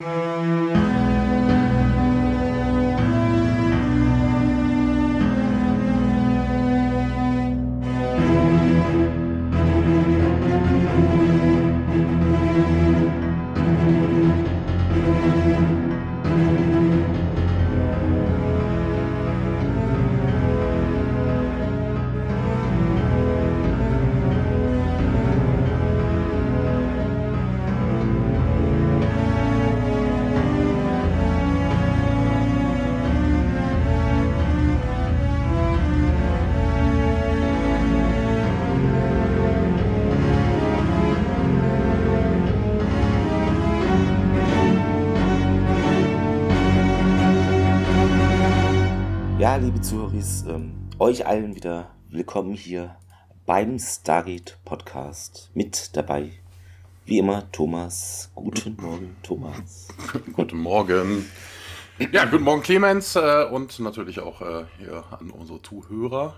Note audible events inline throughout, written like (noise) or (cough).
Ja, Zuhörer, ähm, euch allen wieder willkommen hier beim Stargate Podcast. Mit dabei, wie immer, Thomas. Guten Morgen, Thomas. (laughs) guten Morgen. Ja, guten Morgen, Clemens. Äh, und natürlich auch äh, hier an unsere Zuhörer.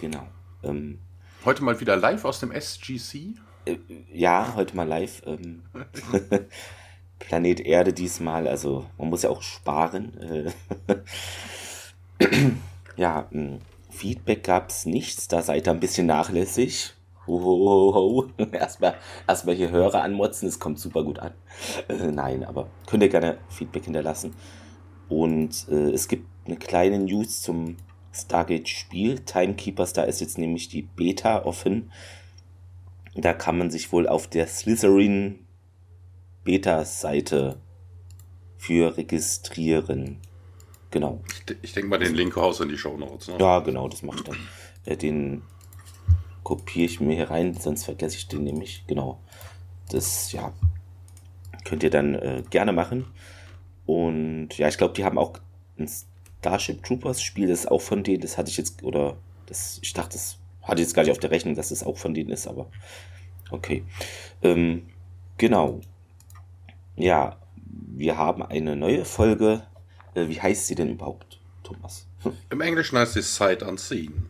Genau. Ähm, heute mal wieder live aus dem SGC. Äh, ja, heute mal live. Ähm, (laughs) Planet Erde diesmal, also man muss ja auch sparen. (clears throat) Ja, hm, Feedback gab es nichts, da seid ihr ein bisschen nachlässig. Ho, (laughs) Erstmal, erstmal hier Hörer anmotzen, es kommt super gut an. Äh, nein, aber könnt ihr gerne Feedback hinterlassen. Und äh, es gibt eine kleine News zum Stargate-Spiel. Timekeepers, da ist jetzt nämlich die Beta offen. Da kann man sich wohl auf der Slytherin Beta-Seite für registrieren. Genau. Ich, ich denke mal, den Link haus in die Show Notes. Ne? Ja, genau, das mache ich dann. Äh, den kopiere ich mir hier rein, sonst vergesse ich den nämlich. Genau. Das, ja, könnt ihr dann äh, gerne machen. Und ja, ich glaube, die haben auch ein Starship Troopers Spiel, das ist auch von denen, das hatte ich jetzt, oder das, ich dachte, das hatte ich jetzt gar nicht auf der Rechnung, dass es auch von denen ist, aber okay. Ähm, genau. Ja, wir haben eine neue Folge äh, wie heißt sie denn überhaupt, Thomas? (laughs) Im Englischen heißt sie Sight Unseen.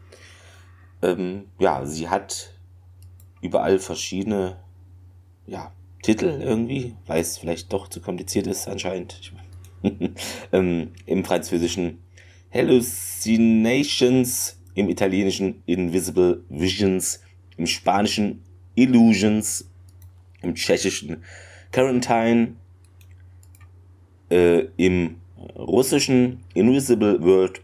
Ähm, ja, sie hat überall verschiedene ja, Titel irgendwie, weil es vielleicht doch zu kompliziert ist anscheinend. (laughs) ähm, Im Französischen Hallucinations, im Italienischen Invisible Visions, im Spanischen Illusions, im Tschechischen Quarantine, äh, im russischen Invisible World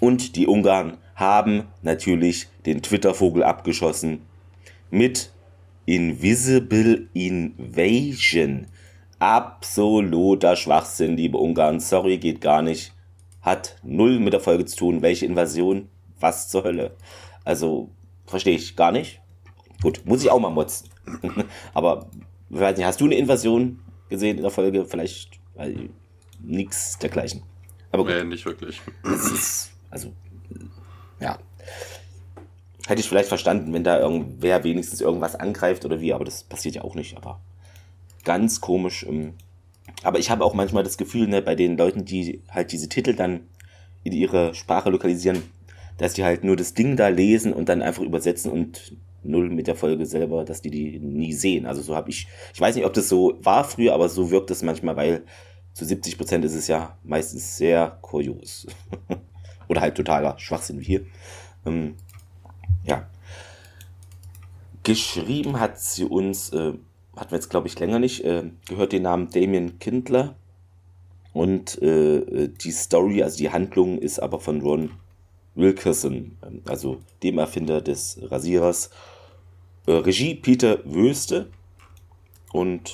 und die Ungarn haben natürlich den Twitter-Vogel abgeschossen mit Invisible Invasion. Absoluter Schwachsinn, liebe Ungarn. Sorry, geht gar nicht. Hat null mit der Folge zu tun. Welche Invasion? Was zur Hölle? Also, verstehe ich gar nicht. Gut, muss ich auch mal motzen. (laughs) Aber, weiß nicht, hast du eine Invasion gesehen in der Folge? Vielleicht, weil nichts dergleichen. Aber gut. Nee, nicht wirklich. Ist, also, ja. Hätte ich vielleicht verstanden, wenn da irgendwer wenigstens irgendwas angreift oder wie, aber das passiert ja auch nicht. Aber ganz komisch. Ähm, aber ich habe auch manchmal das Gefühl, ne, bei den Leuten, die halt diese Titel dann in ihre Sprache lokalisieren, dass die halt nur das Ding da lesen und dann einfach übersetzen und null mit der Folge selber, dass die die nie sehen. Also so habe ich, ich weiß nicht, ob das so war früher, aber so wirkt es manchmal, weil zu 70 Prozent ist es ja meistens sehr kurios. (laughs) Oder halt totaler Schwachsinn wie hier. Ähm, ja. Geschrieben hat sie uns, äh, hatten wir jetzt glaube ich länger nicht, äh, gehört den Namen Damien Kindler. Und äh, die Story, also die Handlung ist aber von Ron Wilkerson, ähm, also dem Erfinder des Rasierers. Äh, Regie Peter Wöste und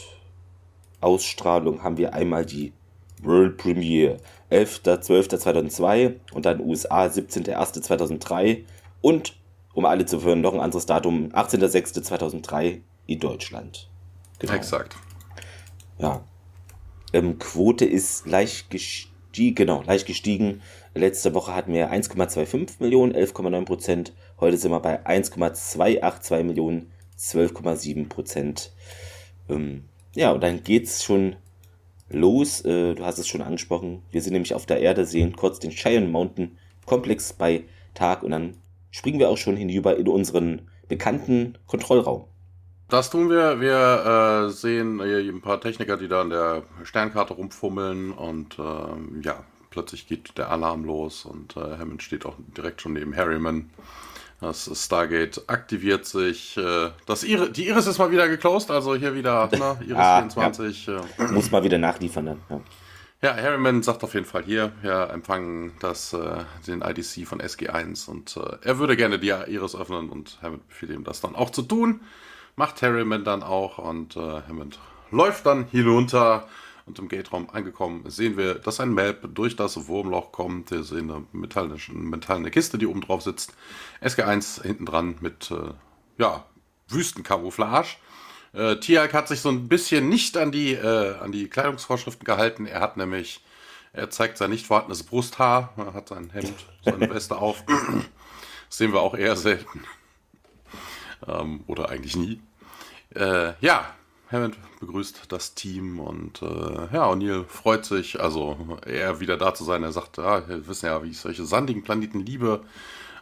Ausstrahlung haben wir einmal die World Premiere 11.12.2002 und dann USA 17.01.2003 und, um alle zu hören, noch ein anderes Datum, 18.06.2003 in Deutschland. Genau. Exakt. Ja. Ähm, Quote ist leicht gestiegen, genau, leicht gestiegen. Letzte Woche hatten wir 1,25 Millionen, 11,9 Prozent. Heute sind wir bei 1,282 Millionen, 12,7 Prozent. Ähm, ja, und dann geht's schon los. Äh, du hast es schon angesprochen. Wir sind nämlich auf der Erde, sehen kurz den Cheyenne Mountain Komplex bei Tag und dann springen wir auch schon hinüber in unseren bekannten Kontrollraum. Das tun wir. Wir äh, sehen ein paar Techniker, die da an der Sternkarte rumfummeln und äh, ja, plötzlich geht der Alarm los und äh, Hammond steht auch direkt schon neben Harriman. Das Stargate aktiviert sich. Äh, das Iris, die Iris ist mal wieder geclosed, also hier wieder ne, (laughs) Iris ah, 24. Ja. Äh. Muss mal wieder nachliefern dann. Ja. Ja, Harriman sagt auf jeden Fall hier, ja, empfangen das, äh, den IDC von SG1 und äh, er würde gerne die Iris öffnen und Hammond befiehlt ihm das dann auch zu tun. Macht Harriman dann auch und äh, Hammond läuft dann hinunter und im Gate-Raum angekommen sehen wir, dass ein Map durch das Wurmloch kommt. Wir sehen eine metallische, metallene Kiste, die oben drauf sitzt. SG1 hinten dran mit, äh, ja, Wüstenkamouflage. Äh, Tiag hat sich so ein bisschen nicht an die, äh, an die Kleidungsvorschriften gehalten. Er hat nämlich, er zeigt sein nicht vorhandenes Brusthaar, er hat sein Hemd, seine Weste auf. Das (clears throat) sehen wir auch eher selten. Ähm, oder eigentlich nie. Äh, ja, Hammond begrüßt das Team und äh, ja, O'Neill freut sich, also er wieder da zu sein. Er sagt, ja, wir wissen ja, wie ich solche sandigen Planeten liebe.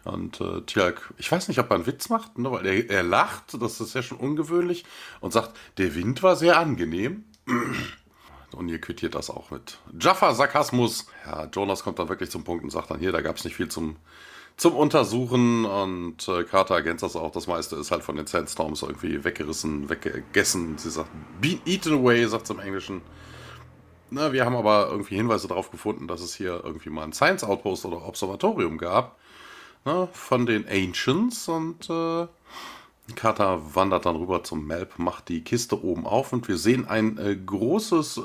Und äh, Tialk, ich weiß nicht, ob er einen Witz macht, ne, weil er, er lacht, das ist ja schon ungewöhnlich, und sagt, der Wind war sehr angenehm. (clears throat) Und ihr quittiert das auch mit Jaffa-Sarkasmus. Ja, Jonas kommt dann wirklich zum Punkt und sagt dann hier, da gab es nicht viel zum, zum Untersuchen. Und äh, Carter ergänzt das auch. Das meiste ist halt von den Sandstorms irgendwie weggerissen, weggegessen. Sie sagt, eaten away, sagt es im Englischen. Na, wir haben aber irgendwie Hinweise darauf gefunden, dass es hier irgendwie mal ein Science Outpost oder Observatorium gab ne, von den Ancients und äh, Kata wandert dann rüber zum Melp, macht die Kiste oben auf und wir sehen ein äh, großes äh,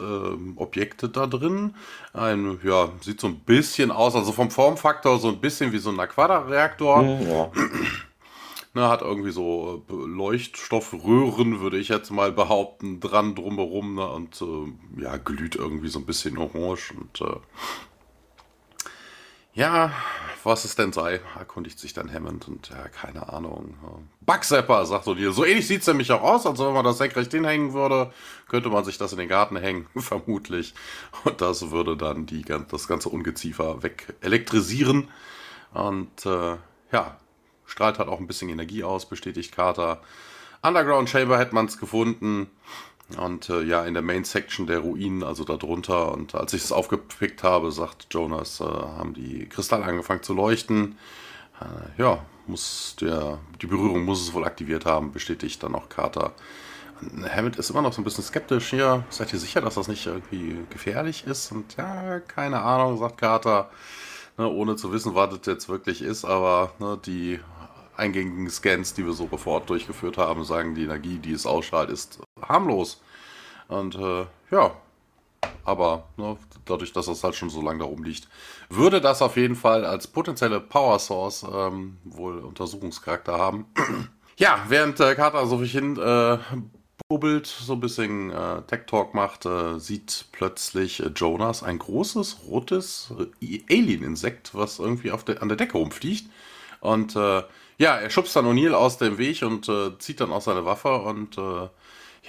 Objekt da drin. Ein, ja, sieht so ein bisschen aus, also vom Formfaktor so ein bisschen wie so ein Aquada-Reaktor. Ja. (clears throat) Ne, hat irgendwie so äh, Leuchtstoffröhren, würde ich jetzt mal behaupten, dran drumherum ne, und äh, ja, glüht irgendwie so ein bisschen orange und äh, ja, was es denn sei, erkundigt sich dann Hammond und ja, keine Ahnung. Bugzapper, sagt so dir. So ähnlich sieht es nämlich auch aus, also wenn man das senkrecht hinhängen würde, könnte man sich das in den Garten hängen, (laughs) vermutlich. Und das würde dann die, das ganze Ungeziefer weg elektrisieren. Und äh, ja, strahlt halt auch ein bisschen Energie aus, bestätigt Carter. Underground Chamber hätte man es gefunden. Und äh, ja, in der Main Section der Ruinen, also darunter. Und als ich es aufgepickt habe, sagt Jonas, äh, haben die Kristalle angefangen zu leuchten. Äh, ja, muss der, die Berührung muss es wohl aktiviert haben, bestätigt dann auch Carter. Hammond ist immer noch so ein bisschen skeptisch. Ja, seid ihr sicher, dass das nicht irgendwie gefährlich ist? Und ja, keine Ahnung, sagt Carter. Ne, ohne zu wissen, was das jetzt wirklich ist, aber ne, die eingängigen Scans, die wir so sofort durchgeführt haben, sagen, die Energie, die es ausstrahlt, ist harmlos. Und äh, ja, aber ne, dadurch, dass das halt schon so lange da rumliegt, würde das auf jeden Fall als potenzielle Power Source ähm, wohl Untersuchungscharakter haben. (clears throat) ja, während äh, Carter so sich hin äh, bubbelt, so ein bisschen äh, Tech Talk macht, äh, sieht plötzlich äh, Jonas ein großes rotes äh, Alien-Insekt, was irgendwie der, an der Decke rumfliegt. Und äh, ja, er schubst dann O'Neill aus dem Weg und äh, zieht dann auch seine Waffe und äh,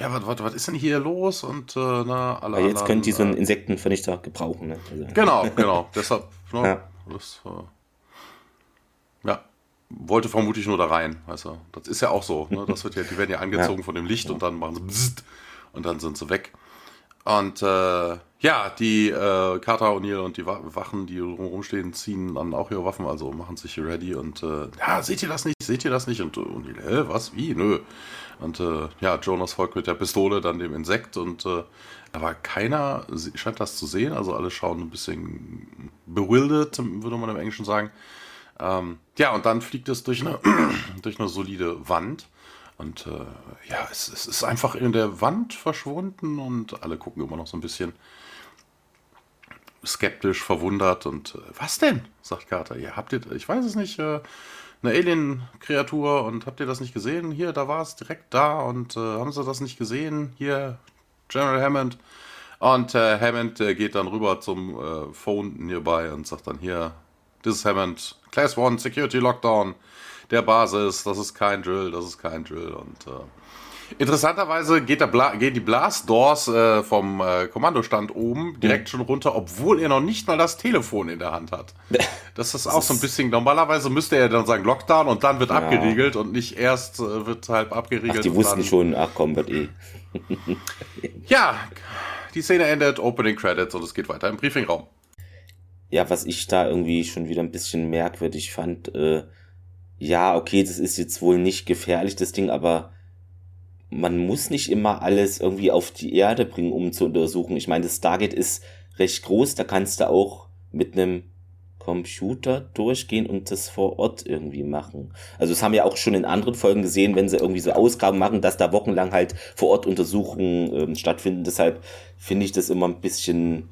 ja, was, ist denn hier los? Und äh, na, alle ja, Jetzt könnt ihr so einen äh, Insektenvernichter gebrauchen. Ne? Also. Genau, genau. Deshalb, ne, ja. Das, äh, ja, wollte vermutlich nur da rein. Also, das ist ja auch so. Ne? Das wird ja, die werden ja (laughs) angezogen ja. von dem Licht und dann machen sie bzzzt, und dann sind sie weg. Und äh, ja, die äh, Carter O'Neill und die Wachen, die rumstehen, ziehen dann auch ihre Waffen, also machen sich ready und äh, ja, seht ihr das nicht? Seht ihr das nicht? Und O'Neill, hä, was? Wie? Nö. Und äh, ja, Jonas folgt mit der Pistole dann dem Insekt und äh, aber keiner scheint das zu sehen, also alle schauen ein bisschen bewildered, würde man im Englischen sagen. Ähm, ja, und dann fliegt es durch eine, (clears throat) durch eine solide Wand und äh, ja, es, es, ist einfach in der Wand verschwunden und alle gucken immer noch so ein bisschen skeptisch, verwundert und äh, was denn? sagt Carter. Ihr habt ihr, ich weiß es nicht, äh, eine Alien-Kreatur und habt ihr das nicht gesehen? Hier, da war es direkt da und äh, haben sie das nicht gesehen? Hier, General Hammond. Und äh, Hammond äh, geht dann rüber zum Phone nearby und sagt dann hier, this is Hammond, Class 1, Security Lockdown der Basis, das ist kein Drill, das ist kein Drill. Und äh, Interessanterweise geht der Bla gehen die Blast Doors äh, vom äh, Kommandostand oben direkt mhm. schon runter, obwohl er noch nicht mal das Telefon in der Hand hat. (laughs) Das ist das auch ist so ein bisschen, normalerweise müsste er dann sagen Lockdown und dann wird ja. abgeriegelt und nicht erst äh, wird halb abgeriegelt. Ach, die wussten schon, ach komm, wird eh. (laughs) ja, die Szene endet, Opening Credits und es geht weiter im Briefingraum. Ja, was ich da irgendwie schon wieder ein bisschen merkwürdig fand, äh, ja, okay, das ist jetzt wohl nicht gefährlich, das Ding, aber man muss nicht immer alles irgendwie auf die Erde bringen, um zu untersuchen. Ich meine, das Stargate ist recht groß, da kannst du auch mit einem Computer durchgehen und das vor Ort irgendwie machen. Also das haben wir auch schon in anderen Folgen gesehen, wenn sie irgendwie so Ausgaben machen, dass da wochenlang halt vor Ort Untersuchungen äh, stattfinden. Deshalb finde ich das immer ein bisschen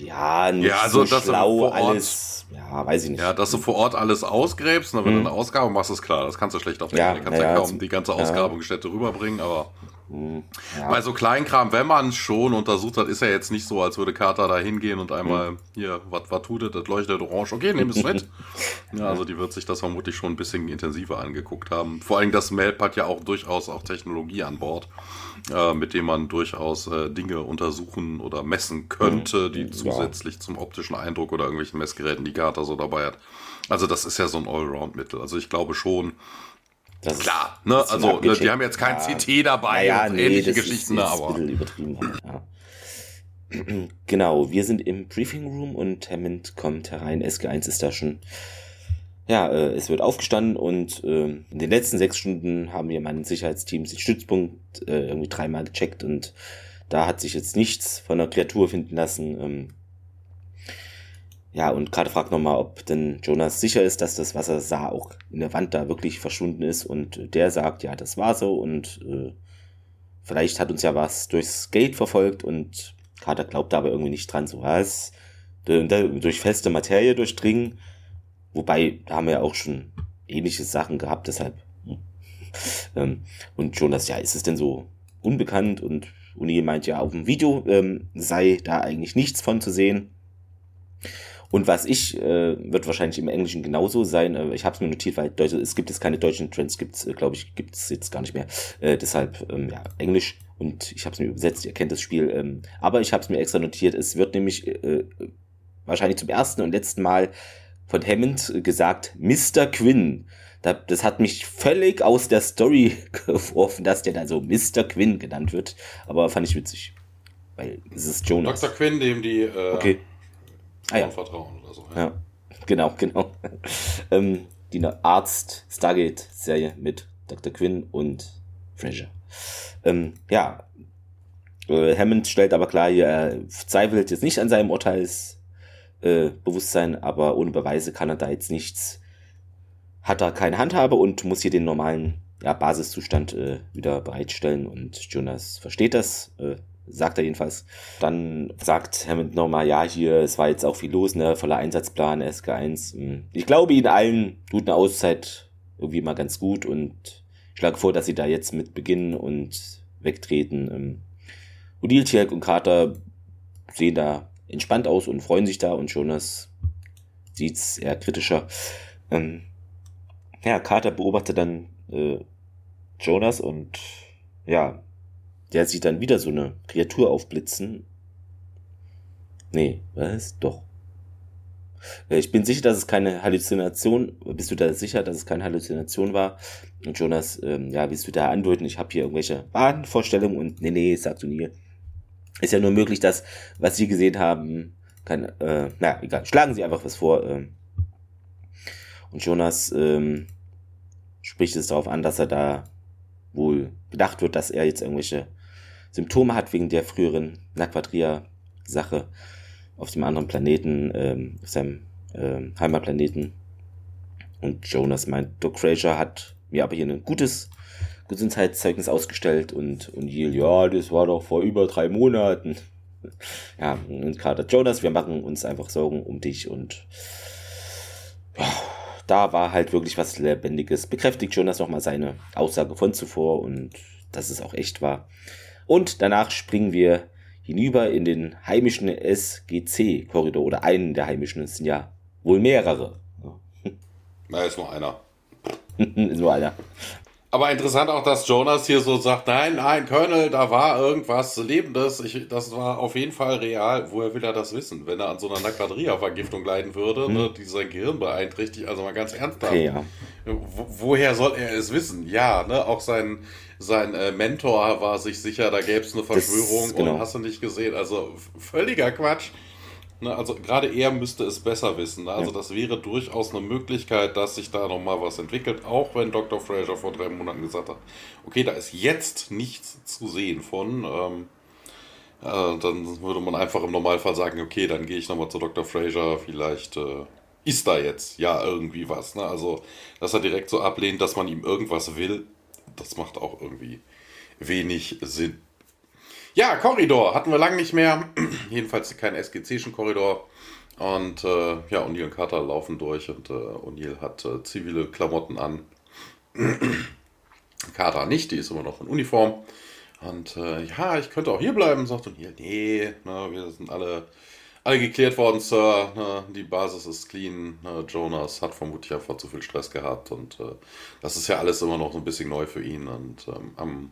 ja, nicht ja, also, so schlau alles. Ja, weiß ich nicht. Ja, dass du vor Ort alles ausgräbst, und wenn hm. du eine Ausgabe machst, ist klar. Das kannst du schlecht auf die ja, Du kannst ja, ja kaum die ganze Ausgrabungsstätte rüberbringen, aber hm, ja. bei so Kleinkram, wenn man schon untersucht hat, ist ja jetzt nicht so, als würde Carter da hingehen und einmal, hm. hier, was tut das, das leuchtet orange, okay, nimm es mit. (laughs) ja, also die wird sich das vermutlich schon ein bisschen intensiver angeguckt haben. Vor allem das Melp hat ja auch durchaus auch Technologie an Bord äh, mit dem man durchaus äh, Dinge untersuchen oder messen könnte, mhm. die zusätzlich ja. zum optischen Eindruck oder irgendwelchen Messgeräten, die Garter so dabei hat. Also das ist ja so ein Allround-Mittel. Also ich glaube schon, das Klar, ne? also ne, die haben jetzt kein ja. CT dabei ja, und nee, ähnliche Geschichten, ist, aber. Ein bisschen übertrieben, ja. (clears throat) genau, wir sind im Briefing Room und Hammond kommt herein. SG1 ist da schon ja, äh, es wird aufgestanden und äh, in den letzten sechs Stunden haben wir meinen Sicherheitsteam den Stützpunkt äh, irgendwie dreimal gecheckt und da hat sich jetzt nichts von der Kreatur finden lassen. Ähm, ja, und gerade fragt nochmal, ob denn Jonas sicher ist, dass das, was er sah, auch in der Wand da wirklich verschwunden ist. Und der sagt, ja, das war so und äh, vielleicht hat uns ja was durchs Gate verfolgt und Carter glaubt aber irgendwie nicht dran, so was. Durch feste Materie durchdringen Wobei, da haben wir ja auch schon ähnliche Sachen gehabt, deshalb. Hm. (laughs) Ähm, und Jonas, ja, ist es denn so unbekannt? Und Uni meint ja, auf dem Video ähm, sei da eigentlich nichts von zu sehen. Und was ich, äh, wird wahrscheinlich im Englischen genauso sein. Äh, ich habe es mir notiert, weil Deutsch, es gibt jetzt keine deutschen Transcripts, äh, glaube ich, gibt es jetzt gar nicht mehr. Äh, deshalb, ähm, ja, Englisch. Und ich habe es mir übersetzt, ihr kennt das Spiel. Ähm, aber ich habe es mir extra notiert. Es wird nämlich äh, wahrscheinlich zum ersten und letzten Mal von Hammond gesagt, Mr. Quinn. Das hat mich völlig aus der Story (laughs) geworfen, dass der da so Mr. Quinn genannt wird. Aber fand ich witzig. Weil es ist Jonas. Dr. Quinn, dem die äh, okay. Ah, ja. vertrauen oder so. Ja, ja genau, (laughs) genau. ähm, die Arzt Stargate-Serie mit Dr. Quinn und Fraser. Ähm, ja, äh, Hammond stellt aber klar, er zweifelt jetzt nicht an seinem Urteils äh, aber ohne Beweise kann er da jetzt nichts, hat er keine Handhabe und muss hier den normalen ja, Basiszustand äh, wieder bereitstellen und Jonas versteht das, äh, sagt er jedenfalls. Dann sagt Hammond nochmal, ja, hier, es war jetzt auch viel los, ne, voller Einsatzplan, SK1. Hm. Ich glaube, ihnen allen tut eine Auszeit irgendwie mal ganz gut und ich schlage vor, dass sie da jetzt mit beginnen und wegtreten. Ähm, Odile, und Carter sehen da entspannt aus und freuen sich da und Jonas sieht's eher kritischer. Ähm, ja, Carter beobachtet dann äh, Jonas und ja, der sieht dann wieder so eine Kreatur aufblitzen. Nee, was? Doch. Äh, ich bin sicher, dass es keine Halluzination, bist du da sicher, dass es keine Halluzination war? Und Jonas, ähm, ja, willst du da andeuten, ich habe hier irgendwelche Wahnvorstellungen und nee, nee, sagst du nie. Ist ja nur möglich, dass, was Sie gesehen haben, kann, äh, na, egal, schlagen Sie einfach was vor. Äh. Und Jonas ähm, spricht es darauf an, dass er da wohl bedacht wird, dass er jetzt irgendwelche Symptome hat wegen der früheren Naquadria-Sache auf dem anderen Planeten, ähm, auf seinem ähm, Heimatplaneten. Und Jonas meint, Doc Fraser hat mir aber hier ein gutes Gesundheitszeugnis ausgestellt und O'Neill, ja, das war doch vor über drei Monaten. (laughs) Ja, und Carter Jonas, wir machen uns einfach Sorgen um dich und ja, da war halt wirklich was Lebendiges. Bekräftigt Jonas nochmal seine Aussage von zuvor und dass es auch echt war. Und danach springen wir hinüber in den heimischen SGC-Korridor oder einen der heimischen, es sind ja wohl mehrere. Na, ist nur einer. (laughs) ist nur einer. Aber interessant auch, dass Jonas hier so sagt, nein, nein, Colonel, da war irgendwas Lebendes. Ich, das war auf jeden Fall real. Woher will er das wissen? Wenn er an so einer Nakladria-Vergiftung leiden würde, hm. ne, die sein Gehirn beeinträchtigt, also mal ganz ernsthaft. Okay, ja. Wo, woher soll er es wissen? Ja, ne, auch sein, sein äh, Mentor war sich sicher, da gäbe es eine Verschwörung das, genau. und hast du nicht gesehen. Also völliger Quatsch. Ne, also gerade er müsste es besser wissen. Ne? Also ja. das wäre durchaus eine Möglichkeit, dass sich da nochmal was entwickelt, auch wenn Dr. Fraser vor drei Monaten gesagt hat, okay, da ist jetzt nichts zu sehen von. Ähm, äh, dann würde man einfach im Normalfall sagen, okay, dann gehe ich nochmal zu Dr. Fraser, vielleicht äh, ist da jetzt ja irgendwie was. Ne? Also, dass er direkt so ablehnt, dass man ihm irgendwas will, das macht auch irgendwie wenig Sinn. Ja, Korridor hatten wir lange nicht mehr. (clears throat) Jedenfalls kein SGC'schen Korridor. Und äh, ja, O'Neill und Carter laufen durch und äh, O'Neill hat äh, zivile Klamotten an. (clears throat) Carter nicht, die ist immer noch in Uniform. Und äh, ja, ich könnte auch hier bleiben, sagt O'Neill. Nee, na, wir sind alle, alle geklärt worden, Sir. Na, die Basis ist clean. Na, Jonas hat vermutlich einfach zu viel Stress gehabt. Und äh, das ist ja alles immer noch so ein bisschen neu für ihn. Und ähm, am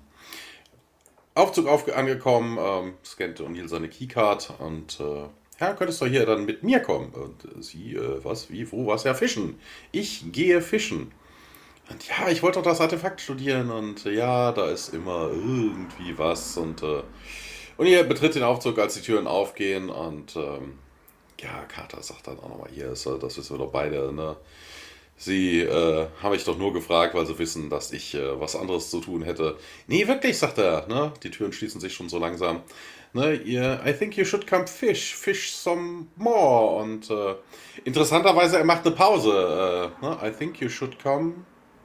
Aufzug auf, angekommen, ähm, scannte O'Neill seine Keycard und äh, ja, könntest du hier dann mit mir kommen? Und äh, sie, äh, was, wie, wo, was? Ja, fischen. Ich gehe fischen. Und ja, ich wollte doch das Artefakt studieren und äh, ja, da ist immer irgendwie was und äh, und ihr betritt den Aufzug, als die Türen aufgehen und ähm, ja, Carter sagt dann auch nochmal, hier ist das wissen wir doch beide, ne? Sie äh, habe ich doch nur gefragt, weil sie wissen, dass ich äh, was anderes zu tun hätte. Nee, wirklich, sagt er. Ne? Die Türen schließen sich schon so langsam. Ne, ihr, I think you should come fish, fish some more. Und äh, interessanterweise, er macht eine Pause. Äh, ne? I think you should come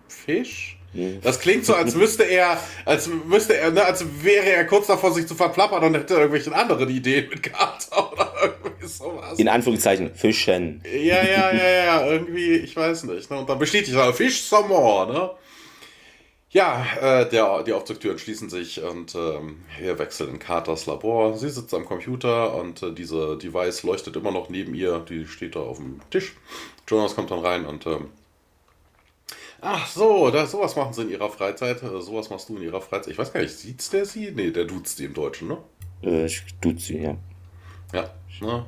fish. Das klingt so, als müsste er, als müsste er, ne, als wäre er kurz davor, sich zu verplappern und hätte irgendwelche anderen Ideen mit Carter (laughs) oder irgendwie sowas. In Anführungszeichen, Fischen. Ja, ja, ja, ja, irgendwie, ich weiß nicht. Ne? Und dann bestätigt er, Fish some more, ne? Ja, äh, der, die Aufzugtüren schließen sich und ähm, wir wechseln in Carters Labor. Sie sitzt am Computer und äh, diese Device leuchtet immer noch neben ihr. Die steht da auf dem Tisch. Jonas kommt dann rein und ähm, Ach so, das, sowas machen sie in ihrer Freizeit. Äh, sowas machst du in ihrer Freizeit. Ich weiß gar nicht, sieht's der sie? Nee, der duzt sie im Deutschen, ne? Äh, ich duzt sie, ja. Ja, ne?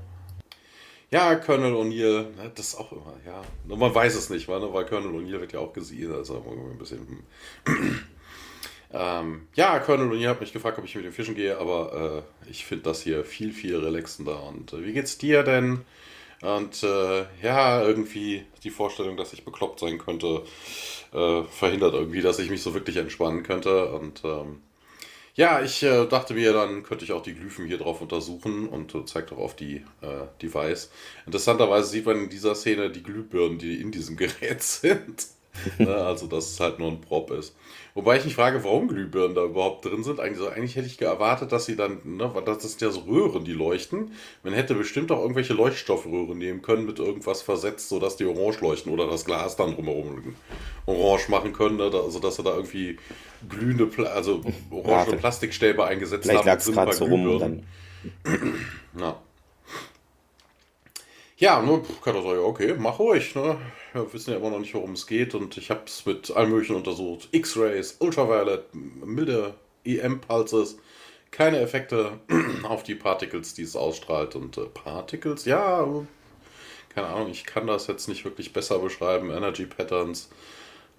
Ja, Colonel O'Neill, ne, das ist auch immer, ja. Man weiß es nicht, ne? weil Colonel O'Neill wird ja auch gesehen, also ein bisschen. (clears throat) ähm, ja, Colonel O'Neill hat mich gefragt, ob ich mit dem Fischen gehe, aber äh, ich finde das hier viel, viel relaxender. Und äh, wie geht's dir denn? Und äh, ja, irgendwie die Vorstellung, dass ich bekloppt sein könnte, äh, verhindert irgendwie, dass ich mich so wirklich entspannen könnte. Und ähm, ja, ich äh, dachte mir, dann könnte ich auch die Glyphen hier drauf untersuchen und äh, zeigt auch auf die äh, Device. Interessanterweise sieht man in dieser Szene die Glühbirnen, die in diesem Gerät (laughs) sind. (laughs) ne, also, dass es halt nur ein Prop ist. Wobei ich mich frage, warum Glühbirnen da überhaupt drin sind. Eigentlich, also eigentlich hätte ich erwartet, dass sie dann, ne, das sind ja so Röhren, die leuchten. Man hätte bestimmt auch irgendwelche Leuchtstoffröhren nehmen können, mit irgendwas versetzt, sodass die orange leuchten oder das Glas dann drumherum orange machen können. Ne, also, dass sie da irgendwie glühende, Pla also orange ja, Plastikstäbe eingesetzt haben. Vielleicht lag es gerade so rum. Dann. Ja. Ja, ne, kann er sagen, okay, mach ruhig. Ne? Wir wissen ja immer noch nicht, worum es geht. Und ich habe es mit allem möglichen untersucht. X-Rays, Ultraviolet, milde EM-Pulses. Keine Effekte (clears throat) auf die Particles, die es ausstrahlt. Und äh, Particles, ja, keine Ahnung, ich kann das jetzt nicht wirklich besser beschreiben. Energy Patterns.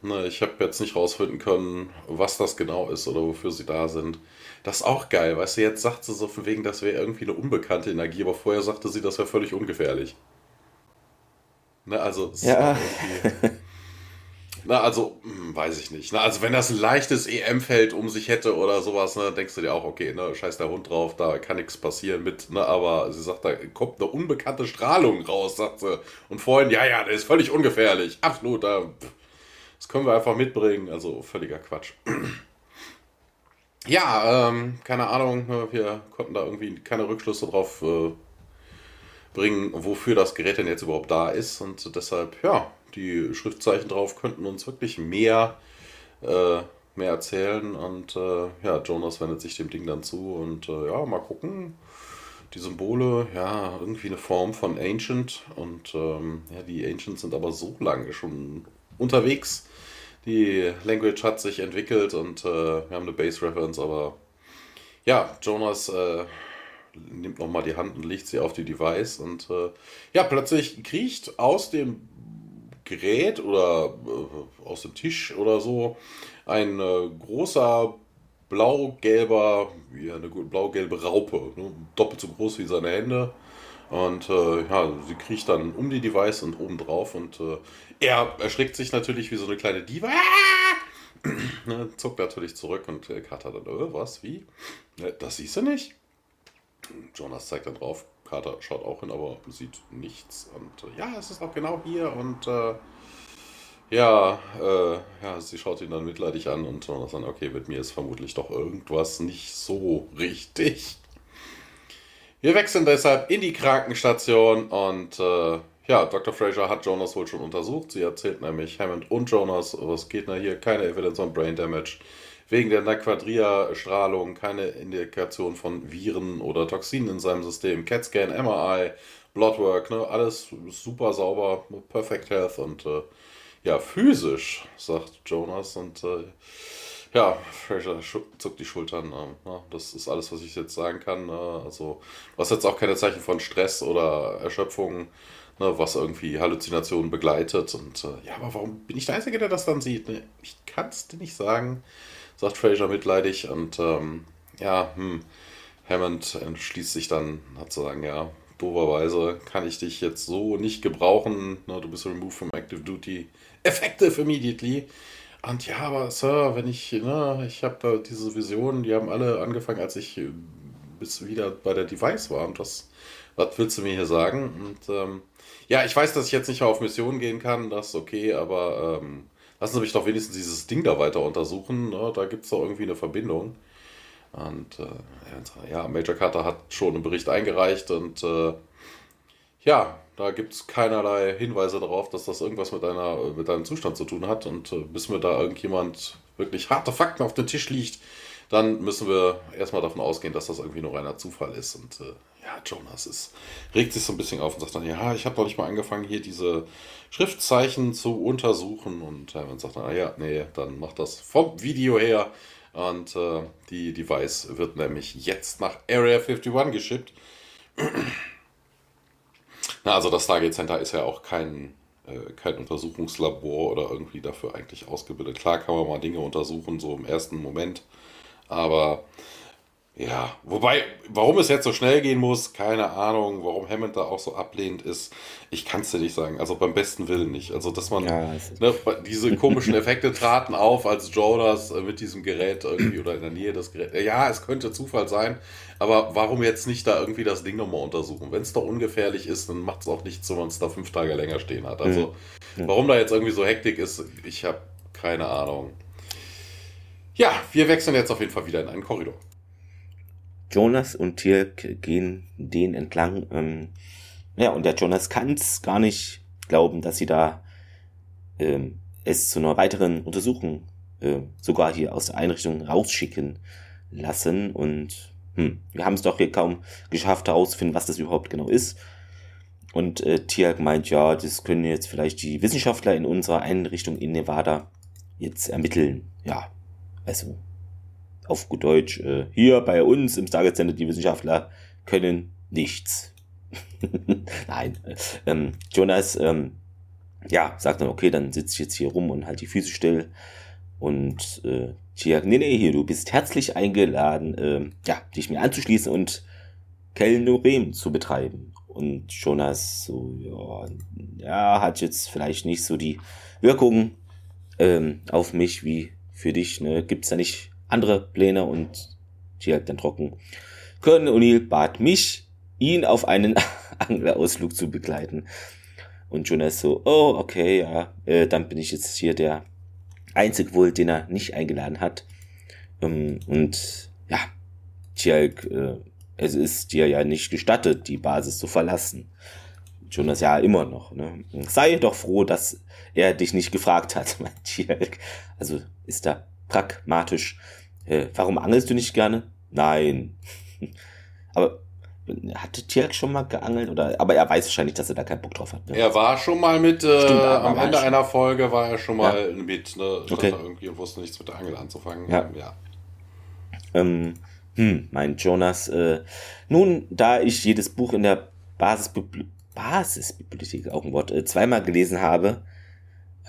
Ne, ich habe jetzt nicht rausfinden können, was das genau ist oder wofür sie da sind. Das ist auch geil, weißt du, jetzt sagt sie so von wegen, das wäre irgendwie eine unbekannte Energie, aber vorher sagte sie, das wäre völlig ungefährlich. Ne, also, ja. Na, also, hm, weiß ich nicht. Na, also, wenn das ein leichtes EM-Feld um sich hätte oder sowas, ne, denkst du dir auch, okay, ne, scheiß der Hund drauf, da kann nichts passieren mit, ne, aber sie sagt, da kommt eine unbekannte Strahlung raus, sagt sie. Und vorhin, ja, ja, der ist völlig ungefährlich. Absolut, da, das können wir einfach mitbringen. Also, völliger Quatsch. Ja, ähm, keine Ahnung, ne, wir konnten da irgendwie keine Rückschlüsse drauf äh, bringen, wofür das Gerät denn jetzt überhaupt da ist. Und deshalb, ja, die Schriftzeichen drauf könnten uns wirklich mehr, äh, mehr erzählen. Und äh, ja, Jonas wendet sich dem Ding dann zu und äh, ja, mal gucken. Die Symbole, ja, irgendwie eine Form von Ancient. Und ähm, ja, die Ancients sind aber so lange schon unterwegs die Language hat sich entwickelt und äh, wir haben eine Base-Reference, aber ja, Jonas äh, nimmt nochmal die Hand und legt sie auf die Device und äh, ja, plötzlich kriecht aus dem Gerät oder äh, aus dem Tisch oder so ein äh, großer blau-gelber, ja, eine blau-gelbe Raupe, ne? doppelt so groß wie seine Hände. Und äh, ja, sie kriecht dann um die Device und oben drauf und äh, er erschrickt sich natürlich wie so eine kleine Diva. (clears throat) ne, zuckt natürlich zurück und äh, Carter dann, äh, was, wie? Das siehst du nicht? Jonas zeigt dann drauf. Carter schaut auch hin, aber sieht nichts. Und äh, ja, es ist auch genau hier. Und äh, ja, äh, ja, sie schaut ihn dann mitleidig an und Jonas dann, okay, mit mir ist vermutlich doch irgendwas nicht so richtig. Wir wechseln deshalb in die Krankenstation und äh, ja, Dr. Fraser hat Jonas wohl schon untersucht. Sie erzählt nämlich Hammond und Jonas, was geht denn hier? Keine Evidence on Brain Damage wegen der Naquadria-Strahlung keine Indikation von Viren oder Toxinen in seinem System. CAT-Scan, MRI, Bloodwork, ne, alles super sauber, Perfect Health und äh, ja, physisch, sagt Jonas und äh, ja, Fraser zuckt die Schultern. Äh, na, das ist alles, was ich jetzt sagen kann. Äh, also, was jetzt auch keine Zeichen von Stress oder Erschöpfung, ne, was irgendwie Halluzinationen begleitet. Und äh, ja, aber warum bin ich der Einzige, der das dann sieht? Ne? Ich kann es dir nicht sagen sagt Fraser mitleidig. Und ähm, ja, hm, Hammond entschließt sich dann, hat zu sagen, ja, doverweise kann ich dich jetzt so nicht gebrauchen. Du bist removed from active duty. Effective immediately. Und ja, aber Sir, wenn ich, ne, ich habe diese Visionen, die haben alle angefangen, als ich äh, bis wieder bei der Device war. Und was, was willst du mir hier sagen? Und ähm, ja, ich weiß, dass ich jetzt nicht auf Mission gehen kann, das ist okay, aber ähm, lassen Sie mich doch wenigstens dieses Ding da weiter untersuchen. Ne? Da gibt es doch irgendwie eine Verbindung. Und äh, ja, Major Carter hat schon einen Bericht eingereicht und äh, ja, da gibt es keinerlei Hinweise darauf, dass das irgendwas mit, einer, mit deinem Zustand zu tun hat. Und äh, bis mir da irgendjemand wirklich harte Fakten auf den Tisch liegt, dann müssen wir erstmal davon ausgehen, dass das irgendwie nur reiner Zufall ist. Und äh, ja, Jonas ist, regt sich so ein bisschen auf und sagt dann, ja, ich habe noch nicht mal angefangen, hier diese Schriftzeichen zu untersuchen. Und Hermann sagt dann, ja, nee, dann mach das vom Video her. Und äh, die Device wird nämlich jetzt nach Area 51 geschippt. Also das Stargate Center ist ja auch kein, äh, kein Untersuchungslabor oder irgendwie dafür eigentlich ausgebildet. Klar kann man mal Dinge untersuchen, so im ersten Moment. Aber ja, wobei, warum es jetzt so schnell gehen muss, keine Ahnung, warum Hammond da auch so ablehnend ist, ich kann es dir nicht sagen. Also beim besten Willen nicht. Also, dass man, ja, ne, diese komischen Effekte traten auf, als Jonas äh, mit diesem Gerät irgendwie oder in der Nähe des Geräts. Ja, es könnte Zufall sein, aber warum jetzt nicht da irgendwie das Ding nochmal untersuchen? Wenn es doch ungefährlich ist, dann macht es auch nichts, wenn man es da fünf Tage länger stehen hat. Also, mhm. warum da jetzt irgendwie so Hektik ist, ich habe keine Ahnung. Ja, wir wechseln jetzt auf jeden Fall wieder in einen Korridor. Jonas und Tirk gehen den entlang. Ähm, ja, und der Jonas kann es gar nicht glauben, dass sie da ähm, es zu einer weiteren Untersuchung äh, sogar hier aus der Einrichtung rausschicken lassen. Und hm, wir haben es doch hier kaum geschafft herauszufinden, was das überhaupt genau ist. Und äh, Tiag meint, ja, das können jetzt vielleicht die Wissenschaftler in unserer Einrichtung in Nevada jetzt ermitteln. Ja, also auf gut Deutsch, äh, hier bei uns im Stargate Center, die Wissenschaftler können nichts. (laughs) Nein, ähm, Jonas, ähm, ja, sagt dann, okay, dann sitze ich jetzt hier rum und halt die Füße still. Und äh, Chiak, nee, nee, hier, du bist herzlich eingeladen, äh, ja, dich mir anzuschließen und Kellnorem zu betreiben. Und Jonas so, ja, ja, hat jetzt vielleicht nicht so die Wirkung ähm, auf mich wie für dich. Ne? Gibt's da nicht andere Pläne und die halt dann trocken. Colonel O'Neill bat mich, ihn auf einen (laughs) Anglerausflug zu begleiten. Und Jonas so, oh, okay, ja, äh, dann bin ich jetzt hier der Einzige wohl, den er nicht eingeladen hat. Ähm, und ja, Tjalk, äh, es ist dir ja nicht gestattet, die Basis zu verlassen. Jonas ja immer noch. Ne? Sei doch froh, dass er dich nicht gefragt hat, (laughs) mein Tjalk. Also ist da pragmatisch. Äh, warum angelst du nicht gerne? Nein. (laughs) Aber hatte Tierk schon mal geangelt oder, aber er weiß wahrscheinlich, dass er da keinen Bock drauf hat. Ne? Er war schon mal mit, äh, Stimmt, am Ende einer Folge war er schon mal ja. mit, ne, okay. irgendwie und wusste nichts mit der Angel anzufangen. Ja. ja. Ähm, hm, mein Jonas, äh, nun, da ich jedes Buch in der Basisbibli Basisbibliothek, auch ein Wort, äh, zweimal gelesen habe,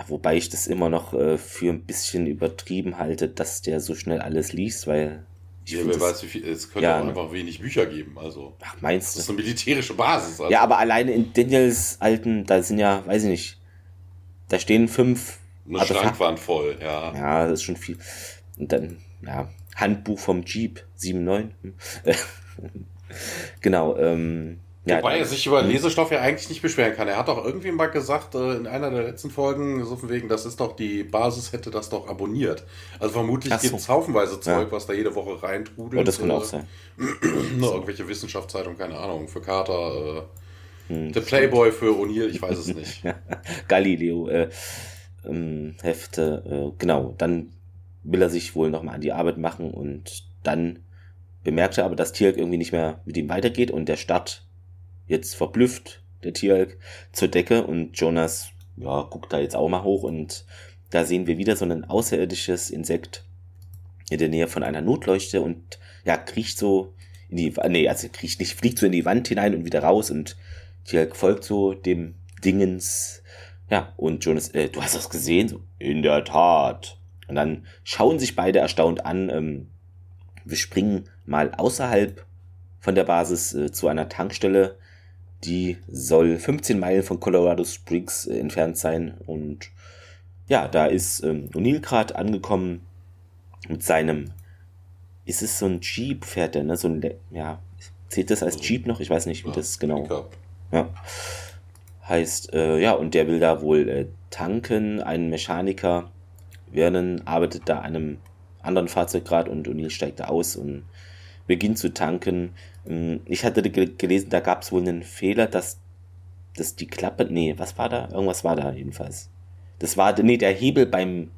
wobei ich das immer noch äh, für ein bisschen übertrieben halte, dass der so schnell alles liest, weil ich ja, wer weiß, wie viel, es könnte ja, auch einfach wenig Bücher geben, also. Ach, meinst du? Das ist eine militärische Basis. Also. Ja, aber alleine in Daniels alten, da sind ja, weiß ich nicht, da stehen fünf. Eine Schrankwand voll, ja. Ja, das ist schon viel. Und dann, ja, Handbuch vom Jeep 7.9. (laughs) genau, ähm, ja, Wobei er sich über hm. Lesestoff ja eigentlich nicht beschweren kann. Er hat doch irgendwie mal gesagt, äh, in einer der letzten Folgen, so von wegen, das ist doch die Basis, hätte das doch abonniert. Also vermutlich so. gibt es haufenweise Zeug, ja. was da jede Woche reintrudelt. Oh, das kann auch sein. (clears throat) Nur irgendwelche Wissenschaftszeitung, keine Ahnung, für Carter, äh, hm, der Playboy für O'Neill, ich weiß es nicht. (laughs) Galileo, äh, ähm, Hefte, äh, genau. Dann will er sich wohl nochmal an die Arbeit machen und dann bemerkt er aber, dass Tierk irgendwie nicht mehr mit ihm weitergeht und der Start jetzt verblüfft, der Tierelk, zur Decke und Jonas, ja, guckt da jetzt auch mal hoch und da sehen wir wieder so ein außerirdisches Insekt in der Nähe von einer Notleuchte und ja, kriecht so in die, nee, also kriecht nicht, fliegt so in die Wand hinein und wieder raus und Tierelk folgt so dem Dingens, ja, und Jonas, äh, du hast das gesehen? So, in der Tat. Und dann schauen sich beide erstaunt an, ähm, wir springen mal außerhalb von der Basis äh, zu einer Tankstelle, die soll 15 Meilen von Colorado Springs äh, entfernt sein. Und ja, da ist ähm, O'Neill gerade angekommen mit seinem. Ist es so ein Jeep, fährt der, ne? So ein, ja, zählt das als Jeep noch? Ich weiß nicht, wie ja, das genau. Ja. Heißt, äh, ja, und der will da wohl äh, tanken. Ein Mechaniker, Vernon, arbeitet da an einem anderen Fahrzeug gerade und O'Neill steigt da aus und beginnt zu tanken. Ähm, ich hatte gelesen, da gab es wohl einen Fehler, dass, dass die Klappe, nee, was war da? Irgendwas war da jedenfalls. Das war, nee, der Hebel beim,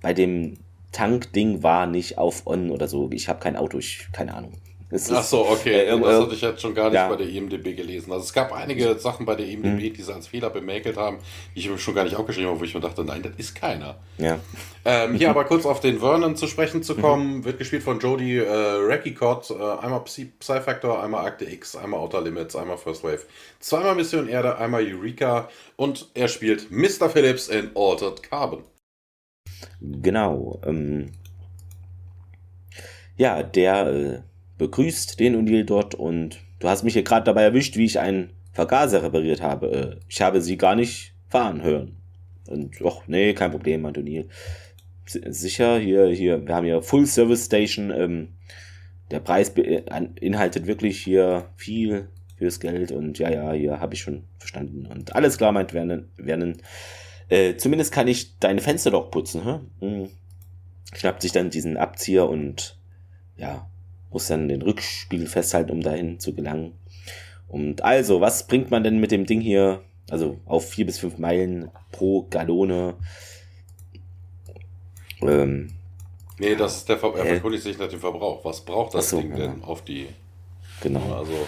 bei dem Tankding war nicht auf On oder so. Ich habe kein Auto, ich, keine Ahnung. Es Ach so, okay. Äh, das hatte ich jetzt schon gar nicht ja. bei der IMDB gelesen. Also es gab einige Sachen bei der IMDB, mhm. die sie als Fehler bemäkelt haben, die ich schon gar nicht aufgeschrieben habe, wo ich mir dachte, nein, das ist keiner. Ja. Ähm, hier (laughs) aber kurz auf den Vernon zu sprechen zu kommen, mhm. wird gespielt von Jodie äh, Rackicott, äh, einmal Psy-Factor, einmal Akte X, einmal Outer Limits, einmal First Wave, zweimal Mission Erde, einmal Eureka und er spielt Mr. Phillips in Altered Carbon. Genau. Ähm, ja, der äh, begrüßt den O'Neill dort und du hast mich hier gerade dabei erwischt, wie ich einen Vergaser repariert habe. Äh, ich habe sie gar nicht fahren hören. Und ach, nee, kein Problem, meint O'Neill. Sicher, hier, hier, wir haben hier Full Service Station. Ähm, der Preis beinhaltet wirklich hier viel fürs Geld und ja, ja, hier habe ich schon verstanden. Und alles klar, meint Vernon. Vernon. Äh, zumindest kann ich deine Fenster doch putzen, hä? Hm. Schnappt sich dann diesen Abzieher und ja, muss dann den Rückspiegel festhalten, um dahin zu gelangen. Und also, was bringt man denn mit dem Ding hier, also auf vier bis fünf Meilen pro Gallone? Ähm, nee, das ist der Ver er verkundigt sich nach dem Verbrauch. Was braucht das so, Ding ja. denn auf die? Genau. Also,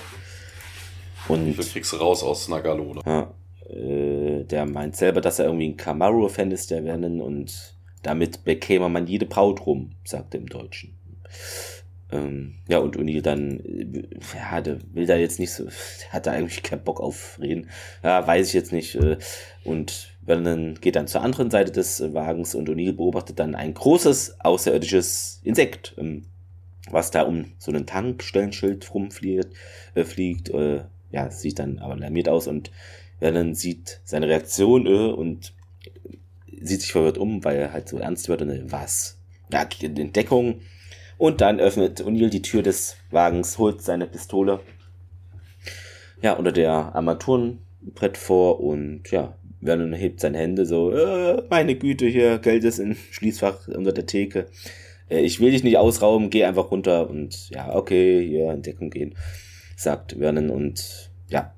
und, wie viel kriegst du raus aus einer Gallone? Ja, äh, der meint selber, dass er irgendwie ein Camaro-Fan ist, der Vernon, und damit bekäme man jede Braut rum, sagt er im Deutschen. Ähm, ja, und O'Neill dann, äh, ja, der will da jetzt nicht so, (laughs) hat da eigentlich keinen Bock auf reden. Ja, weiß ich jetzt nicht. Äh, und Vernon geht dann zur anderen Seite des Wagens und O'Neill beobachtet dann ein großes außerirdisches Insekt, ähm, was da um so einen Tankstellenschild rumfliegt, äh, fliegt, äh, ja, sieht dann aber alarmiert aus und Vernon sieht seine Reaktion äh, und sieht sich verwirrt um, weil er halt so ernst wird und was? Ja, Entdeckung und dann öffnet O'Neill die Tür des Wagens, holt seine Pistole ja, unter der Armaturenbrett vor und ja, Vernon hebt seine Hände so, äh, meine Güte, hier, Geld ist im Schließfach unter der Theke. Äh, ich will dich nicht ausrauben, geh einfach runter und ja, okay, hier in Deckung gehen, sagt Vernon und ja,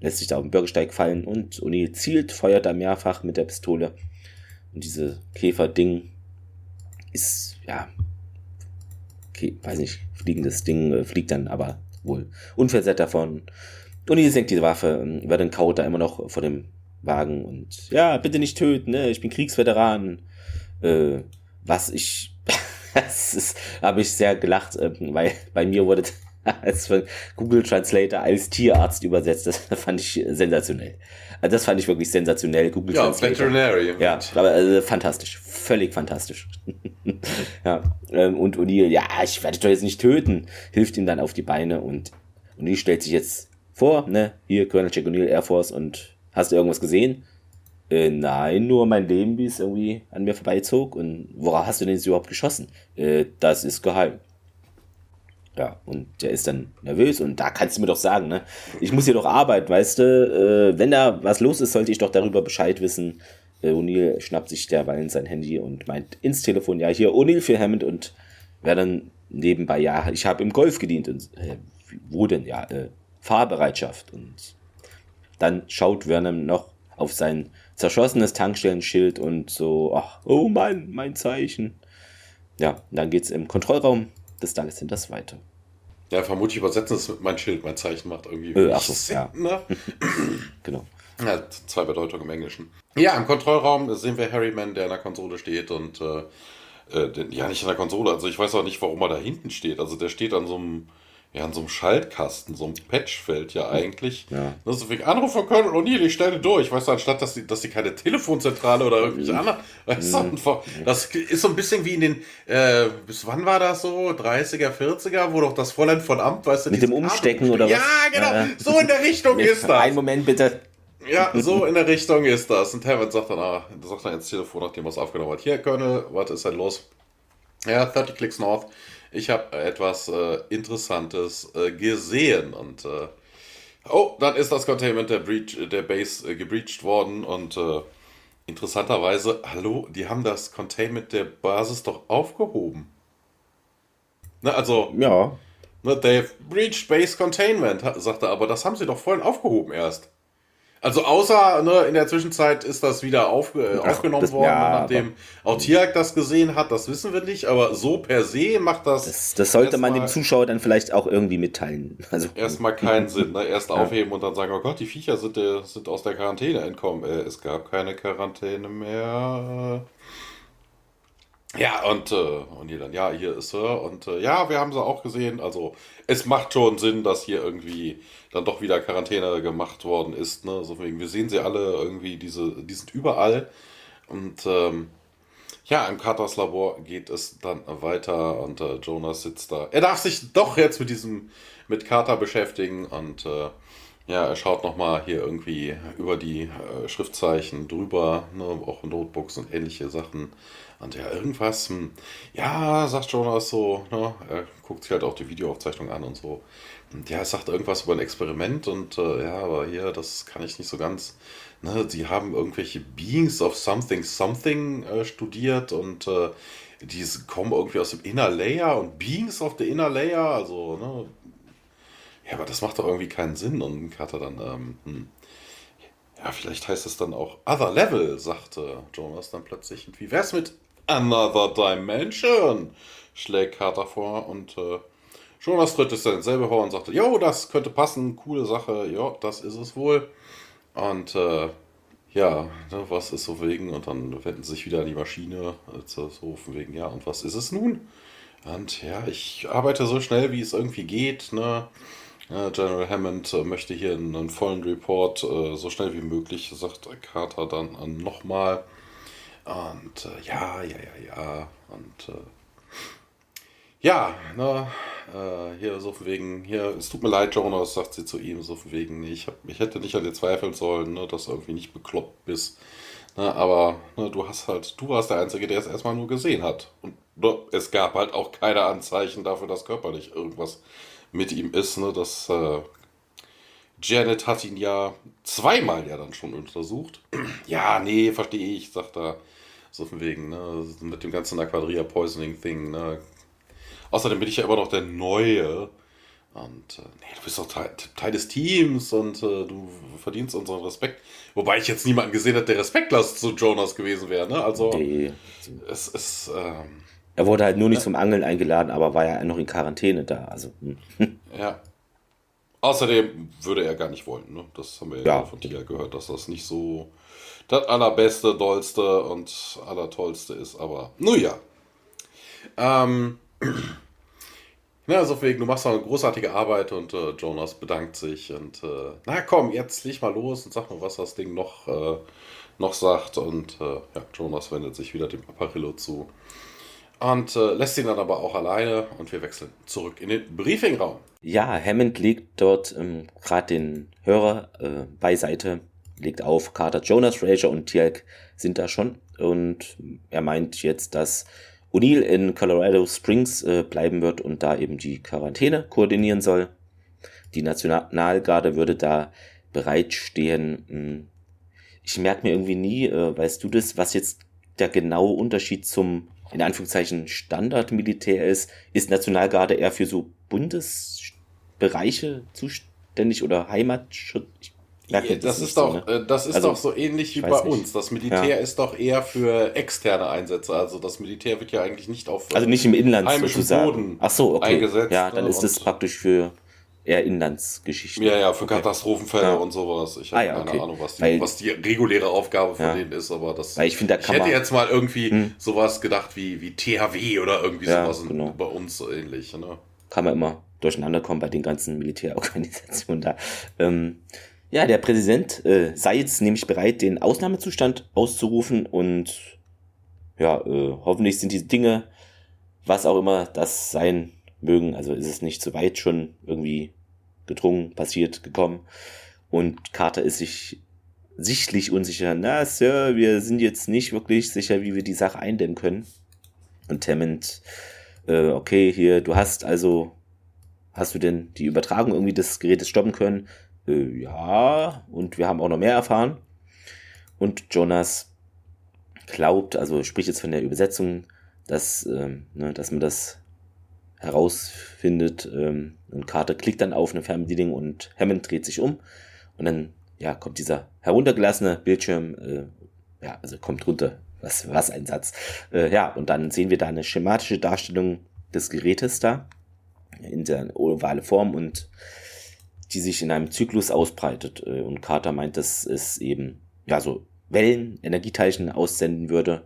lässt sich da auf den Bürgersteig fallen und O'Neill zielt, feuert da mehrfach mit der Pistole. Und diese Käfer-Ding ist, ja, okay, weiß nicht, fliegendes Ding äh, fliegt dann aber wohl unversehrt davon. Und die senkt die Waffe, ähm, wird dann kaut da immer noch vor dem Wagen und ja, bitte nicht töten, ne? ich bin Kriegsveteran. Äh, was ich, (laughs) das habe ich sehr gelacht, äh, weil bei mir wurde (laughs) als von Google Translator als Tierarzt übersetzt. Das (laughs) fand ich sensationell. Also das fand ich wirklich sensationell. Google ja, Translator. Veterinary. Ja, aber also, fantastisch. Völlig fantastisch. (laughs) ja, ähm, und O'Neill, ja, ich werde dich doch jetzt nicht töten, hilft ihm dann auf die Beine und O'Neill stellt sich jetzt vor, ne, hier Colonel Jack O'Neill, Air Force und hast du irgendwas gesehen? Äh, nein, nur mein Leben, wie es irgendwie an mir vorbeizog. Und worauf hast du denn jetzt überhaupt geschossen? Äh, das ist geheim. Ja, und der ist dann nervös und da kannst du mir doch sagen, ne? Ich muss hier doch arbeiten, weißt du? Äh, wenn da was los ist, sollte ich doch darüber Bescheid wissen. Äh, O'Neill schnappt sich derweil sein Handy und meint ins Telefon, ja, hier O'Neill für Hammond und wer dann nebenbei, ja, ich habe im Golf gedient und äh, wo denn? Ja, äh, Fahrbereitschaft. Und dann schaut Werner noch auf sein zerschossenes Tankstellenschild und so, ach, oh Mann, mein Zeichen. Ja, dann geht's im Kontrollraum des Dagestinters weiter. Ja, vermutlich übersetzen es mit mein Schild, mein Zeichen macht irgendwie. Äh, ach so, ja. Ne? (laughs) genau. Ja, zwei Bedeutungen im Englischen. Ja, im Kontrollraum sehen wir Harryman, der an der Konsole steht und äh, äh, den, ja, nicht an der Konsole, also ich weiß auch nicht, warum er da hinten steht. Also der steht an so einem ja, an so einem Schaltkasten, so einem Patchfeld ja eigentlich. Ja. Das ist wegen Anruf von Colonel O'Neill, ich stelle durch. Weißt du, anstatt dass sie, dass sie keine Telefonzentrale oder irgendwelche anderen. Weißt du, das ist so ein bisschen wie in den, äh, bis wann war das so? 30er, 40er, wo doch das Fräulein von Amt, weißt du, Mit dem Umstecken Amt, oder was? Ja, genau, ja. so in der Richtung ist das. Einen Moment bitte. Ja, so in der Richtung ist das. Und Hammond sagt dann, ah, sagt dann ins Telefon, nachdem er es aufgenommen hat. Hier, Colonel, was ist denn los? Ja, 30 Clicks North ich habe etwas äh, Interessantes äh, gesehen und äh, oh, dann ist das Containment der, Breach, der Base äh, gebreached worden und äh, interessanterweise, hallo, die haben das Containment der Basis doch aufgehoben. Ne, also, ja. Ne, they've breached Base Containment, sagt er, aber das haben sie doch vorhin aufgehoben erst. Also außer ne, in der Zwischenzeit ist das wieder aufge Ach, aufgenommen das, worden, ja, nachdem auch Tiak das gesehen hat, das wissen wir nicht, aber so per se macht das. Das, das sollte man dem Zuschauer dann vielleicht auch irgendwie mitteilen. Also erstmal keinen (laughs) Sinn, ne? Erst ja. aufheben und dann sagen, oh Gott, die Viecher sind, äh, sind aus der Quarantäne entkommen. Äh, es gab keine Quarantäne mehr. Ja, und, äh, und hier dann, ja, hier ist er. Und äh, ja, wir haben sie auch gesehen. Also es macht schon Sinn, dass hier irgendwie dann doch wieder Quarantäne gemacht worden ist. Ne? Also wir sehen sie alle irgendwie, diese, die sind überall. Und ähm, ja, im Carters Labor geht es dann weiter und äh, Jonas sitzt da. Er darf sich doch jetzt mit diesem, mit Carter beschäftigen und äh, ja, er schaut nochmal hier irgendwie über die äh, Schriftzeichen drüber, ne, auch Notebooks und ähnliche Sachen. Und ja, irgendwas, hm, ja, sagt Jonas so, ne, er guckt sich halt auch die Videoaufzeichnung an und so. Und ja, er sagt irgendwas über ein Experiment und äh, ja, aber hier, das kann ich nicht so ganz. Ne, sie haben irgendwelche Beings of Something Something äh, studiert und äh, die kommen irgendwie aus dem Inner Layer und Beings of the Inner Layer, also, ne, ja, aber das macht doch irgendwie keinen Sinn. Und Carter dann, ähm, hm, ja, vielleicht heißt es dann auch Other Level, sagte Jonas dann plötzlich. Und wie wär's mit Another Dimension? schlägt Carter vor und äh, Jonas tritt es dann ins selbe Horn und sagte, jo, das könnte passen, coole Sache, ja, das ist es wohl. Und äh, ja, ne, was ist so wegen? Und dann wenden sie sich wieder an die Maschine, äh, so von wegen, ja, und was ist es nun? Und ja, ich arbeite so schnell, wie es irgendwie geht, ne? General Hammond äh, möchte hier einen, vollen Report äh, so schnell wie möglich, sagt Carter dann äh, nochmal. Und äh, ja, ja, ja, ja. Und äh, ja, ne, äh, hier so von wegen, hier, es tut mir leid, Jonas, sagt sie zu ihm, so von wegen, ich, hab, ich hätte nicht an dir zweifeln sollen, ne, dass du irgendwie nicht bekloppt bist. Ne, aber ne, du hast halt, du warst der Einzige, der es erstmal nur gesehen hat. Und ne, es gab halt auch keine Anzeichen dafür, dass körperlich irgendwas mit ihm ist. Ne? Das, äh, Janet hat ihn ja zweimal ja dann schon untersucht. (clears throat) ja, nee, verstehe ich, sagt er. So von wegen, ne? Mit dem ganzen Aquadria Poisoning Thing, ne? Außerdem bin ich ja immer noch der Neue. Und äh, nee, du bist doch Teil, Teil des Teams und äh, du verdienst unseren Respekt. Wobei ich jetzt niemanden gesehen habe, der respektlos zu Jonas gewesen wäre. Ne? Also nee. es ist. Ähm, er wurde halt nur nicht ja. zum Angeln eingeladen, aber war ja noch in Quarantäne da. Also. Hm. (laughs) Ja. Außerdem würde er gar nicht wollen. Ne? Das haben wir ja, ja. von Tia gehört, dass das nicht so das allerbeste, dollste und allertollste ist. Aber nun ja. Ähm, (clears throat) ja, also wegen, du machst noch eine großartige Arbeit und äh, Jonas bedankt sich und äh, na komm, jetzt leg mal los und sag mal, was das Ding noch, äh, noch sagt. Und äh, ja, Jonas wendet sich wieder dem Apparillo zu und äh, lässt ihn dann aber auch alleine und wir wechseln zurück in den Briefingraum. Ja, Hammond legt dort ähm, gerade den Hörer äh, beiseite, legt auf, Carter, Jonas, Fraser und Tielk sind da schon und er meint jetzt, dass O'Neill in Colorado Springs äh, bleiben wird und da eben die Quarantäne koordinieren soll. Die Nationalgarde würde da bereitstehen. Hm, ich merke mir irgendwie nie, äh, weißt du das, was jetzt der genaue Unterschied zum in Anführungszeichen Standardmilitär ist, ist Nationalgarde eher für so Bundesbereiche zuständig oder Heimatschutz? Ja, das, ist doch, so, ne? das ist also, doch so ähnlich wie bei uns. Das Militär ja. ist doch eher für externe Einsätze. Also das Militär wird ja eigentlich nicht auf also nicht im Inland sozusagen. Boden Ach so, okay. eingesetzt. Ja, dann ist es praktisch für eher Inlandsgeschichten. Ja, ja, für okay. Katastrophenfälle ja. und sowas. Ich habe ah, ja, keine okay. Ahnung, was die, weil, was die reguläre Aufgabe von denen ist, aber das. Weil ich finde, da kann ich hätte jetzt mal irgendwie hm. sowas gedacht wie, wie THW oder irgendwie sowas genau. bei uns so ähnlich. Ne? Kann man immer durcheinander kommen bei den ganzen Militärorganisationen da. Ähm, ja, der Präsident äh, sei jetzt nämlich bereit, den Ausnahmezustand auszurufen und ja, äh, hoffentlich sind diese Dinge, was auch immer das sein mögen. Also ist es nicht zu weit schon irgendwie gedrungen, passiert, gekommen. Und Carter ist sich sichtlich unsicher. Na, Sir, wir sind jetzt nicht wirklich sicher, wie wir die Sache eindämmen können. Und Hammond, äh, okay, hier, du hast also, hast du denn die Übertragung irgendwie des Gerätes stoppen können? Äh, ja, und wir haben auch noch mehr erfahren. Und Jonas glaubt, also spricht jetzt von der Übersetzung, dass, ähm, ne, dass man das herausfindet. Ähm, und Carter klickt dann auf eine Fernbedienung und Hammond dreht sich um. Und dann ja, kommt dieser heruntergelassene Bildschirm, äh, ja, also kommt runter. Was, was ein Satz. Äh, ja, und dann sehen wir da eine schematische Darstellung des Gerätes da in der ovale Form und die sich in einem Zyklus ausbreitet. Äh, und Carter meint, dass es eben ja so Wellen, Energieteilchen aussenden würde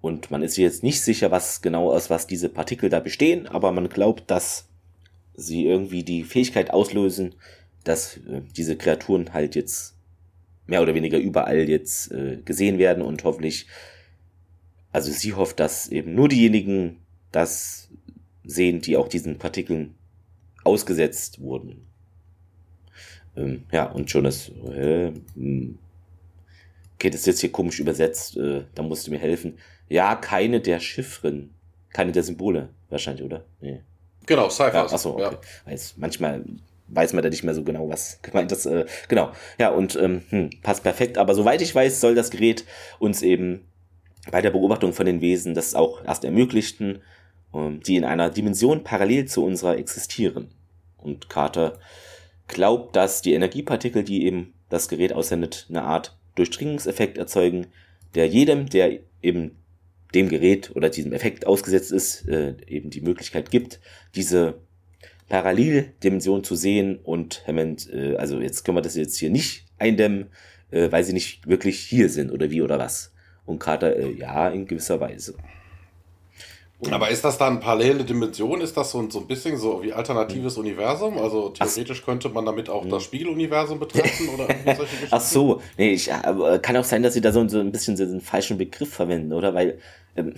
und man ist jetzt nicht sicher, was genau aus was diese Partikel da bestehen, aber man glaubt, dass sie irgendwie die Fähigkeit auslösen, dass äh, diese Kreaturen halt jetzt mehr oder weniger überall jetzt äh, gesehen werden und hoffentlich, also sie hofft, dass eben nur diejenigen das sehen, die auch diesen Partikeln ausgesetzt wurden. Ähm, ja, und schon das, äh, okay, das ist jetzt hier komisch übersetzt, äh, da musst du mir helfen. Ja, keine der Chiffren. Keine der Symbole, wahrscheinlich, oder? Nee. Genau, Cyphers. Ja, achso, okay. Ja. Weiß, manchmal weiß man da nicht mehr so genau, was (laughs) gemeint ist. Äh, genau. Ja, und ähm, hm, passt perfekt. Aber soweit ich weiß, soll das Gerät uns eben bei der Beobachtung von den Wesen das auch erst ermöglichten, ähm, die in einer Dimension parallel zu unserer existieren. Und Carter glaubt, dass die Energiepartikel, die eben das Gerät aussendet, eine Art Durchdringungseffekt erzeugen, der jedem, der eben dem Gerät oder diesem Effekt ausgesetzt ist, äh, eben die Möglichkeit gibt, diese Paralleldimension zu sehen und Hammond, äh, also jetzt können wir das jetzt hier nicht eindämmen, äh, weil sie nicht wirklich hier sind oder wie oder was. Und Carter, äh, ja, in gewisser Weise. Aber ist das dann parallele Dimension? Ist das so, so ein bisschen so wie alternatives mhm. Universum? Also theoretisch könnte man damit auch mhm. das Spiegeluniversum betrachten oder (laughs) solche Geschichten? Ach so, nee, ich, äh, kann auch sein, dass sie da so, so ein bisschen so einen falschen Begriff verwenden, oder? Weil, ähm,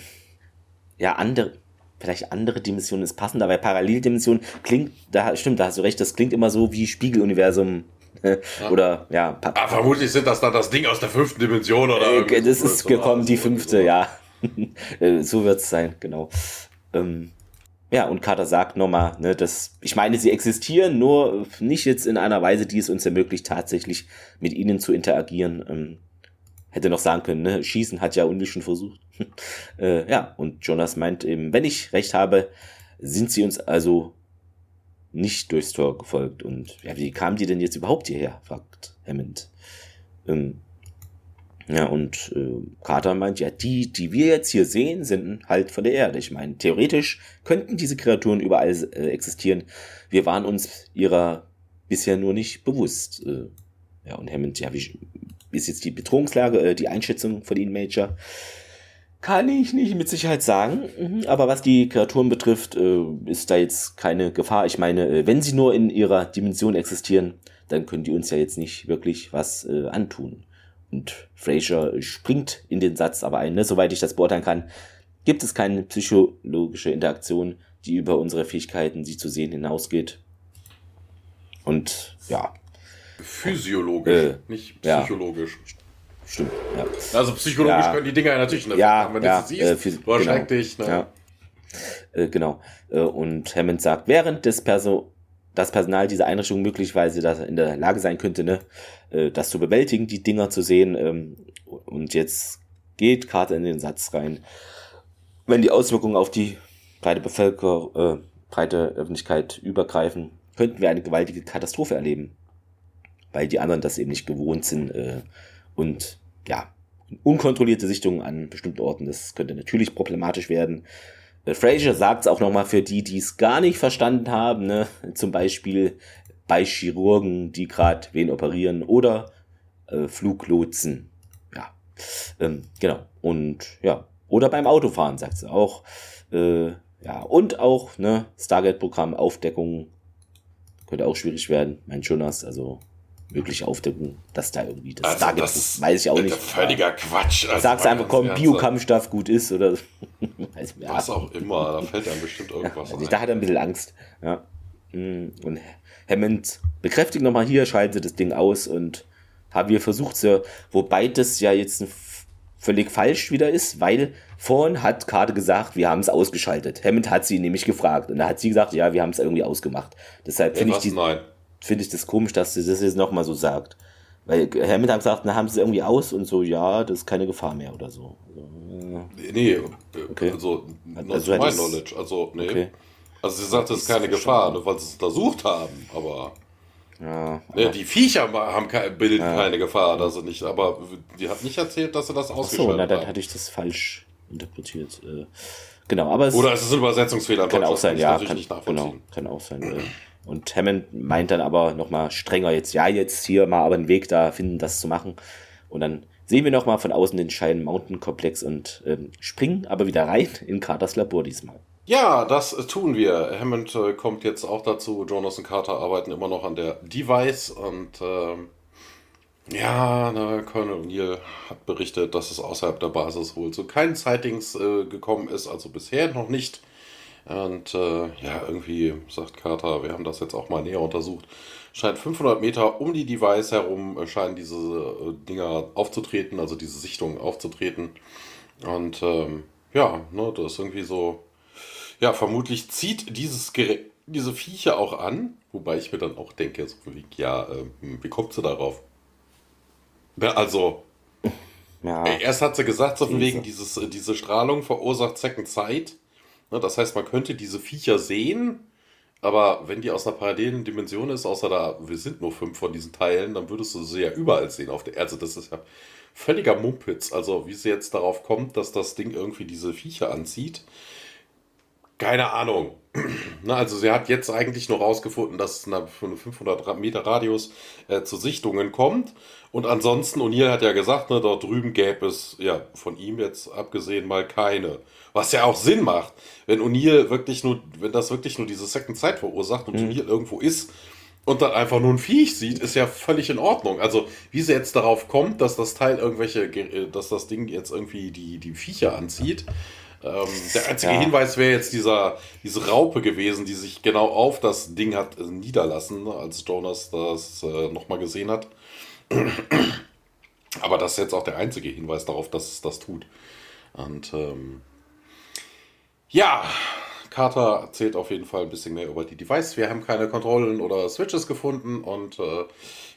ja, andere, vielleicht andere Dimensionen ist passender, weil Paralleldimension klingt, da stimmt, da hast du recht, das klingt immer so wie Spiegeluniversum. Ja. (laughs) Oder ja. Ah, vermutlich sind das dann das Ding aus der fünften Dimension oder. Äh, das ist gekommen, die fünfte, ja. Äh, so wird es sein, genau. Ähm, ja, und Carter sagt nochmal, ne, dass, ich meine, sie existieren, nur nicht jetzt in einer Weise, die es uns ermöglicht, tatsächlich mit ihnen zu interagieren. Ähm, hätte noch sagen können, ne, Schießen hat ja Uni schon versucht. (laughs) äh, ja, und Jonas meint eben, wenn ich recht habe, sind sie uns also nicht durchs Tor gefolgt. Und ja, wie kamen die denn jetzt überhaupt hierher? fragt Hammond. Ähm, ja, und äh, Carter meint, ja, die, die wir jetzt hier sehen, sind halt von der Erde. Ich meine, theoretisch könnten diese Kreaturen überall äh, existieren. Wir waren uns ihrer bisher nur nicht bewusst. Äh, ja, und Hammond, ja, wie ist jetzt die Bedrohungslage, äh, die Einschätzung von Ihnen, Major? Kann ich nicht mit Sicherheit sagen. Mhm, aber was die Kreaturen betrifft, äh, ist da jetzt keine Gefahr. Ich meine, äh, wenn sie nur in ihrer Dimension existieren, dann können die uns ja jetzt nicht wirklich was äh, antun. Und Fraser springt in den Satz aber ein, ne? soweit ich das beurteilen kann, gibt es keine psychologische Interaktion, die über unsere Fähigkeiten, sie zu sehen, hinausgeht. Und ja. Physiologisch, äh, nicht psychologisch. Ja. Stimmt, ja. Also psychologisch ja. können die Dinger natürlich nicht ja, haben, wenn ja, du sie siehst. Äh, genau, dich. Ne? Ja. Äh, genau. Äh, und Hammond sagt, während des Perso das Personal dieser Einrichtung möglicherweise in der Lage sein könnte, ne, äh, das zu bewältigen, die Dinger zu sehen. Ähm, und jetzt geht Carter in den Satz rein. Wenn die Auswirkungen auf die breite Bevölkerung, äh, breite Öffentlichkeit übergreifen, könnten wir eine gewaltige Katastrophe erleben. Weil die anderen das eben nicht gewohnt sind. Äh, und ja, unkontrollierte Sichtungen an bestimmten Orten, das könnte natürlich problematisch werden. Äh, Fraser sagt es auch nochmal für die, die es gar nicht verstanden haben, ne? zum Beispiel bei Chirurgen, die gerade wen operieren oder äh, Fluglotsen. Ja, ähm, genau. Und ja, oder beim Autofahren, sagt sie auch. Äh, ja, und auch ne, Stargate-Programm, Aufdeckung könnte auch schwierig werden. Mein Jonas, also mögliche Aufdeckung, dass da irgendwie das also da gibt. Das weiß ich auch nicht. Völliger Quatsch. Also sagst einfach, komm, Biokampfstoff gut ist oder (laughs) ja. was auch immer. Da fällt einem bestimmt irgendwas ja, also Da hat er ein bisschen Angst. Ja. Hm, und Hammond bekräftigt nochmal hier, schaltet sie das Ding aus und haben wir versucht, so, wobei das ja jetzt völlig falsch wieder ist, weil vorhin hat Karte gesagt, wir haben es ausgeschaltet. Hammond hat sie nämlich gefragt und da hat sie gesagt, ja, wir haben es irgendwie ausgemacht. Deshalb finde ich die. Nein finde ich das komisch, dass sie das jetzt nochmal so sagt. Weil Herr Mittag sagt, na, haben sie es irgendwie aus und so, ja, das ist keine Gefahr mehr oder so. Also, nee, okay. also, also mein Knowledge, also, nee. Okay. Also sie sagt, es ist keine Gefahr, nur weil sie es untersucht haben, aber. Ja, ja, die Viecher haben kein, bilden ja. keine Gefahr, dass sie nicht, aber die hat nicht erzählt, dass sie das ausgeschaltet Ach so, na, dann hatte ich das falsch interpretiert. Äh, genau, aber es Oder es ist ein Übersetzungsfehler. Kann auch sein, ja, kann, genau, kann auch sein. Äh, und Hammond meint dann aber nochmal strenger jetzt, ja, jetzt hier mal aber einen Weg da finden, das zu machen. Und dann sehen wir nochmal von außen den Shine Mountain Komplex und ähm, springen aber wieder rein in Carters Labor diesmal. Ja, das tun wir. Hammond äh, kommt jetzt auch dazu. Jonas und Carter arbeiten immer noch an der Device und ähm, ja, na, Colonel O'Neill hat berichtet, dass es außerhalb der Basis wohl zu keinen Sightings äh, gekommen ist, also bisher noch nicht. Und äh, ja, irgendwie sagt Carter, wir haben das jetzt auch mal näher untersucht. Scheint 500 Meter um die Device herum äh, scheinen diese äh, Dinger aufzutreten, also diese Sichtungen aufzutreten. Und ähm, ja, ne, das ist irgendwie so. Ja, vermutlich zieht dieses Gerät, diese Viecher auch an. Wobei ich mir dann auch denke, so wie, ja, äh, wie kommt sie darauf? Also, ja. erst hat sie gesagt, so von wegen, dieses, äh, diese Strahlung verursacht Second Sight. Ne, das heißt, man könnte diese Viecher sehen, aber wenn die aus einer parallelen Dimension ist, außer da, wir sind nur fünf von diesen Teilen, dann würdest du sie ja überall sehen auf der Erde. Das ist ja völliger Mumpitz. Also, wie sie jetzt darauf kommt, dass das Ding irgendwie diese Viecher anzieht, keine Ahnung. (clears throat) Na, also sie hat jetzt eigentlich nur rausgefunden, dass es für eine 500 Meter Radius äh, zu Sichtungen kommt. Und ansonsten, O'Neill hat ja gesagt, ne, dort drüben gäbe es, ja, von ihm jetzt abgesehen mal keine. Was ja auch Sinn macht, wenn O'Neill wirklich nur, wenn das wirklich nur diese Second Zeit verursacht und mhm. O'Neill irgendwo ist und dann einfach nur ein Viech sieht, ist ja völlig in Ordnung. Also, wie sie jetzt darauf kommt, dass das Teil irgendwelche, äh, dass das Ding jetzt irgendwie die, die Viecher anzieht, ähm, der einzige ja. Hinweis wäre jetzt dieser, diese Raupe gewesen, die sich genau auf das Ding hat äh, niederlassen, als Jonas das äh, nochmal gesehen hat. (clears throat) Aber das ist jetzt auch der einzige Hinweis darauf, dass es das tut. Und ähm, ja, Carter erzählt auf jeden Fall ein bisschen mehr über die Device. Wir haben keine Kontrollen oder Switches gefunden und äh,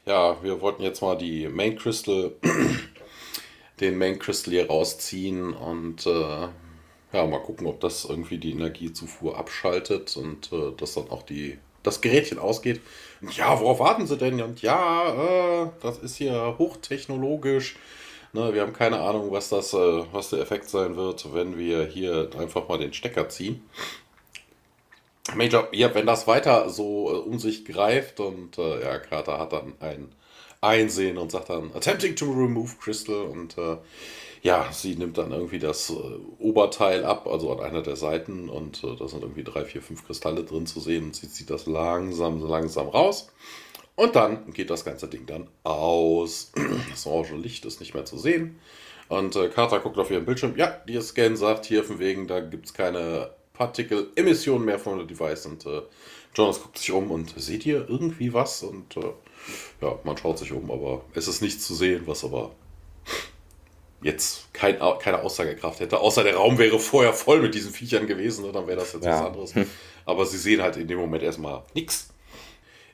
ja, wir wollten jetzt mal die Main Crystal, (clears throat) den Main Crystal hier rausziehen und äh, ja, mal gucken, ob das irgendwie die Energiezufuhr abschaltet und äh, dass dann auch die, das Gerätchen ausgeht. Und ja, worauf warten Sie denn? Und ja, äh, das ist hier hochtechnologisch. Ne, wir haben keine Ahnung, was, das, äh, was der Effekt sein wird, wenn wir hier einfach mal den Stecker ziehen. Major, ja, wenn das weiter so äh, um sich greift und äh, ja, Carter hat dann ein Einsehen und sagt dann, attempting to remove Crystal und äh, ja, sie nimmt dann irgendwie das äh, Oberteil ab, also an einer der Seiten und äh, da sind irgendwie drei, vier, fünf Kristalle drin zu sehen und sie zieht das langsam, langsam raus. Und dann geht das ganze Ding dann aus. (clears throat) Das orange Licht ist nicht mehr zu sehen. Und äh, Carter guckt auf ihren Bildschirm. Ja, die Scan sagt hier von wegen, da gibt es keine Partikelemissionen mehr von der Device. Und äh, Jonas guckt sich um und seht ihr irgendwie was? Und äh, ja, man schaut sich um, aber es ist nichts zu sehen, was aber jetzt kein, keine Aussagekraft hätte. Außer der Raum wäre vorher voll mit diesen Viechern gewesen, dann wäre das jetzt ja. was anderes. Aber sie sehen halt in dem Moment erstmal nichts.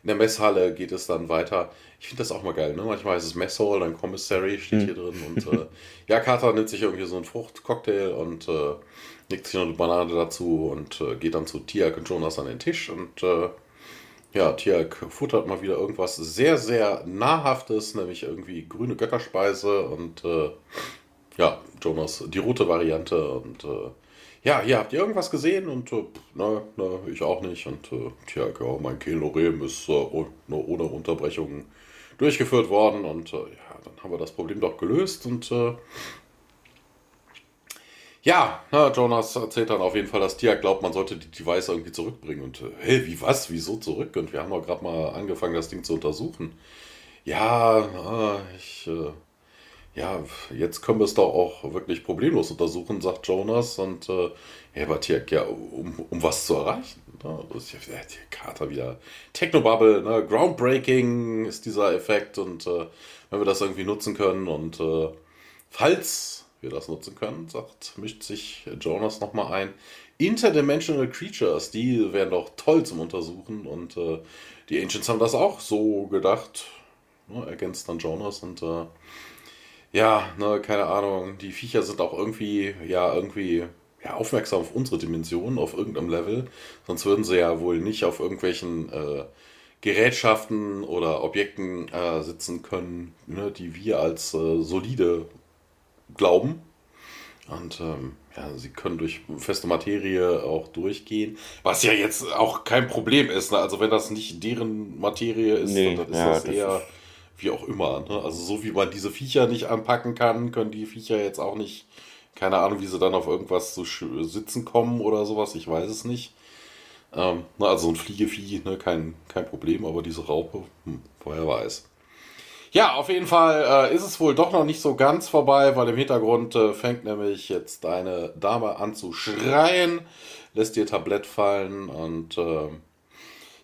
In der Messhalle geht es dann weiter. Ich finde das auch mal geil, ne? Manchmal ist es Messhall, dann Commissary steht hm. hier drin und äh, (laughs) ja, Carter nimmt sich irgendwie so einen Fruchtcocktail und äh, nickt sich noch eine Banane dazu und äh, geht dann zu Tiak und Jonas an den Tisch und äh, ja, Tiak futtert mal wieder irgendwas sehr, sehr nahrhaftes, nämlich irgendwie grüne Götterspeise und äh, ja, Jonas die rote Variante und äh, ja, hier habt ihr irgendwas gesehen? Und äh, na, na, ich auch nicht. Und äh, tja, ja, mein Kehlorem ist äh, ohne Unterbrechung durchgeführt worden. Und äh, ja, dann haben wir das Problem doch gelöst. Und äh, ja, na, Jonas erzählt dann auf jeden Fall, dass Tia glaubt, man sollte die Device irgendwie zurückbringen. Und äh, hey, wie was? Wieso zurück? Und wir haben doch gerade mal angefangen, das Ding zu untersuchen. Ja, na, ich ja, jetzt können wir es doch auch wirklich problemlos untersuchen, sagt Jonas. Und äh, ja, aber Tja, ja, um, um was zu erreichen. Ne? Das ist ja, die Kater wieder. Technobubble, ne? Groundbreaking ist dieser Effekt. Und äh, wenn wir das irgendwie nutzen können und äh, falls wir das nutzen können, sagt, mischt sich Jonas nochmal ein. Interdimensional Creatures, die wären doch toll zum Untersuchen. Und äh, die Ancients haben das auch so gedacht. Ne? Ergänzt dann Jonas und äh, ja, ne, keine Ahnung. Die Viecher sind auch irgendwie, ja, irgendwie ja, aufmerksam auf unsere Dimension, auf irgendeinem Level. Sonst würden sie ja wohl nicht auf irgendwelchen äh, Gerätschaften oder Objekten äh, sitzen können, ne, die wir als äh, solide glauben. Und ähm, ja, sie können durch feste Materie auch durchgehen, was ja jetzt auch kein Problem ist. Ne? Also wenn das nicht deren Materie ist, nee, dann ist ja, das eher... Das wie auch immer. Ne? Also so wie man diese Viecher nicht anpacken kann, können die Viecher jetzt auch nicht, keine Ahnung, wie sie dann auf irgendwas zu sitzen kommen oder sowas, ich weiß es nicht. Ähm, na, also ein Fliegevieh, ne, kein, kein Problem, aber diese Raupe, hm, woher weiß. Ja, auf jeden Fall äh, ist es wohl doch noch nicht so ganz vorbei, weil im Hintergrund äh, fängt nämlich jetzt eine Dame an zu schreien, lässt ihr Tablett fallen und äh,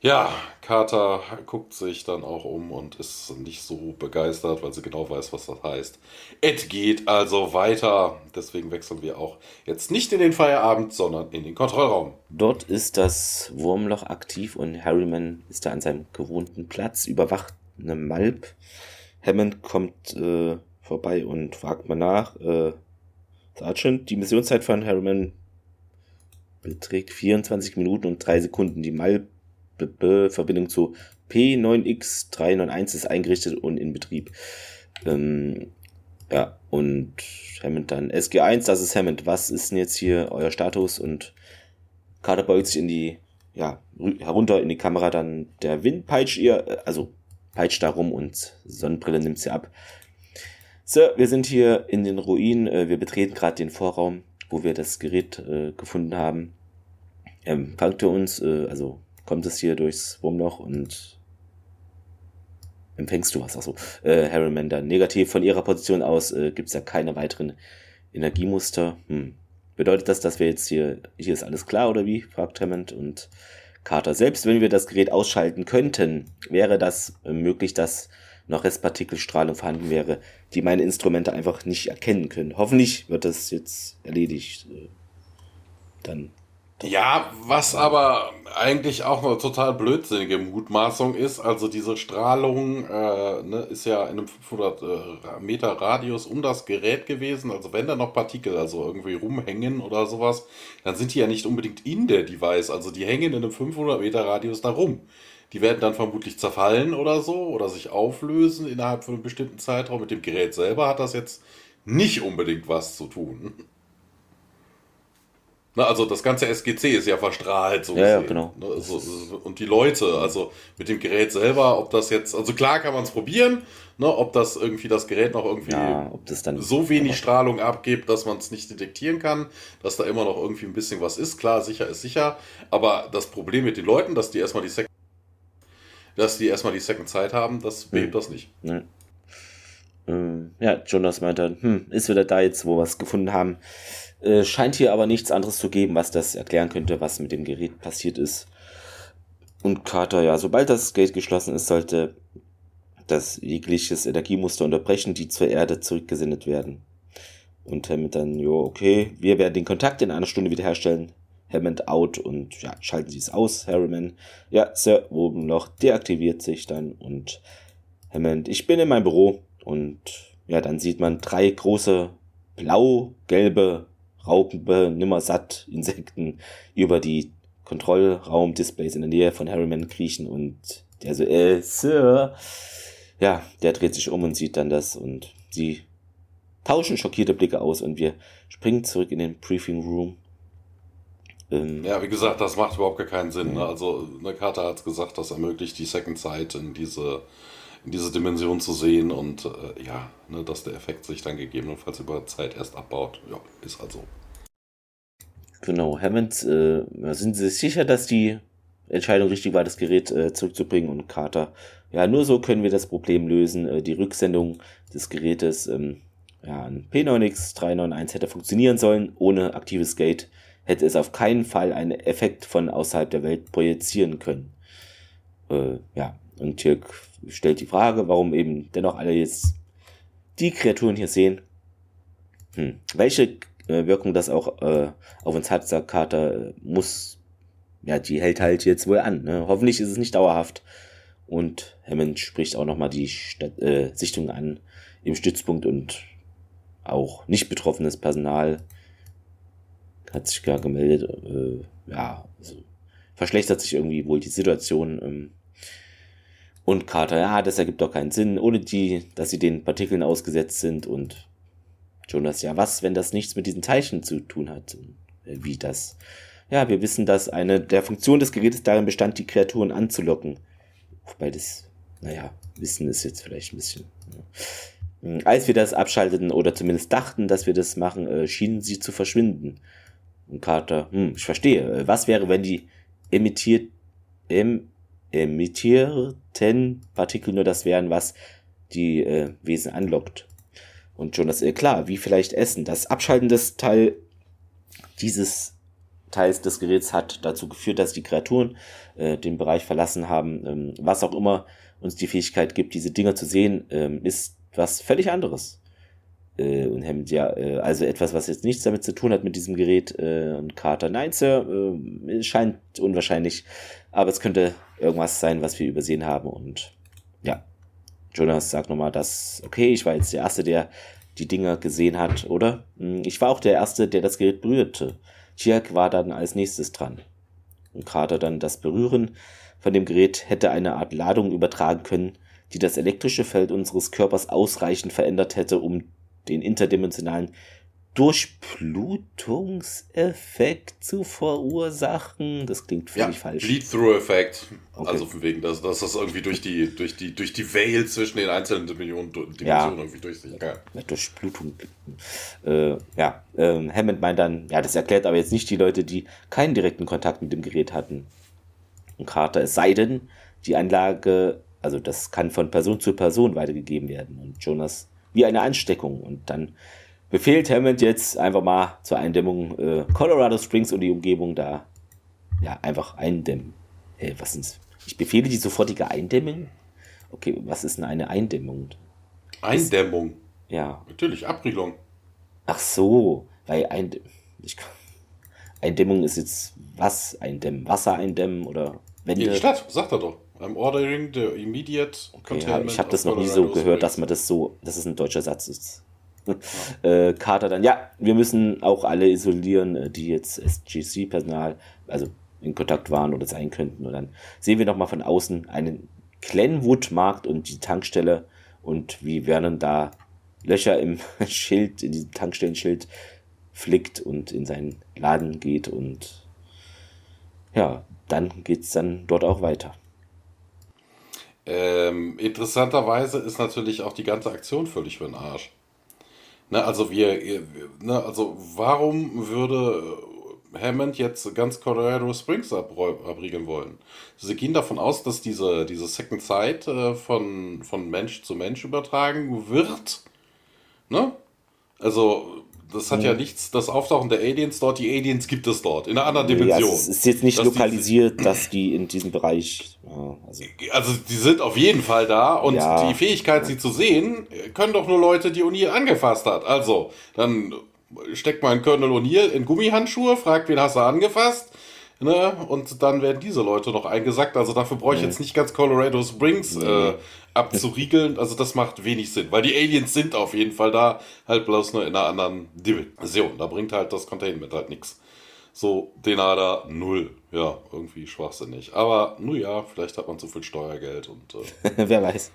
ja, Carter guckt sich dann auch um und ist nicht so begeistert, weil sie genau weiß, was das heißt. Es geht also weiter. Deswegen wechseln wir auch jetzt nicht in den Feierabend, sondern in den Kontrollraum. Dort ist das Wurmloch aktiv und Harriman ist da an seinem gewohnten Platz, überwacht eine Malp. Hammond kommt äh, vorbei und fragt mal nach. Äh, Sergeant, die Missionszeit von Harriman beträgt 24 Minuten und 3 Sekunden. Die Malp Verbindung zu P9X391 ist eingerichtet und in Betrieb. Ähm, ja, und Hammond dann SG1, das ist Hammond. Was ist denn jetzt hier euer Status? Und Carter beugt sich in die, ja, herunter in die Kamera, dann der Wind peitscht ihr, äh, also peitscht da rum und Sonnenbrille nimmt sie ab. So, wir sind hier in den Ruinen, äh, wir betreten gerade den Vorraum, wo wir das Gerät äh, gefunden haben. Empfangt ihr uns, äh, also kommt es hier durchs Wurmloch und empfängst du was. Achso, äh, Harriman dann negativ. Von ihrer Position aus äh, gibt es ja keine weiteren Energiemuster. Hm. Bedeutet das, dass wir jetzt hier, hier ist alles klar oder wie? fragt Hammond und Carter. Selbst wenn wir das Gerät ausschalten könnten, wäre das äh, möglich, dass noch Restpartikelstrahlung vorhanden wäre, die meine Instrumente einfach nicht erkennen können. Hoffentlich wird das jetzt erledigt. Äh, dann ja, was aber eigentlich auch eine total blödsinnige Mutmaßung ist, also diese Strahlung äh, ne, ist ja in einem 500 äh, Meter Radius um das Gerät gewesen, also wenn da noch Partikel also irgendwie rumhängen oder sowas, dann sind die ja nicht unbedingt in der Device, also die hängen in einem 500 Meter Radius da rum. Die werden dann vermutlich zerfallen oder so oder sich auflösen innerhalb von einem bestimmten Zeitraum. Mit dem Gerät selber hat das jetzt nicht unbedingt was zu tun. Na, also das ganze SGC ist ja verstrahlt, so ja, ja, genau. Ne, so, und die Leute, also mit dem Gerät selber, ob das jetzt, also klar kann man es probieren, ne, ob das irgendwie das Gerät noch irgendwie ja, ob das dann so wenig Strahlung abgibt, dass man es nicht detektieren kann, dass da immer noch irgendwie ein bisschen was ist. Klar, sicher ist sicher, aber das Problem mit den Leuten, dass die erstmal die Second, dass die erstmal die Second Zeit haben, das behebt mhm. das nicht. Ja. Ähm, ja, Jonas meinte, hm, ist wieder da jetzt, wo wir es gefunden haben. Äh, scheint hier aber nichts anderes zu geben, was das erklären könnte, was mit dem Gerät passiert ist. Und Carter, ja, sobald das Gate geschlossen ist, sollte das jegliches Energiemuster unterbrechen, die zur Erde zurückgesendet werden. Und Hammond dann, jo, okay, wir werden den Kontakt in einer Stunde wiederherstellen. Hammond out und ja, schalten Sie es aus, Harriman. Ja, Sir, oben noch deaktiviert sich dann und Hammond, ich bin in meinem Büro und ja, dann sieht man drei große blau-gelbe Raupe, nimmersatt Insekten über die Kontrollraumdisplays in der Nähe von Harriman kriechen und der so, äh, Sir, ja, der dreht sich um und sieht dann das und sie tauschen schockierte Blicke aus und wir springen zurück in den Briefing Room. Ähm, ja, wie gesagt, das macht überhaupt gar keinen Sinn. Ne? Also, eine Karte hat gesagt, das ermöglicht die Second Sight in diese, in diese Dimension zu sehen und äh, ja, ne, dass der Effekt sich dann gegebenenfalls über Zeit erst abbaut. Ja, ist also. Genau, Hammond, äh, sind Sie sich sicher, dass die Entscheidung richtig war, das Gerät äh, zurückzubringen und Carter, ja, nur so können wir das Problem lösen. Äh, die Rücksendung des Gerätes ähm, ja, an P9X 391 hätte funktionieren sollen. Ohne aktives Gate hätte es auf keinen Fall einen Effekt von außerhalb der Welt projizieren können. Äh, ja, und Tirk stellt die Frage, warum eben dennoch alle jetzt die Kreaturen hier sehen. Hm. Welche äh, Wirkung das auch äh, auf uns hat, sagt Carter, muss, ja, die hält halt jetzt wohl an. Ne? Hoffentlich ist es nicht dauerhaft. Und Hammond spricht auch nochmal die Stadt, äh, Sichtung an im Stützpunkt und auch nicht betroffenes Personal hat sich gar gemeldet. Äh, ja, also verschlechtert sich irgendwie wohl die Situation. Ähm, und Carter, ja, das ergibt doch keinen Sinn, ohne die, dass sie den Partikeln ausgesetzt sind. Und Jonas, ja, was, wenn das nichts mit diesen Teilchen zu tun hat? Äh, wie das? Ja, wir wissen, dass eine der Funktionen des Gerätes darin bestand, die Kreaturen anzulocken. Wobei das, naja, Wissen ist jetzt vielleicht ein bisschen. Ja. Als wir das abschalteten oder zumindest dachten, dass wir das machen, äh, schienen sie zu verschwinden. Und Carter, hm, ich verstehe. Äh, was wäre, wenn die emittiert, em, emittierten Partikel nur das wären, was die äh, Wesen anlockt. Und schon das, äh, klar, wie vielleicht Essen. Das Abschalten des Teil dieses Teils des Geräts hat dazu geführt, dass die Kreaturen äh, den Bereich verlassen haben. Ähm, was auch immer uns die Fähigkeit gibt, diese Dinger zu sehen, ähm, ist was völlig anderes. Äh, und Hammond, ja, äh, also etwas, was jetzt nichts damit zu tun hat mit diesem Gerät. Äh, und Carter, nein, Sir, äh, scheint unwahrscheinlich, aber es könnte irgendwas sein, was wir übersehen haben. Und ja, Jonas sagt nochmal, dass, okay, ich war jetzt der Erste, der die Dinger gesehen hat, oder? Hm, ich war auch der Erste, der das Gerät berührte. Tjerk war dann als nächstes dran. Und Carter dann das Berühren von dem Gerät hätte eine Art Ladung übertragen können, die das elektrische Feld unseres Körpers ausreichend verändert hätte, um den interdimensionalen Durchblutungseffekt zu verursachen. Das klingt völlig ja, falsch. Bleed-Through-Effekt. Okay. Also von wegen, dass, dass das irgendwie durch die, durch die, durch die Veil zwischen den einzelnen Dimensionen, Dimensionen ja. irgendwie durchsickert. Ja. Durchblutung. Äh, ja, ähm, Hammond meint dann, ja, das erklärt aber jetzt nicht die Leute, die keinen direkten Kontakt mit dem Gerät hatten. Und Carter, es sei denn, die Anlage, also das kann von Person zu Person weitergegeben werden. Und Jonas wie eine Ansteckung. Und dann befehlt Hammond jetzt einfach mal zur Eindämmung äh, Colorado Springs und die Umgebung da ja einfach eindämmen. Hey, was ist? Ich befehle die sofortige Eindämmung. Okay, was ist denn eine Eindämmung? Eindämmung? Das, ja. Natürlich, Abriegelung. Ach so, weil Eindämmung. Eindämmung ist jetzt was? Eindämmen? Wasser eindämmen oder Wände? Die Stadt, sagt er doch. I'm ordering the immediate okay, containment. Ich habe das noch nie so gehört, dass man das so, dass es ein deutscher Satz ist. Äh, Carter dann, ja, wir müssen auch alle isolieren, äh, die jetzt SGC-Personal, also in Kontakt waren oder sein könnten. Und dann sehen wir nochmal von außen einen Glenwood-Markt und die Tankstelle und wie werden da Löcher im (laughs) Schild, in diesem Tankstellenschild flickt und in seinen Laden geht und ja, dann geht es dann dort auch weiter. Ähm, interessanterweise ist natürlich auch die ganze Aktion völlig für den Arsch. Ne, also wir, ne, also warum würde Hammond jetzt ganz Colorado Springs abriegeln wollen? Sie gehen davon aus, dass diese, diese Second Sight äh, von, von Mensch zu Mensch übertragen wird. Ne? Also das hat ja nichts, das Auftauchen der Aliens dort, die Aliens gibt es dort, in einer anderen Dimension. Ja, es ist jetzt nicht dass lokalisiert, die, dass die in diesem Bereich. Ja, also, also, die sind auf jeden Fall da und ja, die Fähigkeit, sie zu sehen, können doch nur Leute, die O'Neill angefasst hat. Also, dann steckt man Colonel O'Neill in Gummihandschuhe, fragt, wen hast du angefasst? Ne? Und dann werden diese Leute noch eingesackt. Also dafür brauche ich jetzt nicht ganz Colorado Springs äh, abzuriegeln. Also das macht wenig Sinn, weil die Aliens sind auf jeden Fall da, halt bloß nur in einer anderen Dimension. Da bringt halt das Containment halt nichts. So, Denada null. Ja, irgendwie schwachsinnig. Aber, nun ja, vielleicht hat man zu viel Steuergeld und. Äh, (laughs) Wer weiß.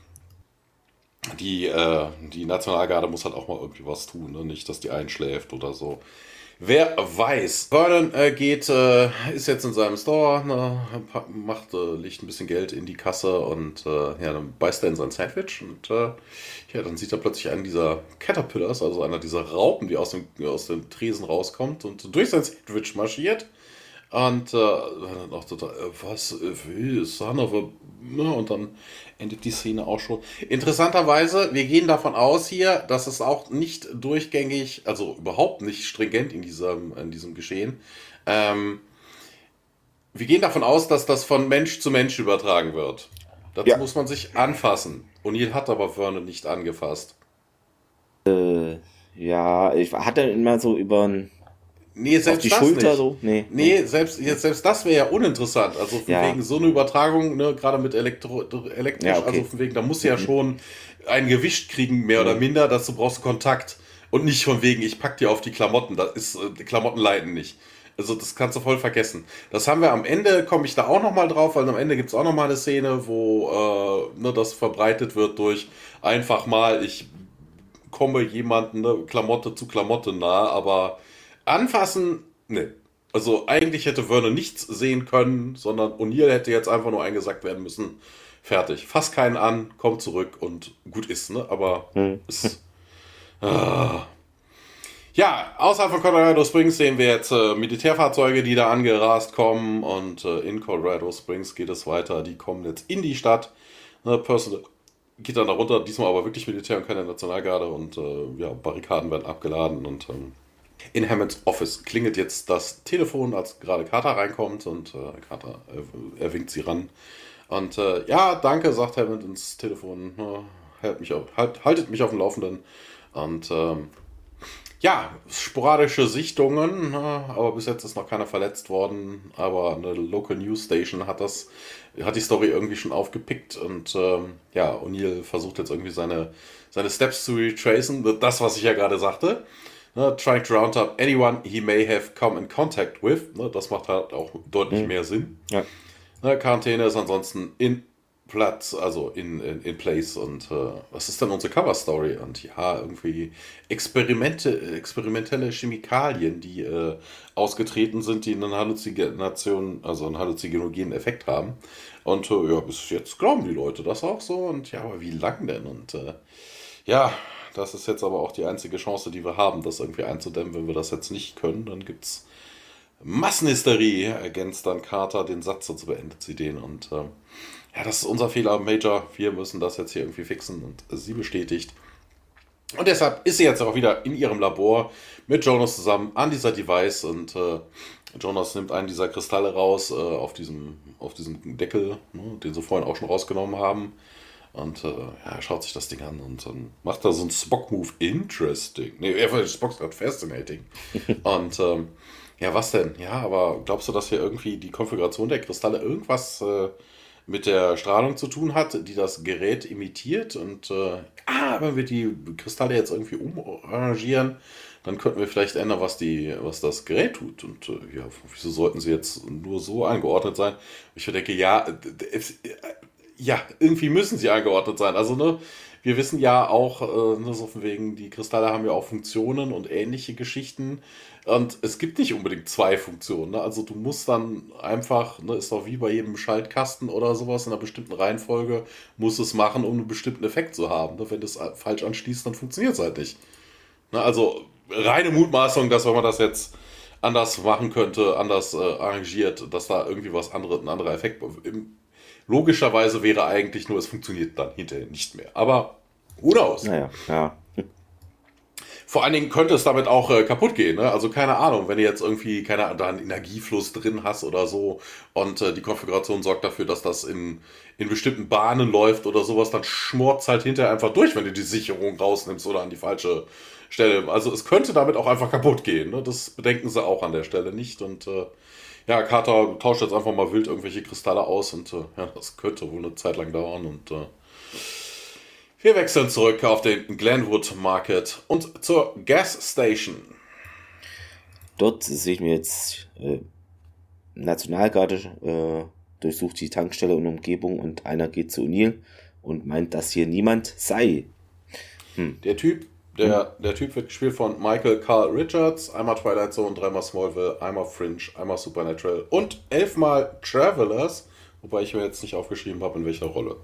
Die, äh, die Nationalgarde muss halt auch mal irgendwie was tun, ne? Nicht, dass die einschläft oder so. Wer weiß. Vernon äh, geht, äh, ist jetzt in seinem Store, ne, macht, äh, legt ein bisschen Geld in die Kasse und äh, ja, dann beißt er in sein Sandwich und äh, ja, dann sieht er plötzlich einen dieser Caterpillars, also einer dieser Raupen, die aus dem, aus dem Tresen rauskommt und durch sein Sandwich marschiert. Und äh, dann auch total, äh, was will Son of a. Ne? Und dann endet die Szene auch schon. Interessanterweise, wir gehen davon aus hier, dass es auch nicht durchgängig, also überhaupt nicht stringent in diesem, in diesem Geschehen. Ähm, wir gehen davon aus, dass das von Mensch zu Mensch übertragen wird. Dazu ja. muss man sich anfassen. O'Neill hat aber Vernon nicht angefasst. Äh, ja, ich hatte immer so über ein Nee, selbst das Schulter nicht. so? Nee. Nee, selbst, jetzt, selbst das wäre ja uninteressant. Also von ja. wegen so eine Übertragung, ne, gerade mit Elektro, elektrisch, ja, okay. also von wegen, da muss ja mhm. schon ein Gewicht kriegen, mehr mhm. oder minder, dass du brauchst Kontakt. Und nicht von wegen, ich pack dir auf die Klamotten. Das ist, äh, die Klamotten leiden nicht. Also das kannst du voll vergessen. Das haben wir am Ende, komme ich da auch nochmal drauf, weil am Ende gibt es auch nochmal eine Szene, wo äh, ne, das verbreitet wird durch einfach mal, ich komme jemanden ne, Klamotte zu Klamotte nah, aber Anfassen, ne. Also eigentlich hätte Vernon nichts sehen können, sondern O'Neill hätte jetzt einfach nur eingesackt werden müssen. Fertig. Fass keinen an, komm zurück und gut ist, ne? Aber hm. ist. Ah. Ja, außerhalb von Colorado Springs sehen wir jetzt äh, Militärfahrzeuge, die da angerast kommen und äh, in Colorado Springs geht es weiter. Die kommen jetzt in die Stadt. Ne, Personal geht dann darunter, diesmal aber wirklich Militär und keine Nationalgarde und äh, ja, Barrikaden werden abgeladen und ähm, in Hammonds Office klingelt jetzt das Telefon, als gerade Carter reinkommt und äh, Carter äh, er winkt sie ran. Und äh, ja, danke, sagt Hammond ins Telefon. Halt mich auf, halt, haltet mich auf dem Laufenden. Und ähm, ja, sporadische Sichtungen, aber bis jetzt ist noch keiner verletzt worden. Aber eine Local News Station hat das, hat die Story irgendwie schon aufgepickt und ähm, ja, O'Neill versucht jetzt irgendwie seine, seine Steps zu retracen. Das, was ich ja gerade sagte. Ne, trying to round up anyone he may have come in contact with. Ne, das macht halt auch deutlich mhm. mehr Sinn. Ja. Ne, Quarantäne ist ansonsten in Platz, also in, in, in place. Und äh, was ist dann unsere Cover Story? Und ja, irgendwie Experimente, experimentelle Chemikalien, die äh, ausgetreten sind, die einen Halluzination, also einen halluzinogenen Effekt haben. Und äh, ja, bis jetzt glauben die Leute das auch so. Und ja, aber wie lang denn? Und äh, ja, das ist jetzt aber auch die einzige Chance, die wir haben, das irgendwie einzudämmen. Wenn wir das jetzt nicht können, dann gibt es Massenhysterie, ergänzt dann Carter den Satz und so beendet sie den. Und äh, ja, das ist unser Fehler, Major. Wir müssen das jetzt hier irgendwie fixen und sie bestätigt. Und deshalb ist sie jetzt auch wieder in ihrem Labor mit Jonas zusammen an dieser Device und äh, Jonas nimmt einen dieser Kristalle raus äh, auf, diesem, auf diesem Deckel, ne, den sie vorhin auch schon rausgenommen haben. Und äh, ja, er schaut sich das Ding an und dann macht er so einen Spock-Move. Interesting. Nee, er (laughs) Spock gerade fascinating. (laughs) und ähm, ja, was denn? Ja, aber glaubst du, dass hier irgendwie die Konfiguration der Kristalle irgendwas äh, mit der Strahlung zu tun hat, die das Gerät imitiert? Und äh, ah, wenn wir die Kristalle jetzt irgendwie umarrangieren, dann könnten wir vielleicht ändern, was, die, was das Gerät tut. Und äh, ja, wieso sollten sie jetzt nur so angeordnet sein? Ich denke, ja, ja, irgendwie müssen sie eingeordnet sein. Also, ne, wir wissen ja auch, äh, nur so von wegen, die Kristalle haben ja auch Funktionen und ähnliche Geschichten. Und es gibt nicht unbedingt zwei Funktionen. Ne? Also du musst dann einfach, ne, ist doch wie bei jedem Schaltkasten oder sowas in einer bestimmten Reihenfolge, musst es machen, um einen bestimmten Effekt zu haben. Ne? Wenn du es falsch anschließt, dann funktioniert es halt nicht. Ne? Also reine Mutmaßung, dass wenn man das jetzt anders machen könnte, anders äh, arrangiert, dass da irgendwie was anderes, ein anderer Effekt. Im, logischerweise wäre eigentlich nur, es funktioniert dann hinterher nicht mehr. Aber who knows? Naja, ja. Vor allen Dingen könnte es damit auch äh, kaputt gehen. Ne? Also keine Ahnung, wenn du jetzt irgendwie keine, da einen Energiefluss drin hast oder so und äh, die Konfiguration sorgt dafür, dass das in, in bestimmten Bahnen läuft oder sowas, dann schmort es halt hinterher einfach durch, wenn du die Sicherung rausnimmst oder an die falsche Stelle. Also es könnte damit auch einfach kaputt gehen. Ne? Das bedenken sie auch an der Stelle nicht. Und äh, ja, Carter tauscht jetzt einfach mal wild irgendwelche Kristalle aus und äh, ja, das könnte wohl eine Zeit lang dauern und äh, wir wechseln zurück auf den Glenwood Market und zur Gas Station. Dort sehe ich mir jetzt äh, Nationalgarde äh, durchsucht die Tankstelle und Umgebung und einer geht zu O'Neill und meint, dass hier niemand sei. Hm. Der Typ, der, der Typ wird gespielt von Michael Carl Richards, einmal Twilight Zone, dreimal Smallville, einmal Fringe, einmal Supernatural und elfmal Travelers, wobei ich mir jetzt nicht aufgeschrieben habe, in welcher Rolle.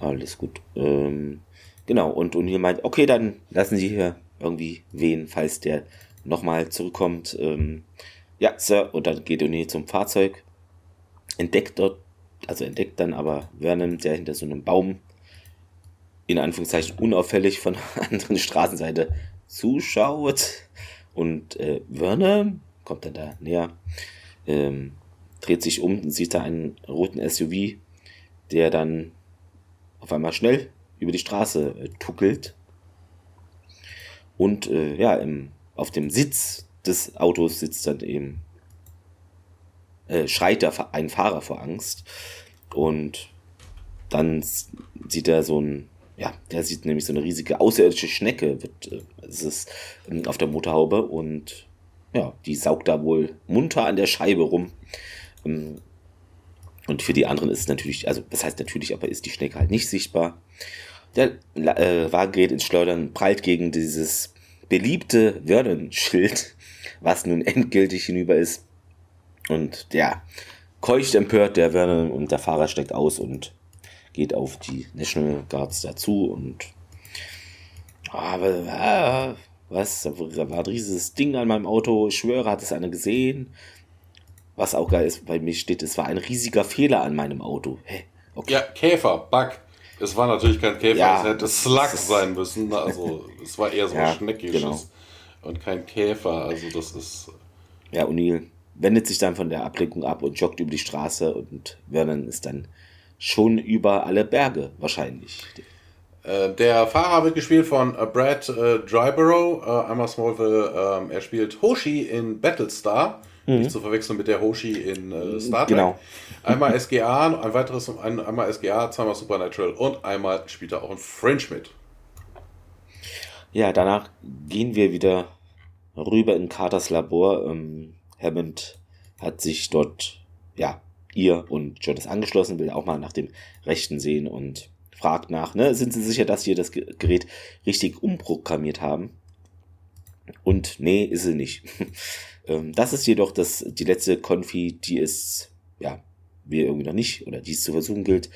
Alles gut. Ähm, Genau, und O'Neill meint, okay, dann lassen Sie hier irgendwie wen, falls der nochmal zurückkommt. Ähm, ja, Sir, und dann geht O'Neill zum Fahrzeug, entdeckt dort, also entdeckt dann aber Vernon, der hinter so einem Baum in Anführungszeichen unauffällig von (laughs) der anderen Straßenseite zuschaut. Und äh, Vernon kommt dann da näher, ähm, dreht sich um und sieht da einen roten SUV, der dann auf einmal schnell über die Straße äh, tuckelt. Und äh, ja, im, auf dem Sitz des Autos sitzt dann eben, äh, schreit der, ein Fahrer vor Angst. Und dann sieht er so ein, ja, der sieht nämlich so eine riesige außerirdische Schnecke, wird, äh, ist es ähm, auf der Motorhaube und ja, die saugt da wohl munter an der Scheibe rum. Ähm, und für die anderen ist es natürlich, also das heißt natürlich, aber ist die Schnecke halt nicht sichtbar. Der äh, Wagen gerät ins Schleudern, prallt gegen dieses beliebte Vernon-Schild, was nun endgültig hinüber ist. Und ja, keucht empört der Vernon und der Fahrer steckt aus und geht auf die National Guards dazu und aber ah, was, da war ein riesiges Ding an meinem Auto, ich schwöre, hat es einer gesehen. Was auch geil ist, bei mir steht, es war ein riesiger Fehler an meinem Auto. Hä? Okay. Ja, Käfer, Bug. Es war natürlich kein Käfer, ja, es hätte Slug sein müssen. Also es war eher so (laughs) ja, Schneckisches genau. und kein Käfer. Also das ist. Ja, O'Neill wendet sich dann von der Ablenkung ab und joggt über die Straße und Vernon ist dann schon über alle Berge wahrscheinlich. Äh, der Fahrer wird gespielt von äh, Brad äh, Dryborough, äh, einmal Smallville. Ähm, er spielt Hoshi in Battlestar. Mhm. Nicht zu verwechseln mit der Hoshi in äh, Star Trek. Genau. Einmal SGA, ein weiteres, ein, einmal SGA, zweimal Supernatural und einmal spielt er auch in French mit. Ja, danach gehen wir wieder rüber in Carters Labor. Ähm, Hammond hat sich dort, ja, ihr und Jonas angeschlossen, will auch mal nach dem Rechten sehen und fragt nach, ne, sind Sie sicher, dass Sie das Gerät richtig umprogrammiert haben? Und nee, ist sie nicht. (laughs) Ähm, das ist jedoch das, die letzte Konfi, die es, ja, wir irgendwie noch nicht oder die es zu versuchen gilt.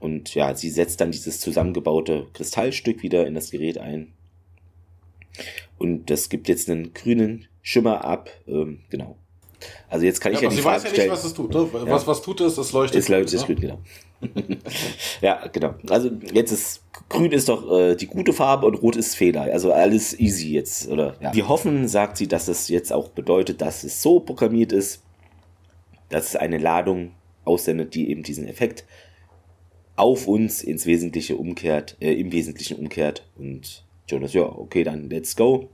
Und ja, sie setzt dann dieses zusammengebaute Kristallstück wieder in das Gerät ein. Und das gibt jetzt einen grünen Schimmer ab. Ähm, genau. Also jetzt kann ich ja, ja die Frage weiß ja nicht, was es tut. Ne? Was, ja. was tut es? Es leuchtet. Es leuchtet grün, ne? genau. ja, genau. Also jetzt ist grün ist doch äh, die gute Farbe und rot ist Fehler. Also alles easy jetzt, oder? Ja. Wir hoffen, sagt sie, dass es jetzt auch bedeutet, dass es so programmiert ist, dass es eine Ladung aussendet, die eben diesen Effekt auf uns ins Wesentliche umkehrt, äh, im Wesentlichen umkehrt. Und Jonas, ja, okay, dann let's go.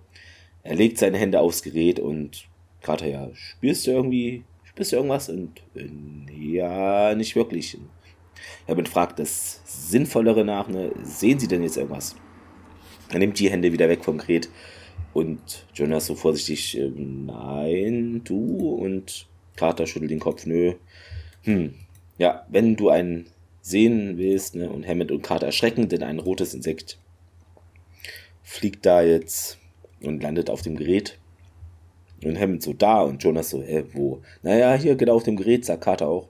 Er legt seine Hände aufs Gerät und Carter, ja, spürst du irgendwie, spürst du irgendwas? Und äh, ja, nicht wirklich. Herbert fragt das Sinnvollere nach, ne? sehen Sie denn jetzt irgendwas? Er nimmt die Hände wieder weg vom Gerät und Jonas so vorsichtig, äh, nein, du? Und Carter schüttelt den Kopf, nö. Hm, ja, wenn du ein sehen willst. Ne? Und Hammond und Carter erschrecken, denn ein rotes Insekt fliegt da jetzt und landet auf dem Gerät. Und Hammond so da und Jonas so, hä, wo? Naja, hier genau auf dem Gerät, sagt Carter auch.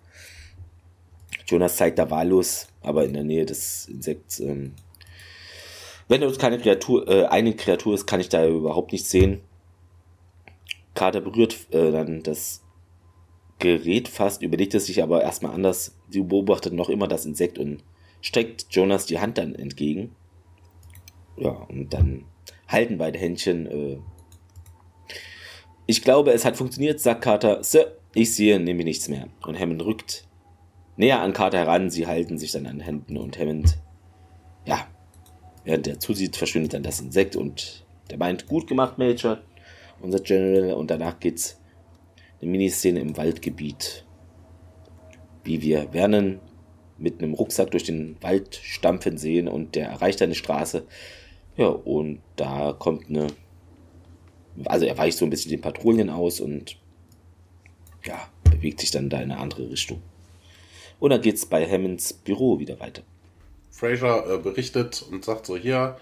Jonas zeigt da wahllos, aber in der Nähe des Insekts. Ähm, wenn uns keine Kreatur, äh, eine Kreatur ist, kann ich da überhaupt nichts sehen. Carter berührt äh, dann das Gerät fast, überlegt es sich aber erstmal anders. Sie beobachtet noch immer das Insekt und streckt Jonas die Hand dann entgegen. Ja, und dann halten beide Händchen. Äh ich glaube, es hat funktioniert, sagt Carter. Sir, ich sehe nämlich nichts mehr. Und Hammond rückt näher an Carter heran. Sie halten sich dann an Händen und Hammond, ja, während er zusieht, verschwindet dann das Insekt und der meint, gut gemacht, Major, unser General. Und danach geht's eine Miniszene im Waldgebiet. Wie wir Vernon mit einem Rucksack durch den Wald stampfen sehen und der erreicht eine Straße. Ja, und da kommt eine. Also er weicht so ein bisschen den Patrouillen aus und ja, bewegt sich dann da in eine andere Richtung. Und dann geht's bei Hammonds Büro wieder weiter. Fraser äh, berichtet und sagt so, hier,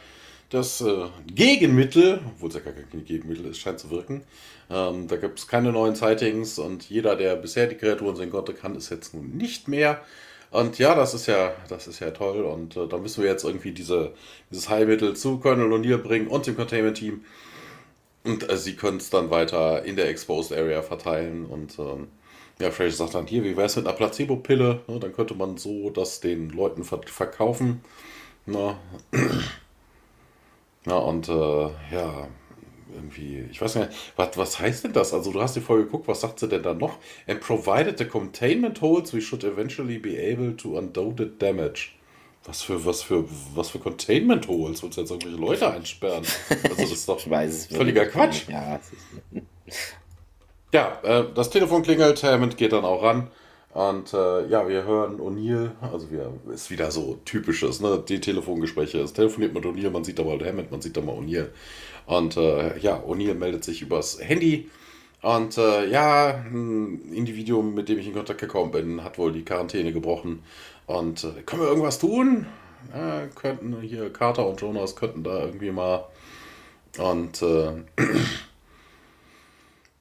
das äh, Gegenmittel, obwohl es ja gar kein Gegenmittel ist, scheint zu wirken. Ähm, da gibt es keine neuen Sightings und jeder, der bisher die Kreaturen sehen konnte, kann es jetzt nun nicht mehr. Und ja, das ist ja, das ist ja toll. Und äh, da müssen wir jetzt irgendwie diese, dieses Heilmittel zu Colonel O'Neill bringen und dem Containment-Team. Und äh, sie können es dann weiter in der Exposed Area verteilen. Und ähm, ja, Fraser sagt dann, hier, wie wäre es mit einer Placebo-Pille? Ne, dann könnte man so das den Leuten ver verkaufen. Na, (clears throat) ja, und äh, ja, irgendwie, ich weiß nicht, was, was heißt denn das? Also du hast die Folge geguckt, was sagt sie denn da noch? And provided the containment holes, we should eventually be able to undo the damage. Was für, was für, was für Containment Holes? Willst du jetzt irgendwelche Leute einsperren? Also das ist doch (laughs) völliger Quatsch. Ja, (laughs) ja äh, das Telefon klingelt, Hammond geht dann auch ran. Und äh, ja, wir hören O'Neill, also wir, ist wieder so typisches, ne? Die Telefongespräche. Es telefoniert mit O'Neill, man sieht da mal Hammond, man sieht da mal O'Neill. Und äh, ja, O'Neill meldet sich übers Handy. Und äh, ja, ein Individuum, mit dem ich in Kontakt gekommen bin, hat wohl die Quarantäne gebrochen. Und äh, können wir irgendwas tun? Ja, könnten hier Carter und Jonas könnten da irgendwie mal. Und äh, (clears throat)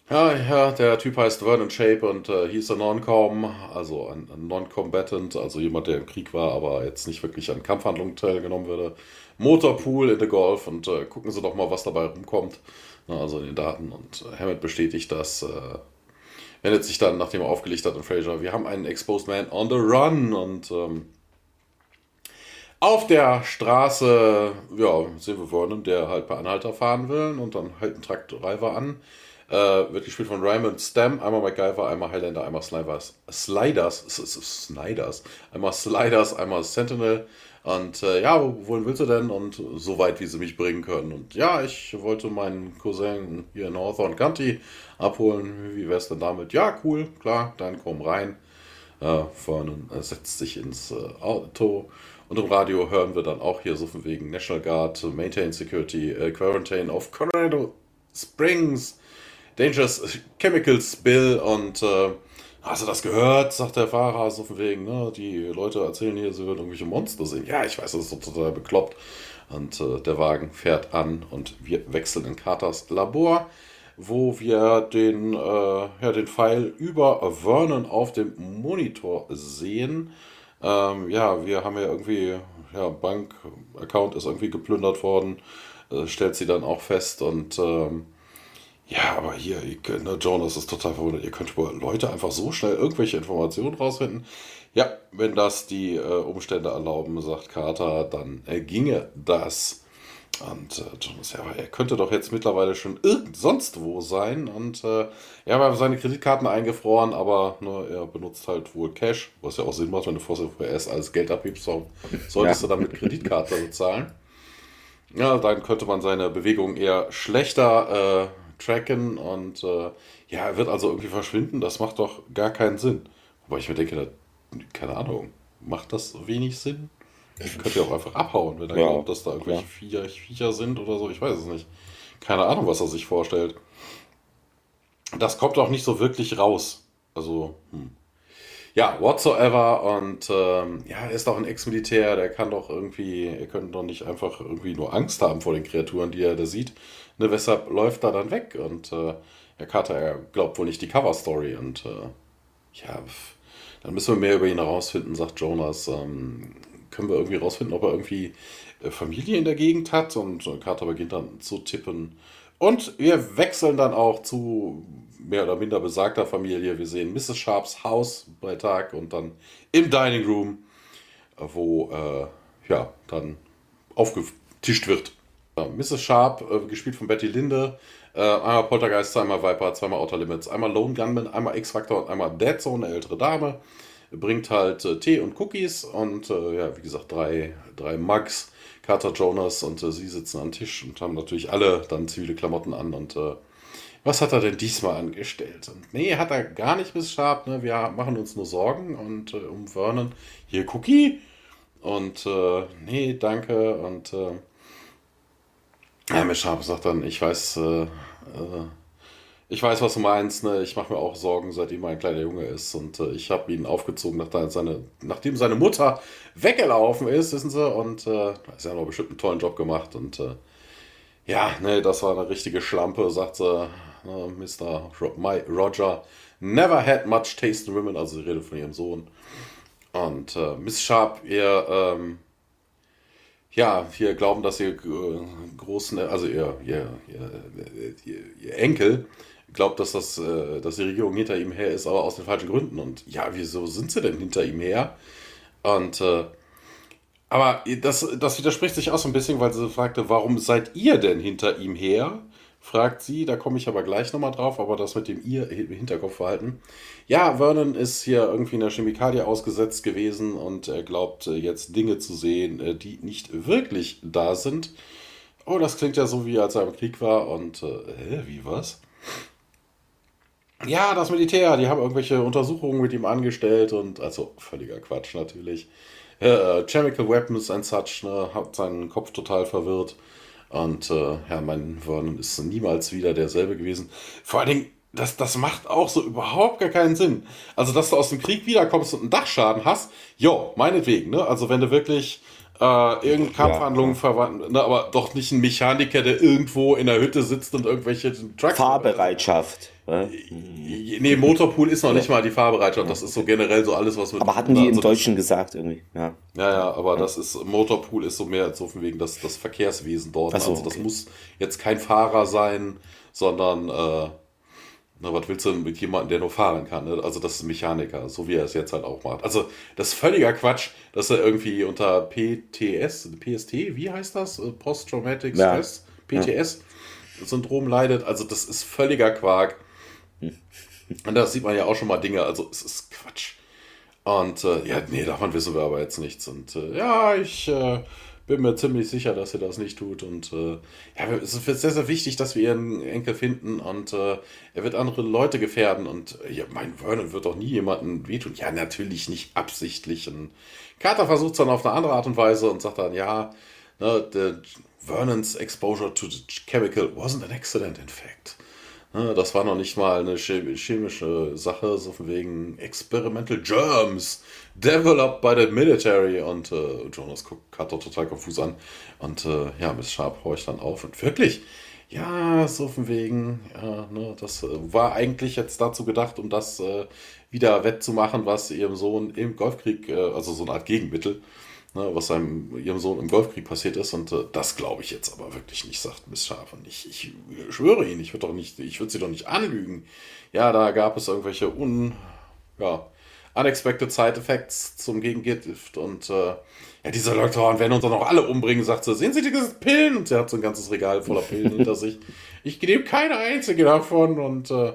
Ja, ja, der Typ heißt Vernon Shape und äh, hieß ein Non-Com, also ein, ein Non-Combatant, also jemand, der im Krieg war, aber jetzt nicht wirklich an Kampfhandlungen teilgenommen würde. Motorpool in der Golf und äh, gucken Sie doch mal, was dabei rumkommt, Na, also in den Daten. Und äh, Hammett bestätigt das, äh, wendet sich dann, nachdem er aufgelegt hat, an Fraser, wir haben einen Exposed Man on the Run und ähm, auf der Straße, ja, sehen wir Vernon, der halt bei Anhalter fahren will und dann hält ein Truck-Driver an äh, wird gespielt von Raymond Stam, einmal MacGyver, einmal Highlander, einmal Sliders. Sliders, Snyders, einmal Sliders, einmal Sentinel. Und äh, ja, wohin willst du denn? Und so weit, wie sie mich bringen können. Und ja, ich wollte meinen Cousin hier in Hawthorne County abholen. Wie wär's denn damit? Ja, cool, klar, dann komm rein. Äh, Vernon äh, setzt sich ins äh, Auto. Und im Radio hören wir dann auch hier so von wegen National Guard, Maintain Security, äh, Quarantine of Colorado Springs. Dangerous Chemicals Bill und äh, hast du das gehört? sagt der Fahrer so von wegen, ne? die Leute erzählen hier, sie würden irgendwelche Monster sehen. Ja, ich weiß, das ist total bekloppt. Und äh, der Wagen fährt an und wir wechseln in Carters Labor, wo wir den, äh, ja, den Pfeil über Vernon auf dem Monitor sehen. Ähm, ja, wir haben ja irgendwie, ja, Bank-Account ist irgendwie geplündert worden, äh, stellt sie dann auch fest und ähm, ja, aber hier, ne, Jonas ist total verwundert. Ihr könnt über Leute einfach so schnell irgendwelche Informationen rausfinden. Ja, wenn das die äh, Umstände erlauben, sagt Carter, dann äh, ginge das. Und äh, Jonas, ja, aber er könnte doch jetzt mittlerweile schon irgend sonst wo sein. Und äh, ja, wir haben seine Kreditkarten eingefroren, aber ne, er benutzt halt wohl Cash, was ja auch Sinn macht, wenn du vorerst alles Geld abhebst, (laughs) solltest ja. du dann mit Kreditkarte bezahlen. Ja, dann könnte man seine Bewegung eher schlechter äh, tracken und äh, ja, er wird also irgendwie verschwinden. Das macht doch gar keinen Sinn. Wobei ich mir denke, keine Ahnung, macht das wenig Sinn? Ich könnte ja auch einfach abhauen, wenn er ja, glaubt, dass da irgendwelche Viecher, Viecher sind oder so. Ich weiß es nicht. Keine Ahnung, was er sich vorstellt. Das kommt auch nicht so wirklich raus. Also, hm. ja, whatsoever. Und ähm, ja, er ist doch ein Ex-Militär, der kann doch irgendwie, er könnte doch nicht einfach irgendwie nur Angst haben vor den Kreaturen, die er da sieht. Ne, weshalb läuft er dann weg? Und äh, Herr Carter, er glaubt wohl nicht die Cover-Story. Und äh, ja, dann müssen wir mehr über ihn herausfinden, sagt Jonas. Ähm, können wir irgendwie herausfinden, ob er irgendwie äh, Familie in der Gegend hat? Und äh, Carter beginnt dann zu tippen. Und wir wechseln dann auch zu mehr oder minder besagter Familie. Wir sehen Mrs. Sharps Haus bei Tag und dann im Dining Room, wo äh, ja dann aufgetischt wird. Mrs. Sharp, äh, gespielt von Betty Linde, äh, einmal Poltergeist, zweimal Viper, zweimal Outer Limits, einmal Lone Gunman, einmal X-Factor und einmal Dead Zone, eine ältere Dame. Bringt halt äh, Tee und Cookies und äh, ja, wie gesagt, drei, drei Mugs. Carter Jonas und äh, sie sitzen am Tisch und haben natürlich alle dann zivile Klamotten an und äh, was hat er denn diesmal angestellt? Und nee, hat er gar nicht Miss Sharp, ne? Wir machen uns nur Sorgen und äh, um Vernon. Hier, Cookie. Und äh, nee, danke. Und äh, ja, Miss Sharp sagt dann, ich weiß, äh, äh, ich weiß, was du meinst. Ne? Ich mache mir auch Sorgen, seitdem er ein kleiner Junge ist. Und äh, ich habe ihn aufgezogen, nach seine, nachdem seine Mutter weggelaufen ist, wissen Sie. Und äh, ist ja noch bestimmt einen tollen Job gemacht. Und äh, ja, ne, das war eine richtige Schlampe, sagt sie. Ne, Mr. Roger never had much taste in women, also sie redet von ihrem Sohn. Und äh, Miss Sharp, ihr, ähm, ja, hier glauben, dass ihr äh, großen, also ihr, ihr, ihr, ihr, Enkel glaubt, dass, das, äh, dass die Regierung hinter ihm her ist, aber aus den falschen Gründen. Und ja, wieso sind sie denn hinter ihm her? Und äh, aber das, das widerspricht sich auch so ein bisschen, weil sie fragte, warum seid ihr denn hinter ihm her? Fragt sie, da komme ich aber gleich nochmal drauf, aber das mit dem ihr im Hinterkopf verhalten. Ja, Vernon ist hier irgendwie in der Chemikalie ausgesetzt gewesen und er glaubt äh, jetzt Dinge zu sehen, äh, die nicht wirklich da sind. Oh, das klingt ja so, wie als er im Krieg war und, äh, wie was? Ja, das Militär, die haben irgendwelche Untersuchungen mit ihm angestellt und, also völliger Quatsch natürlich. Äh, Chemical Weapons and such, ne, hat seinen Kopf total verwirrt. Und äh, ja, mein Vernon ist niemals wieder derselbe gewesen. Vor allen Dingen, das, das macht auch so überhaupt gar keinen Sinn. Also, dass du aus dem Krieg wiederkommst und einen Dachschaden hast, jo, meinetwegen, ne? Also, wenn du wirklich äh, irgendeine Kampfhandlungen ja. verwandt, ne, aber doch nicht ein Mechaniker, der irgendwo in der Hütte sitzt und irgendwelche Trucks. Fahrbereitschaft. Ne? Nee, Motorpool ist noch nicht mal die Fahrbereitschaft. Das ist so generell so alles, was mit. Aber hatten die also im Deutschen gesagt irgendwie. Ja, ja, ja aber ja. das ist, Motorpool ist so mehr so von wegen das, das Verkehrswesen dort. So, also das okay. muss jetzt kein Fahrer sein, sondern äh, na, was willst du denn mit jemandem, der nur fahren kann? Ne? Also das ist Mechaniker, so wie er es jetzt halt auch macht. Also das ist völliger Quatsch, dass er irgendwie unter PTS, PST, wie heißt das? Äh, Post-Traumatic Stress, ja. PTS-Syndrom leidet. Also das ist völliger Quark. Und da sieht man ja auch schon mal Dinge, also es ist Quatsch. Und äh, ja, nee, davon wissen wir aber jetzt nichts. Und äh, ja, ich äh, bin mir ziemlich sicher, dass sie das nicht tut. Und äh, ja, es ist sehr, sehr wichtig, dass wir ihren Enkel finden und äh, er wird andere Leute gefährden. Und äh, ja, mein Vernon wird doch nie jemanden wehtun. Ja, natürlich nicht absichtlich. Und Carter versucht es dann auf eine andere Art und Weise und sagt dann, ja, ne, the Vernon's exposure to the chemical wasn't an accident, in fact. Ne, das war noch nicht mal eine chemische Sache, so von wegen Experimental Germs, developed by the military. Und äh, Jonas guckt Carter total konfus an. Und äh, ja, Miss Sharp horcht dann auf. Und wirklich, ja, so von wegen, ja, ne, das äh, war eigentlich jetzt dazu gedacht, um das äh, wieder wettzumachen, was ihrem Sohn im Golfkrieg, äh, also so eine Art Gegenmittel, ne, was seinem, ihrem Sohn im Golfkrieg passiert ist. Und äh, das glaube ich jetzt aber wirklich nicht, sagt Miss Scharf. Und ich, ich schwöre Ihnen, ich würde doch nicht, ich würde sie doch nicht anlügen. Ja, da gab es irgendwelche un, ja, unexpected Side Effects zum Gegengift und äh, ja, diese Leute werden uns doch noch alle umbringen, sagt sie. Sehen Sie diese Pillen? Und sie hat so ein ganzes Regal voller Pillen hinter sich. Ich nehme keine einzige davon und äh,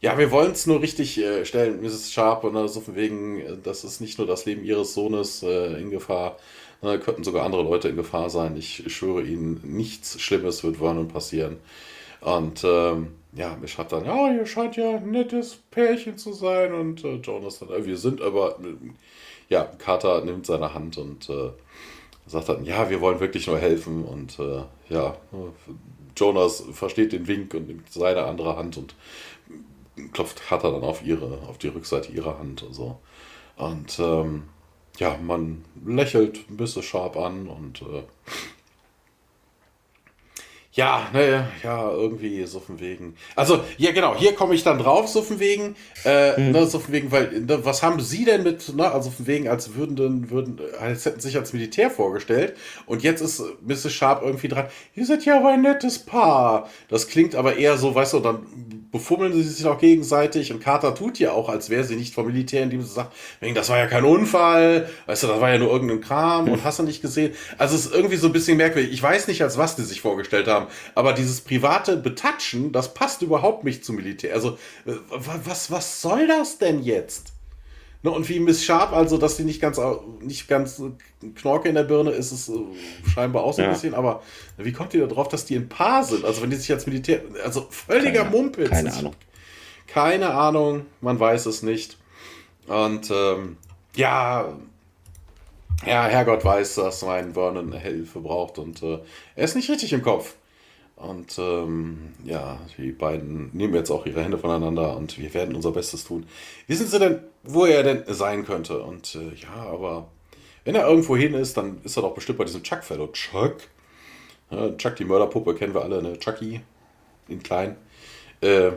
ja, wir wollen es nur richtig äh, stellen, Mrs. Sharp, und ne, so von wegen, äh, das ist nicht nur das Leben ihres Sohnes äh, in Gefahr, ne, könnten sogar andere Leute in Gefahr sein. Ich schwöre Ihnen, nichts Schlimmes wird Vernon passieren. Und ähm, ja, mich hat dann, ja, ihr scheint ja ein nettes Pärchen zu sein. Und äh, Jonas dann, äh, wir sind aber, ja, Carter nimmt seine Hand und äh, sagt dann, ja, wir wollen wirklich nur helfen. Und äh, ja, Jonas versteht den Wink und nimmt seine andere Hand und klopft Carter dann auf ihre, auf die Rückseite ihrer Hand und so. Und ähm, ja, man lächelt ein bisschen Sharp an und äh, ja, ne, ja, irgendwie so von wegen. Also, ja, genau, hier komme ich dann drauf, so von wegen. Äh, mhm. ne, so von wegen, weil, ne, was haben Sie denn mit, ne, also von wegen, als würden, würden, als hätten sich als Militär vorgestellt. Und jetzt ist Mrs. Sharp irgendwie dran. Ihr seid ja aber ein nettes Paar. Das klingt aber eher so, weißt du, dann befummeln sie sich auch gegenseitig. Und Carter tut ja auch, als wäre sie nicht vom Militär, indem sie sagt, wegen, das war ja kein Unfall. Weißt du, das war ja nur irgendein Kram und hast du nicht gesehen. Also, es ist irgendwie so ein bisschen merkwürdig. Ich weiß nicht, als was die sich vorgestellt haben aber dieses private Betatschen, das passt überhaupt nicht zum Militär. Also, äh, was, was soll das denn jetzt? Ne, und wie Miss Sharp, also, dass sie nicht ganz, nicht ganz Knorke in der Birne ist, ist äh, scheinbar auch so ein ja. bisschen, aber wie kommt ihr da drauf, dass die ein Paar sind? Also, wenn die sich als Militär, also völliger keine, Mumpitz. Keine Ahnung. Keine Ahnung, man weiß es nicht. Und, ähm, ja, ja, Herrgott weiß, dass mein Vernon Hilfe braucht und äh, er ist nicht richtig im Kopf. Und ähm, ja, die beiden nehmen jetzt auch ihre Hände voneinander und wir werden unser Bestes tun. Wissen Sie denn, wo er denn sein könnte? Und äh, ja, aber wenn er irgendwo hin ist, dann ist er doch bestimmt bei diesem Chuck-Fellow. Chuck? Ja, Chuck, die Mörderpuppe, kennen wir alle, ne? Chucky, in klein. Äh,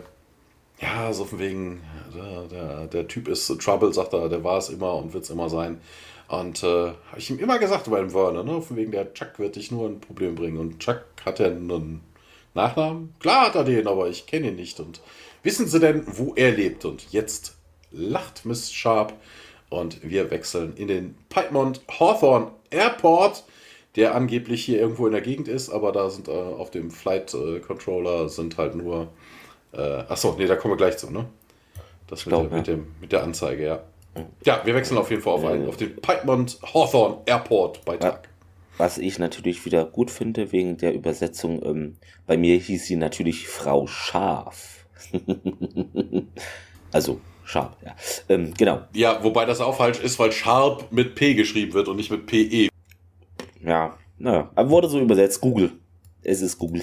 ja, so von wegen, der, der, der, Typ ist Trouble, sagt er, der war es immer und wird es immer sein. Und äh, habe ich ihm immer gesagt bei dem Werner, ne? Von wegen der Chuck wird dich nur ein Problem bringen. Und Chuck hat ja einen Nachnamen? Klar hat er den, aber ich kenne ihn nicht. Und wissen Sie denn, wo er lebt? Und jetzt lacht Miss Sharp und wir wechseln in den Piedmont Hawthorne Airport, der angeblich hier irgendwo in der Gegend ist, aber da sind äh, auf dem Flight äh, Controller sind halt nur. Äh, achso, nee, da kommen wir gleich zu, ne? Das mit, glaub, der, ja. mit, dem, mit der Anzeige, ja. Ja, wir wechseln auf jeden Fall auf, einen, auf den Piedmont Hawthorne Airport bei Tag. Was ich natürlich wieder gut finde wegen der Übersetzung, ähm, bei mir hieß sie natürlich Frau Schaf. (laughs) also Sharp, ja. Ähm, genau. Ja, wobei das auch falsch ist, weil Sharp mit P geschrieben wird und nicht mit PE. Ja, naja. Aber wurde so übersetzt. Google. Es ist Google.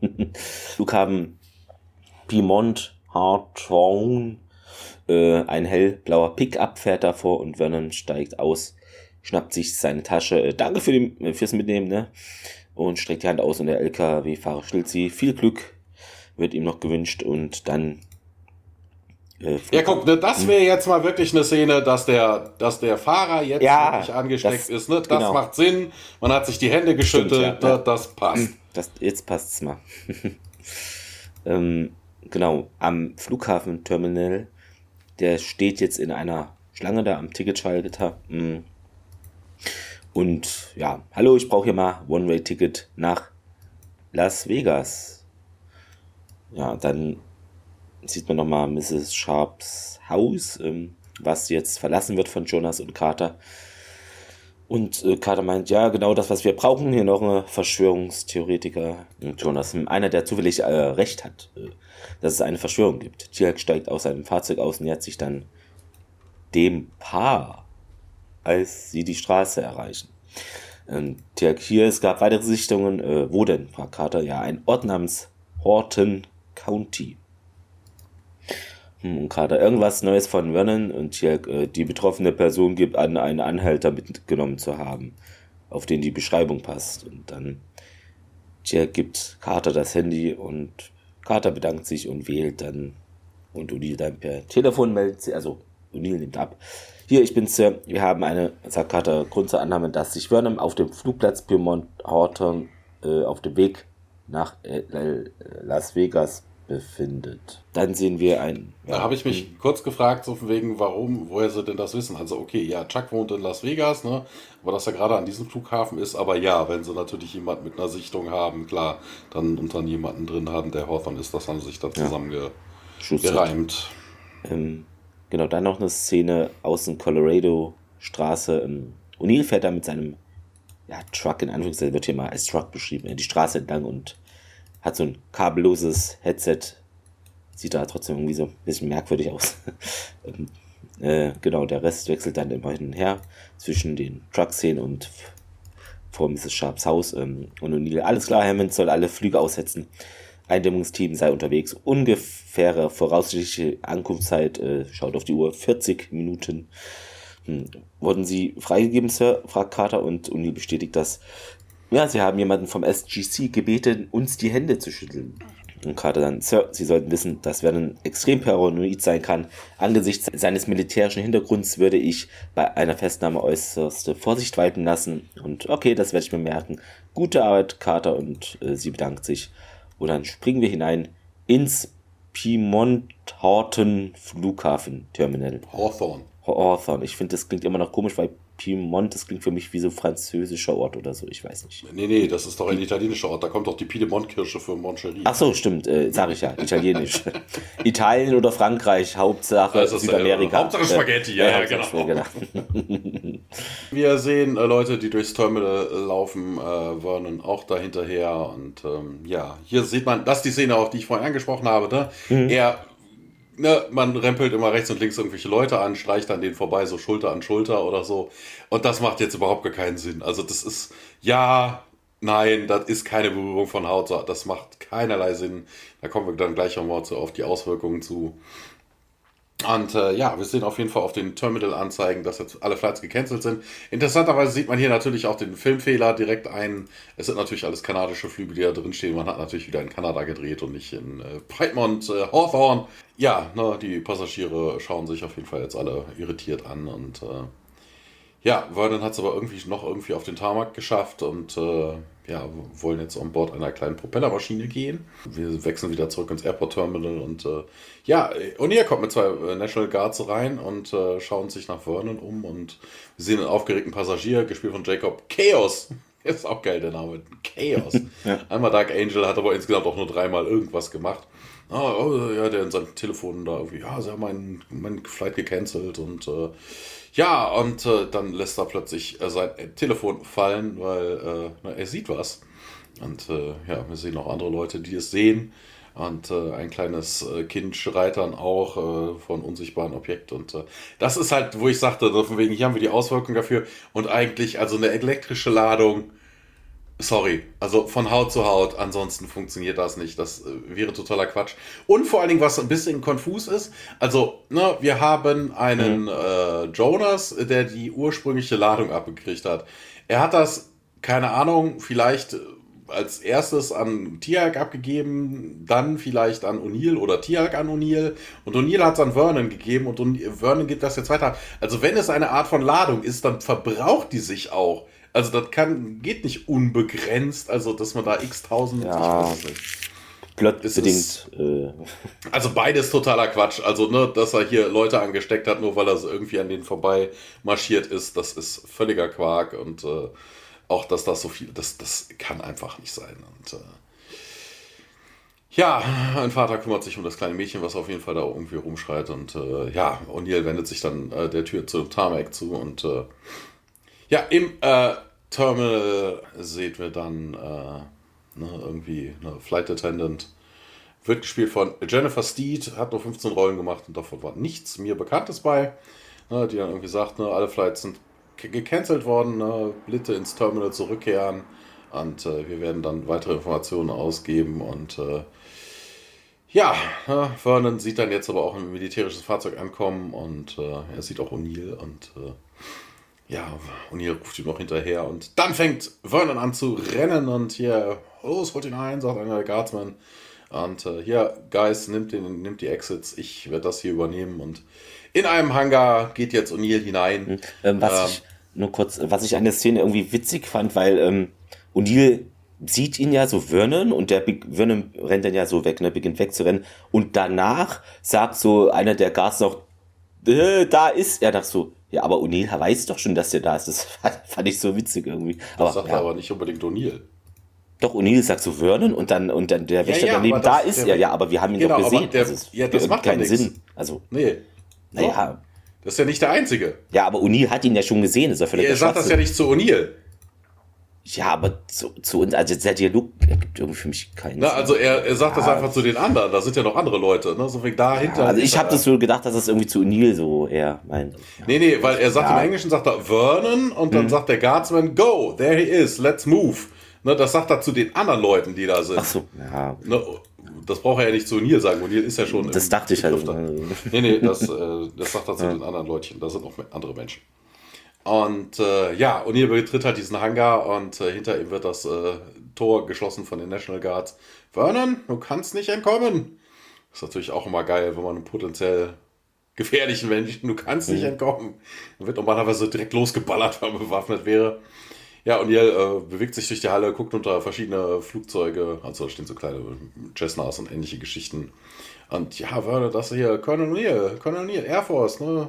(laughs) Flughafen Piemont Hartong. Äh, ein hellblauer Pickup fährt davor und Vernon steigt aus schnappt sich seine Tasche. Äh, danke für die, äh, fürs Mitnehmen, ne? Und streckt die Hand aus und der LKW-Fahrer stellt sie. Viel Glück wird ihm noch gewünscht und dann. Äh, ja, guck, ne, das wäre jetzt mal wirklich eine Szene, dass der, dass der Fahrer jetzt ja, wirklich angesteckt das, ist. Ne? Das genau. macht Sinn. Man hat sich die Hände geschüttelt. Stimmt, ja, das, das passt. Hm, das, jetzt passt's mal. (laughs) ähm, genau, am Flughafenterminal, der steht jetzt in einer Schlange da am Ticketschalter. Hm, und ja, hallo, ich brauche hier mal One-Way-Ticket nach Las Vegas. Ja, dann sieht man nochmal Mrs. Sharps Haus, ähm, was jetzt verlassen wird von Jonas und Carter. Und äh, Carter meint, ja, genau das, was wir brauchen. Hier noch ein Verschwörungstheoretiker. Und Jonas, einer, der zufällig äh, recht hat, äh, dass es eine Verschwörung gibt. Tierk steigt aus seinem Fahrzeug aus und nähert sich dann dem Paar als sie die Straße erreichen. Ähm, hier, es gab weitere Sichtungen. Äh, wo denn? fragt Carter. Ja, ein Ort namens Horton County. Hm, und Carter, irgendwas Neues von Vernon und hier, äh, die betroffene Person gibt an, einen Anhalter mitgenommen zu haben, auf den die Beschreibung passt. Und dann hier gibt Carter das Handy und Carter bedankt sich und wählt dann und O'Neill dann per Telefon meldet sie, also O'Neill nimmt ab, hier, ich bin's, Sir. Wir haben eine Sakata Grund zur Annahme, dass sich Vernon auf dem Flugplatz Piedmont Horton äh, auf dem Weg nach äh, Las Vegas befindet. Dann sehen wir ein. Ja, da habe ich mich kurz gefragt, so von wegen, warum, woher sie denn das wissen. Also, okay, ja, Chuck wohnt in Las Vegas, ne? Aber dass er gerade an diesem Flughafen ist, aber ja, wenn sie natürlich jemanden mit einer Sichtung haben, klar, dann und dann jemanden drin haben, der Hawthorne ist, das haben sie sich dann zusammengereimt. Ja. Ähm, Genau, dann noch eine Szene außen Colorado Straße. Ähm, O'Neill fährt da mit seinem ja, Truck, in Anführungszeichen wird hier mal als Truck beschrieben, die Straße entlang und hat so ein kabelloses Headset. Sieht da trotzdem irgendwie so ein bisschen merkwürdig aus. (laughs) ähm, äh, genau, der Rest wechselt dann immer hin und her zwischen den Truck-Szenen und vor Mrs. Sharps Haus. Ähm, und O'Neill, alles klar, Hammond soll alle Flüge aussetzen. Eindämmungsteam sei unterwegs. Ungefähre voraussichtliche Ankunftszeit, äh, schaut auf die Uhr, 40 Minuten. Hm. Wurden Sie freigegeben, Sir? fragt Carter und Uni bestätigt das. Ja, Sie haben jemanden vom SGC gebeten, uns die Hände zu schütteln. Und Carter dann, Sir, Sie sollten wissen, dass Vernon extrem paranoid sein kann. Angesichts seines militärischen Hintergrunds würde ich bei einer Festnahme äußerste Vorsicht walten lassen. Und okay, das werde ich mir merken. Gute Arbeit, Carter, und äh, sie bedankt sich. Und dann springen wir hinein ins Piemont Horton Flughafen Terminal. Hawthorne. Hawthorne. Ich finde, das klingt immer noch komisch, weil Piemont, das klingt für mich wie so französischer Ort oder so, ich weiß nicht. Nee, nee, das ist doch ein italienischer Ort. Da kommt doch die Piedmont-Kirsche für Moncherie. Ach so, stimmt, äh, sage ich ja, italienisch. (laughs) Italien oder Frankreich, Hauptsache Das ist, äh, Südamerika. Hauptsache Spaghetti, ja, ja, Hauptsache genau. Spaghetti, Wir sehen äh, Leute, die durchs Terminal äh, laufen, äh, Vernon auch da hinterher. Und ähm, ja, hier sieht man, das ist die Szene auch, die ich vorhin angesprochen habe. Ne? Mhm. Er, ne, man rempelt immer rechts und links irgendwelche Leute an, streicht an denen vorbei, so Schulter an Schulter oder so. Und das macht jetzt überhaupt gar keinen Sinn. Also das ist, ja, nein, das ist keine Berührung von Haut. Das macht keinerlei Sinn. Da kommen wir dann gleich nochmal zu, auf die Auswirkungen zu. Und äh, ja, wir sehen auf jeden Fall auf den Terminal-Anzeigen, dass jetzt alle Flights gecancelt sind. Interessanterweise sieht man hier natürlich auch den Filmfehler direkt ein. Es sind natürlich alles kanadische Flüge, die da drin stehen. Man hat natürlich wieder in Kanada gedreht und nicht in äh, Piedmont, äh, Hawthorne. Ja, ne, die Passagiere schauen sich auf jeden Fall jetzt alle irritiert an und äh, ja, Vernon hat es aber irgendwie noch irgendwie auf den Tarmac geschafft und äh, ja, wollen jetzt an Bord einer kleinen Propellermaschine gehen. Wir wechseln wieder zurück ins Airport Terminal und äh, ja, O'Neill kommt mit zwei äh, National Guards rein und äh, schauen sich nach Vernon um und wir sehen einen aufgeregten Passagier, gespielt von Jacob Chaos. (laughs) Ist auch geil, der Name. Chaos. (laughs) Einmal Dark Angel hat aber insgesamt auch nur dreimal irgendwas gemacht. Oh, oh, ja, der in seinem Telefon da irgendwie, ja, sie haben meinen mein Flight gecancelt und äh, ja, und äh, dann lässt er plötzlich äh, sein Telefon fallen, weil äh, er sieht was. Und äh, ja, wir sehen auch andere Leute, die es sehen. Und äh, ein kleines äh, Kind schreit dann auch von unsichtbaren Objekt. Und das ist halt, wo ich sagte, von wegen, hier haben wir die Auswirkungen dafür. Und eigentlich, also eine elektrische Ladung, sorry, also von Haut zu Haut, ansonsten funktioniert das nicht. Das äh, wäre totaler Quatsch. Und vor allen Dingen, was ein bisschen konfus ist, also, ne, wir haben einen äh, Jonas, der die ursprüngliche Ladung abgekriegt hat. Er hat das, keine Ahnung, vielleicht äh, als erstes an Tiag abgegeben, dann vielleicht an O'Neill oder Tiag an O'Neill und O'Neill hat es an Vernon gegeben und Vernon gibt das jetzt weiter. Also wenn es eine Art von Ladung ist, dann verbraucht die sich auch. Also das kann, geht nicht unbegrenzt, also dass man da x tausend, Ja. ich weiß nicht. Plotbedingt. Äh, Also beides totaler Quatsch. Also, ne, dass er hier Leute angesteckt hat, nur weil er so irgendwie an denen vorbei marschiert ist, das ist völliger Quark und äh, auch, dass das so viel, das, das kann einfach nicht sein. Und äh, ja, ein Vater kümmert sich um das kleine Mädchen, was auf jeden Fall da irgendwie rumschreit und äh, ja, O'Neill wendet sich dann äh, der Tür zum Tarmac zu und äh, ja, im äh, Terminal sehen wir dann äh, ne, irgendwie eine Flight Attendant. Wird gespielt von Jennifer Steed, hat nur 15 Rollen gemacht und davon war nichts mir Bekanntes bei. Ne, die dann irgendwie sagt, ne, alle Flights sind ge- gecancelt worden, ne, bitte ins Terminal zurückkehren und äh, wir werden dann weitere Informationen ausgeben und äh, ja, ne, Vernon sieht dann jetzt aber auch ein militärisches Fahrzeug ankommen und äh, er sieht auch O'Neill und ja, O'Neill ruft ihm noch hinterher und dann fängt Vernon an zu rennen und hier, los, holt ihn ein, sagt einer der Guardsmen. Und äh, hier, Guys, nimmt, den, nimmt die Exits, ich werde das hier übernehmen und in einem Hangar geht jetzt O'Neill hinein. ähm, was Ähm. ich nur kurz, was ich an der Szene irgendwie witzig fand, weil ähm, O'Neill sieht ihn ja so Vernon und der Big, Vernon rennt dann ja so weg, ne, beginnt wegzurennen und danach sagt so einer der Guards noch, äh, da ist er, dachte so, ja, aber O'Neill weiß doch schon, dass der da ist. Das (laughs) fand, ich so witzig irgendwie. Das Aber, sagt ja, aber nicht unbedingt O'Neill. doch, O'Neill sagt so Vernon und dann, und dann der Wächter ja, daneben, aber da ist er, ja, aber wir haben ihn Genau, doch gesehen. der- also, ja, das macht ja keinen. Sinn. Also, Nee. naja. Das ist ja nicht der Einzige. Ja, aber O'Neill hat ihn ja schon gesehen, ist ja völlig Er sagt das ja nicht zu O'Neill. Ja, aber zu, zu uns, also der Dialog ergibt irgendwie für mich keinen Na, Sinn. also er, er sagt das Ja. einfach zu den anderen. Da sind ja noch andere Leute. Ne? So wie dahinter. also ich habe er- das so gedacht, dass das irgendwie zu O'Neill so eher meint. Nee, nee, weil er sagt Ja. Mhm. im Englischen sagt er Vernon und dann sagt der Guardsman, go, there he is, let's move. Ne, das sagt er zu den anderen Leuten, die da sind. Ach so, ja. Ne, das braucht er ja nicht zu O'Neill sagen. O'Neill ist ja schon. Das dachte ich halt. Da. Nee, nee, das, äh, das sagt er zu den anderen Leutchen. Da sind auch andere Menschen. Und äh, ja, O'Neill betritt halt diesen Hangar und äh, hinter ihm wird das äh, Tor geschlossen von den National Guards. Vernon, du kannst nicht entkommen. Das ist natürlich auch immer geil, wenn man einen potenziell gefährlichen Menschen, du kannst nicht mhm. entkommen. Dann wird normalerweise direkt losgeballert, wenn man bewaffnet wäre. Ja, und ihr äh, bewegt sich durch die Halle, guckt unter verschiedene Flugzeuge, also da stehen so kleine Cessnas und ähnliche Geschichten. Und ja, würde das hier, Colonel O'Neill, Colonel O'Neill, Air Force, ne?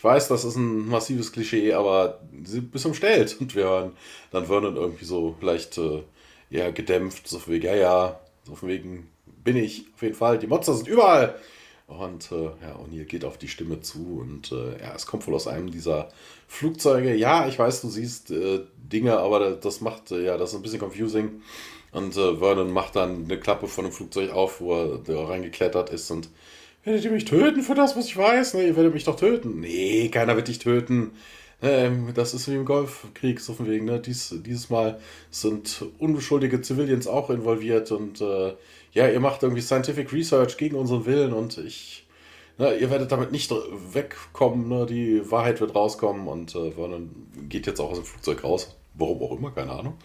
Ich weiß, das ist ein massives Klischee, aber sie bis umstellt. (laughs) Und wir hören dann Vernon irgendwie so leicht äh, ja, gedämpft, so von wegen, ja, ja, so von wegen bin ich auf jeden Fall. Die Monster sind überall. Und äh, ja, O'Neill geht auf die Stimme zu und äh, ja, es kommt wohl aus einem dieser Flugzeuge. Ja, ich weiß, du siehst äh, Dinge, aber das macht, äh, ja, das ist ein bisschen confusing. Und äh, Vernon macht dann eine Klappe von dem Flugzeug auf, wo er da reingeklettert ist und werdet ihr mich töten für das, was ich weiß? Ne, ihr werdet mich doch töten. Nee, keiner wird dich töten. Ähm, das ist wie im Golfkrieg, so von wegen, ne? Dies, dieses Mal sind unbeschuldige Civilians auch involviert und äh, ja, ihr macht irgendwie Scientific Research gegen unseren Willen und ich, ne, ihr werdet damit nicht wegkommen, ne, die Wahrheit wird rauskommen und äh, Vernon geht jetzt auch aus dem Flugzeug raus. Warum auch immer, keine Ahnung.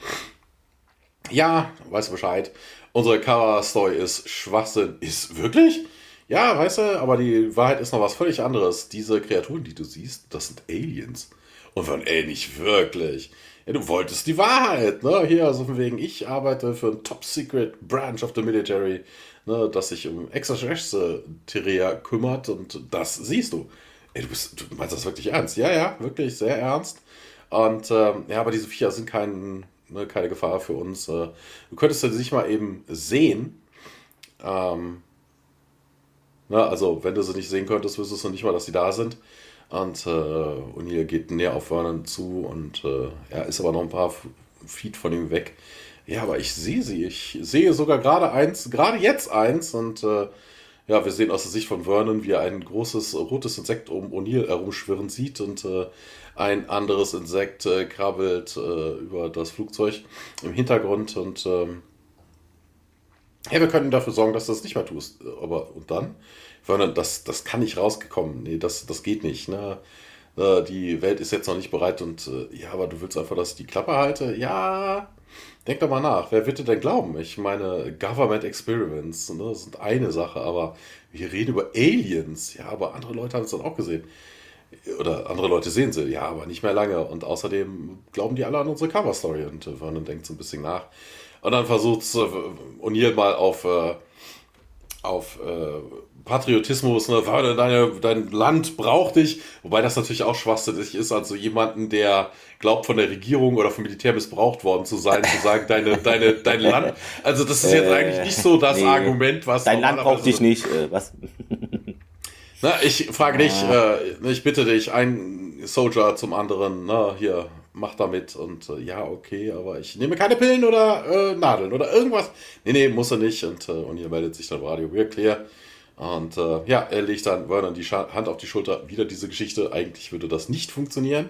Ja, weißt du Bescheid. Unsere Cover-Story ist Schwachsinn. Ist wirklich? Ja, weißt du, aber die Wahrheit ist noch was völlig anderes. Diese Kreaturen, die du siehst, das sind Aliens. Und von, ey, nicht wirklich. Ja, du wolltest die Wahrheit, ne? Hier, also von wegen, ich arbeite für ein Top-Secret Branch of the Military, ne, das sich um Extraterrestrial kümmert und das siehst du. Ey, du, bist, du meinst das wirklich ernst? Ja, ja, wirklich sehr ernst. Und ähm, ja, aber diese Viecher sind kein, ne, keine Gefahr für uns. Äh, du könntest sie sich mal eben sehen. Ähm, na, ne, also, wenn du sie nicht sehen könntest, wüsstest du nicht mal, dass sie da sind. Und äh, O'Neill geht näher auf Vernon zu und äh, er ist aber noch ein paar Feet von ihm weg. Ja, aber ich sehe sie. Ich sehe sogar gerade eins, gerade jetzt eins. Und äh, ja, wir sehen aus der Sicht von Vernon, wie er ein großes rotes Insekt um O'Neill herumschwirren sieht und äh, ein anderes Insekt äh, krabbelt äh, über das Flugzeug im Hintergrund. Und ja, wir können dafür sorgen, dass du das nicht mehr tust. Aber und dann? Vernon, das, das kann nicht rausgekommen. Nee, das, das geht nicht. Ne? Äh, die Welt ist jetzt noch nicht bereit und äh, ja, aber du willst einfach, dass ich die Klappe halte? Ja, denk doch mal nach. Wer wird dir denn glauben? Ich meine, Government Experiments ne, sind eine Sache, aber wir reden über Aliens. Ja, aber andere Leute haben es dann auch gesehen. Oder andere Leute sehen sie, ja, aber nicht mehr lange. Und außerdem glauben die alle an unsere Cover-Story. Und äh, Vernon denkt so ein bisschen nach. Und dann versucht äh, O'Neill mal auf, äh, auf äh, Patriotismus, ne, deine, dein Land braucht dich, wobei das natürlich auch schwachsinnig ist, also jemanden, der glaubt, von der Regierung oder vom Militär missbraucht worden zu sein, zu sagen, deine, (laughs) deine, dein Land. Also, das ist jetzt äh, eigentlich nicht so das nee, Argument, was. Dein Land braucht dich nicht, äh, was? (laughs) Na, ich frage dich, äh, ich bitte dich, ein Soldier zum anderen, na, hier, mach damit und äh, ja, okay, aber ich nehme keine Pillen oder äh, Nadeln oder irgendwas. Nee, nee, muss er nicht. Und, äh, und hier meldet sich dann Radio We're Clear. Und äh, ja, er legt dann Vernon die Scha Hand auf die Schulter. Wieder diese Geschichte. Eigentlich würde das nicht funktionieren.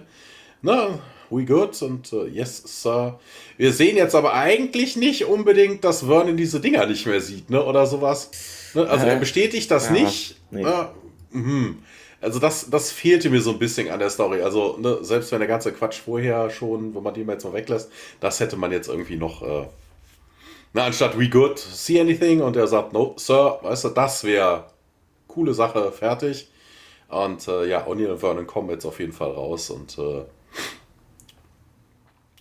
Na, we good und uh, yes, sir. Wir sehen jetzt aber eigentlich nicht unbedingt, dass Vernon diese Dinger nicht mehr sieht, ne? Oder sowas. Ne? Also äh, er bestätigt das ja, nicht. Nee. Ne? Mhm. Also das, das fehlte mir so ein bisschen an der Story. Also ne, selbst wenn der ganze Quatsch vorher schon, wo man mal jetzt mal weglässt, das hätte man jetzt irgendwie noch äh, na, anstatt we good, see anything? Und er sagt, no, Sir, weißt du, das wäre coole Sache, fertig. Und äh, ja, O'Neill und Vernon kommen jetzt auf jeden Fall raus. Und äh,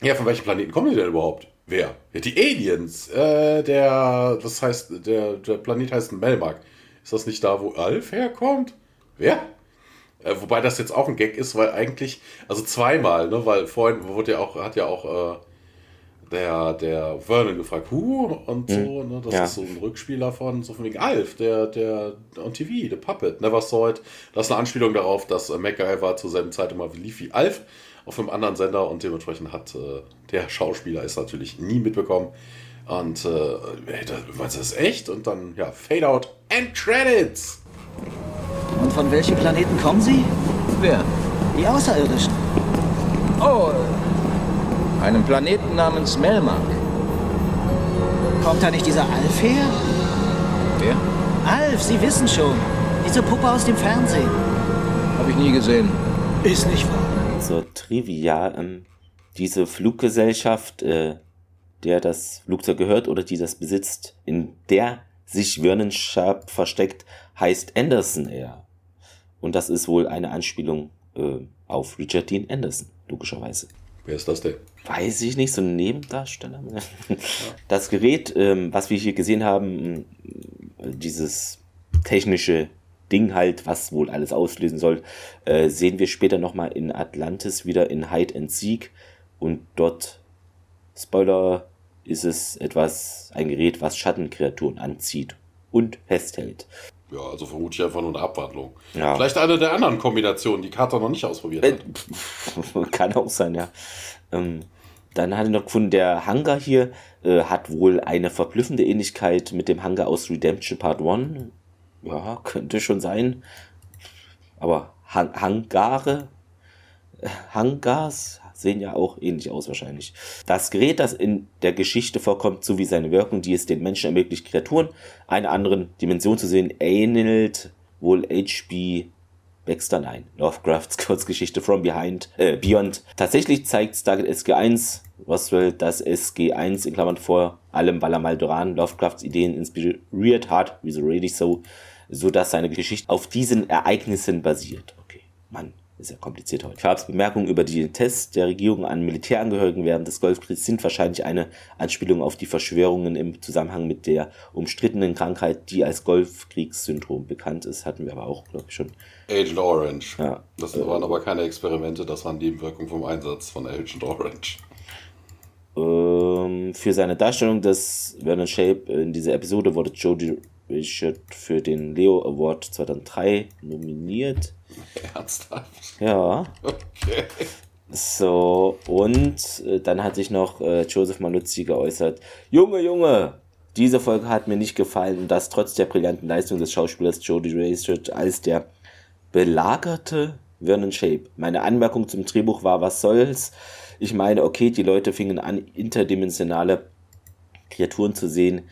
ja, von welchem Planeten kommen die denn überhaupt? Wer? Ja, die Aliens. Äh, der, das heißt, der, der Planet heißt Melmark. Ist das nicht da, wo Alf herkommt? Wer? Äh, wobei das jetzt auch ein Gag ist, weil eigentlich, also zweimal, ne, weil vorhin wurde ja auch, hat ja auch äh, der, der Vernon gefragt, Hu und so, mhm. ne? Das ja. ist so ein Rückspieler von, so von wegen Alf, der, der on TV, der Puppet, Never Saw It. Das ist eine Anspielung darauf, dass äh, MacGyver zur selben Zeit immer lief wie Alf auf einem anderen Sender und dementsprechend hat äh, der Schauspieler es natürlich nie mitbekommen. Und äh, meinst du das echt? Und dann, ja, Fade Out and Credits! Und von welchem Planeten kommen Sie? Wer? Die Außerirdischen. Oh, einem Planeten namens Melmark. Kommt da nicht dieser Alf her? Wer? Alf, Sie wissen schon. Diese Puppe aus dem Fernsehen. Habe ich nie gesehen. Ist nicht wahr. zur Trivia. Ähm, diese Fluggesellschaft, äh, der das Flugzeug gehört oder die das besitzt, in der sich Vernon Sharp versteckt, heißt Anderson Air. Und das ist wohl eine Anspielung äh, auf Richard Dean Anderson, logischerweise. Wer ist das denn? Weiß ich nicht, so ein Nebendarsteller. (laughs) Das Gerät, ähm, was wir hier gesehen haben, dieses technische Ding halt, was wohl alles auslösen soll, äh, sehen wir später nochmal in Atlantis wieder in Hide and Seek. Und dort, Spoiler, ist es etwas, ein Gerät, was Schattenkreaturen anzieht und festhält. Ja, also vermute ich einfach nur eine Abwandlung. Ja. Vielleicht eine der anderen Kombinationen, die Carter noch nicht ausprobiert Äh, hat. (laughs) Kann auch sein, ja. Ähm, dann hatte ich noch gefunden, der Hangar hier äh, hat wohl eine verblüffende Ähnlichkeit mit dem Hangar aus Redemption Part 1. Ja, könnte schon sein. Aber Han Hangare, äh, Hangars sehen ja auch ähnlich aus wahrscheinlich. Das Gerät, das in der Geschichte vorkommt, sowie seine Wirkung, die es den Menschen ermöglicht, Kreaturen einer anderen Dimension zu sehen, ähnelt wohl H.B. Baxter, nein, Lovecrafts (laughs) Kurzgeschichte From Behind, äh, Beyond. Tatsächlich zeigt Stargate SG1 Roswell, dass SG1 in Klammern vor allem, er Maldoran Lovecrafts Ideen inspiriert hat, wie so really so, so dass seine Geschichte auf diesen Ereignissen basiert. Okay, Mann, ist ja kompliziert heute. Farbs Bemerkungen über die Tests der Regierung an Militärangehörigen während des Golfkriegs sind wahrscheinlich eine Anspielung auf die Verschwörungen im Zusammenhang mit der umstrittenen Krankheit, die als Golfkriegssyndrom bekannt ist. Hatten wir aber auch, glaube ich, schon. Agent Orange. Ja. Das waren aber keine Experimente, das waren Nebenwirkungen vom Einsatz von Agent Orange. Ähm, für seine Darstellung des Vernon Shape in dieser Episode wurde Jodie Richard für den Leo Award 2003 nominiert. Ernsthaft? Ja. Okay. So, und äh, dann hat sich noch äh, Joseph Manuzzi geäußert. Junge, Junge, diese Folge hat mir nicht gefallen und das trotz der brillanten Leistung des Schauspielers Jodie Richard als der belagerte Vernon Shape. Meine Anmerkung zum Drehbuch war, was soll's? Ich meine, okay, die Leute fingen an, interdimensionale Kreaturen zu sehen,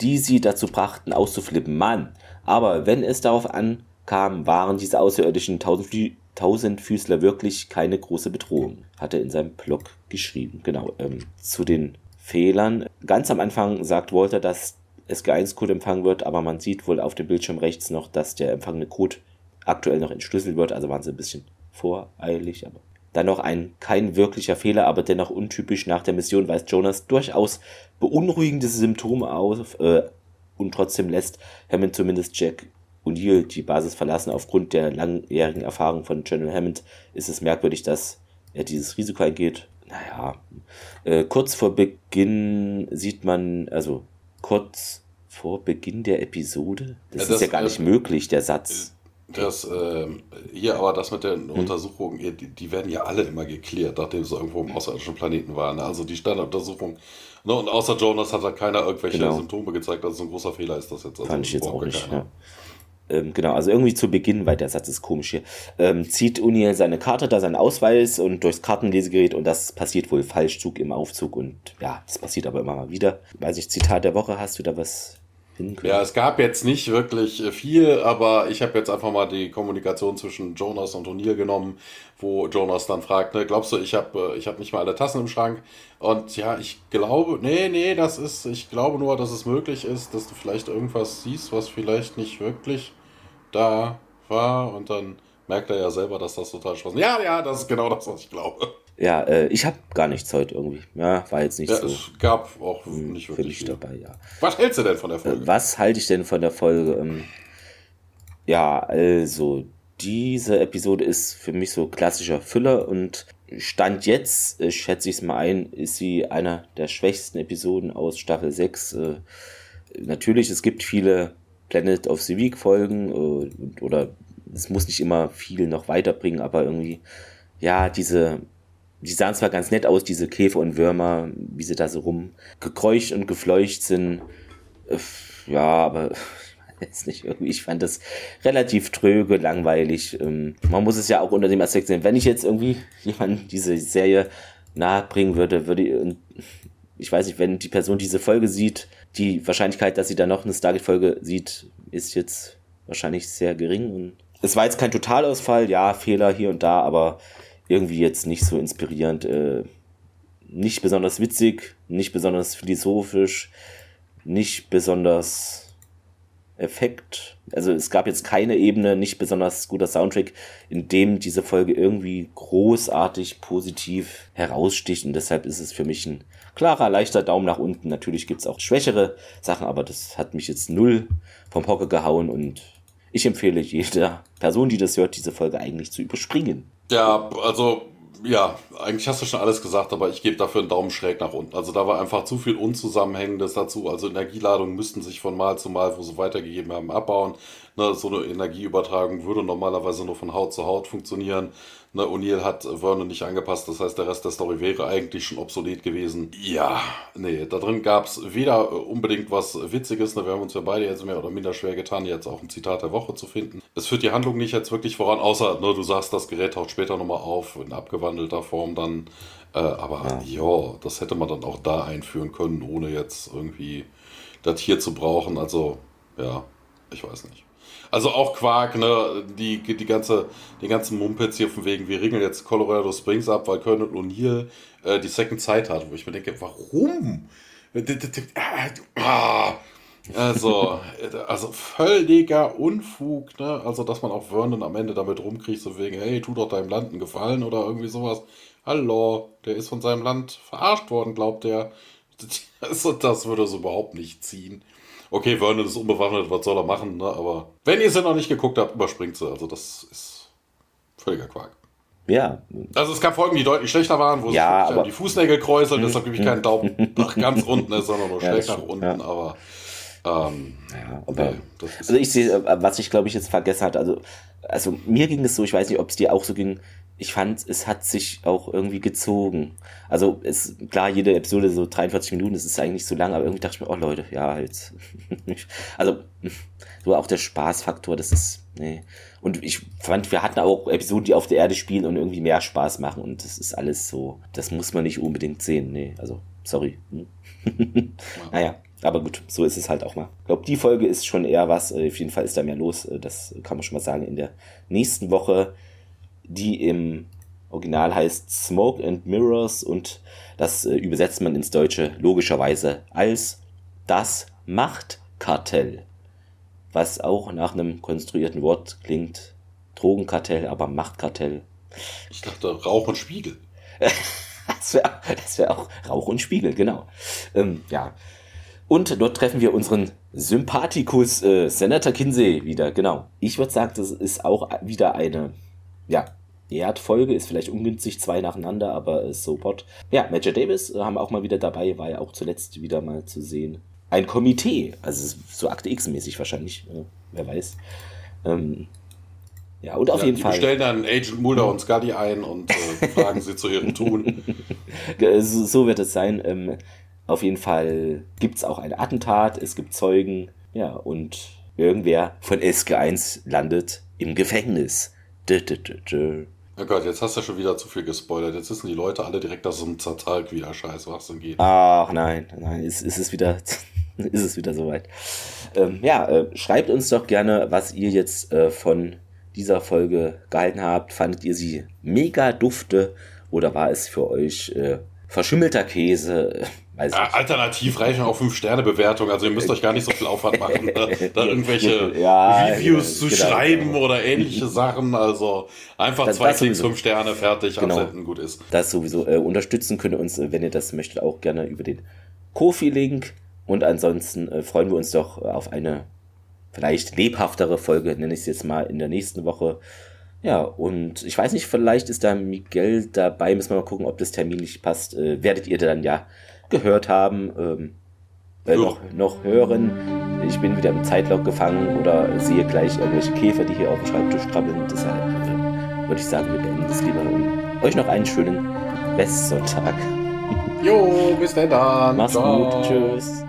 die sie dazu brachten, auszuflippen. Mann, aber wenn es darauf ankam, waren diese außerirdischen Tausendflü Tausendfüßler wirklich keine große Bedrohung, hat er in seinem Blog geschrieben. Genau, ähm, zu den Fehlern. Ganz am Anfang sagt Walter, dass SG1-Code empfangen wird, aber man sieht wohl auf dem Bildschirm rechts noch, dass der empfangene Code aktuell noch entschlüsselt wird, also waren sie ein bisschen voreilig, aber dann noch ein kein wirklicher Fehler, aber dennoch untypisch nach der Mission weist Jonas durchaus beunruhigende Symptome auf äh, und trotzdem lässt Hammond zumindest Jack O'Neill die Basis verlassen. Aufgrund der langjährigen Erfahrung von General Hammond ist es merkwürdig, dass er dieses Risiko eingeht. Naja, äh, kurz vor Beginn sieht man, also kurz vor Beginn der Episode, das, Ja, ist das, ja gar nicht äh, möglich, der Satz. Das, ähm, hier aber das mit den Hm. Untersuchungen, die, die werden ja alle immer geklärt, nachdem sie irgendwo im außerirdischen Planeten waren. ne? Also die Standarduntersuchung. Ne, und außer Jonas hat da keiner irgendwelche Genau. Symptome gezeigt, also so ein großer Fehler ist das jetzt. Also Fand ich jetzt auch nicht. Ja. Ähm, genau, also irgendwie zu Beginn, weil der Satz ist komisch hier, ähm, zieht Uniel seine Karte, da seinen Ausweis und durchs Kartenlesegerät und das passiert wohl Falschzug im Aufzug und ja, das passiert aber immer mal wieder. Weiß ich, Zitat der Woche, hast du da was Ja, es gab jetzt nicht wirklich äh, viel, aber ich habe jetzt einfach mal die Kommunikation zwischen Jonas und O'Neill genommen, wo Jonas dann fragt, ne, glaubst du, ich habe ich hab nicht mal alle Tassen im Schrank? Und ja, ich glaube, nee, nee, das ist, ich glaube nur, dass es möglich ist, dass du vielleicht irgendwas siehst, was vielleicht nicht wirklich da war und dann merkt er ja selber, dass das total Spaß Ja, ja, das ist genau das, was ich glaube. Ja, äh, ich habe gar nichts heute irgendwie. Ja, war jetzt nicht Ja, so es gab auch nicht für wirklich viel. dabei, ja. Was hältst du denn von der Folge? Äh, Was halte ich denn von der Folge? Ähm, ja, also diese Episode ist für mich so klassischer Füller und Stand jetzt, äh, schätze ich es mal ein, ist sie einer der schwächsten Episoden aus Staffel 6. Äh, natürlich, es gibt viele Planet of the Week Folgen äh, oder es muss nicht immer viel noch weiterbringen, aber irgendwie, ja, diese, die sahen zwar ganz nett aus, diese Käfer und Würmer, wie sie da so rumgekreucht und gefleucht sind. Äh, Ja, aber (laughs) ich weiß nicht, irgendwie, ich fand das relativ tröge, langweilig. Ähm, Man muss es ja auch unter dem Aspekt sehen, wenn ich jetzt irgendwie (laughs) jemand diese Serie nahebringen würde, würde ich, ich weiß nicht, wenn die Person diese Folge sieht, die Wahrscheinlichkeit, dass sie da noch eine Stargate-Folge sieht, ist jetzt wahrscheinlich sehr gering. Und es war jetzt kein Totalausfall, ja, Fehler hier und da, aber irgendwie jetzt nicht so inspirierend. Äh, nicht besonders witzig, nicht besonders philosophisch, nicht besonders Effekt. Also es gab jetzt keine Ebene, nicht besonders guter Soundtrack, in dem diese Folge irgendwie großartig positiv heraussticht. Und deshalb ist es für mich ein klarer, leichter Daumen nach unten. Natürlich gibt's auch schwächere Sachen, aber das hat mich jetzt null vom Hocker gehauen und ich empfehle jeder Person, die das hört, diese Folge eigentlich zu überspringen. Ja, also ja, eigentlich hast du schon alles gesagt, aber ich gebe dafür einen Daumen schräg nach unten. Also da war einfach zu viel Unzusammenhängendes dazu. Also Energieladungen müssten sich von Mal zu Mal, wo sie weitergegeben haben, abbauen. Ne, so eine Energieübertragung würde normalerweise nur von Haut zu Haut funktionieren. Ne, O'Neill hat Vernon nicht angepasst, das heißt, der Rest der Story wäre eigentlich schon obsolet gewesen. Ja, nee, da drin gab es weder unbedingt was Witziges, ne, wir haben uns ja beide jetzt mehr oder minder schwer getan, jetzt auch ein Zitat der Woche zu finden. Es führt die Handlung nicht jetzt wirklich voran, außer, ne, du sagst, das Gerät taucht später nochmal auf, in abgewandelter Form dann. Äh, aber ja. ja, das hätte man dann auch da einführen können, ohne jetzt irgendwie das hier zu brauchen. Also, ja, ich weiß nicht. Also auch Quark, ne, die, die ganze, die ganzen Mumpets hier von wegen, wir regeln jetzt Colorado Springs ab, weil Colonel O'Neill äh, die Second Zeit hat, wo ich mir denke, warum? Also, also völliger Unfug, ne? Also, dass man auch Vernon am Ende damit rumkriegt, so wegen, hey, tu doch deinem Land einen Gefallen oder irgendwie sowas. Hallo, der ist von seinem Land verarscht worden, glaubt er. (laughs) Also, das würde so überhaupt nicht ziehen. Okay, Vernon ist unbewaffnet, was soll er machen, ne? aber wenn ihr sie noch nicht geguckt habt, überspringt sie. Also das ist völliger Quark. Ja. Also es gab Folgen, die deutlich schlechter waren, wo ja, sich die Fußnägel kräuseln, deshalb gebe ich keinen Daumen nach ganz (laughs) unten, sondern nur ja, schräg nach unten, ja. aber ähm, ja, aber nee, also ich sehe, was ich glaube ich jetzt vergessen hatte, also, also mir ging es so, ich weiß nicht, ob es dir auch so ging, ich fand, es hat sich auch irgendwie gezogen. Also, es, klar, jede Episode so 43 Minuten, das ist eigentlich so lang, aber irgendwie dachte ich mir, oh Leute, ja, jetzt. (laughs) also, so auch der Spaßfaktor, das ist, nee. Und ich fand, wir hatten auch Episoden, die auf der Erde spielen und irgendwie mehr Spaß machen und das ist alles so, das muss man nicht unbedingt sehen, nee, also, sorry. (laughs) naja. Aber gut, so ist es halt auch mal. Ich glaube, die Folge ist schon eher was. Auf jeden Fall ist da mehr los. Das kann man schon mal sagen. In der nächsten Woche die im Original heißt Smoke and Mirrors und das äh, übersetzt man ins Deutsche logischerweise als das Machtkartell. Was auch nach einem konstruierten Wort klingt. Drogenkartell, aber Machtkartell. Ich dachte Rauch und Spiegel. (laughs) das wäre wär auch Rauch und Spiegel, genau. Ähm, ja. Und dort treffen wir unseren Sympathikus äh, Senator Kinsey wieder, genau. Ich würde sagen, das ist auch wieder eine ja, Erdfolge ist vielleicht ungünstig, zwei nacheinander, aber äh, so what. Ja, Major Davis äh, haben wir auch mal wieder dabei, war ja auch zuletzt wieder mal zu sehen. Ein Komitee, also so Akte X-mäßig wahrscheinlich, äh, wer weiß. Ähm, ja, und auf ja, jeden die Fall. Die stellen dann Agent Mulder und Scully ein und äh, (laughs) fragen sie zu ihrem Tun. (laughs) so, so wird es sein. Ähm, auf jeden Fall gibt es auch ein Attentat, es gibt Zeugen, ja, und irgendwer von SG1 landet im Gefängnis. Dö, dö, dö, Oh Gott, jetzt hast du schon wieder zu viel gespoilert. Jetzt wissen die Leute alle direkt, dass es um Zatalk wieder scheiß was denn geht. Ach nein, nein, ist, ist es wieder, (laughs) ist es wieder soweit. Ähm, ja, äh, schreibt uns doch gerne, was ihr jetzt äh, von dieser Folge gehalten habt. Fandet ihr sie mega dufte oder war es für euch äh, verschimmelter Käse? Weiß ja, alternativ reichen auch 5-Sterne-Bewertungen. Also ihr müsst euch gar nicht so viel Aufwand machen, da, (laughs) da irgendwelche ja, Reviews zu genau, schreiben genau. oder ähnliche Sachen. Also einfach das, zwei das Klicks, 5 Sterne, fertig, genau. absenden, gut ist. Das sowieso. Äh, unterstützen könnt ihr uns, äh, wenn ihr das möchtet, auch gerne über den Kofi-Link. Und ansonsten äh, freuen wir uns doch auf eine vielleicht lebhaftere Folge, nenne ich es jetzt mal, in der nächsten Woche. Ja, und ich weiß nicht, vielleicht ist da Miguel dabei, müssen wir mal gucken, ob das terminlich passt. Äh, werdet ihr dann ja gehört haben, ähm, äh, noch, noch hören. Ich bin wieder im Zeitlock gefangen oder sehe gleich irgendwelche Käfer, die hier auf dem Schreibtisch krabbeln. Deshalb äh, würde ich sagen, wir beenden das lieber. Und euch noch einen schönen Restsonntag. Jo, bis dann. Mach's Ciao. gut. Tschüss.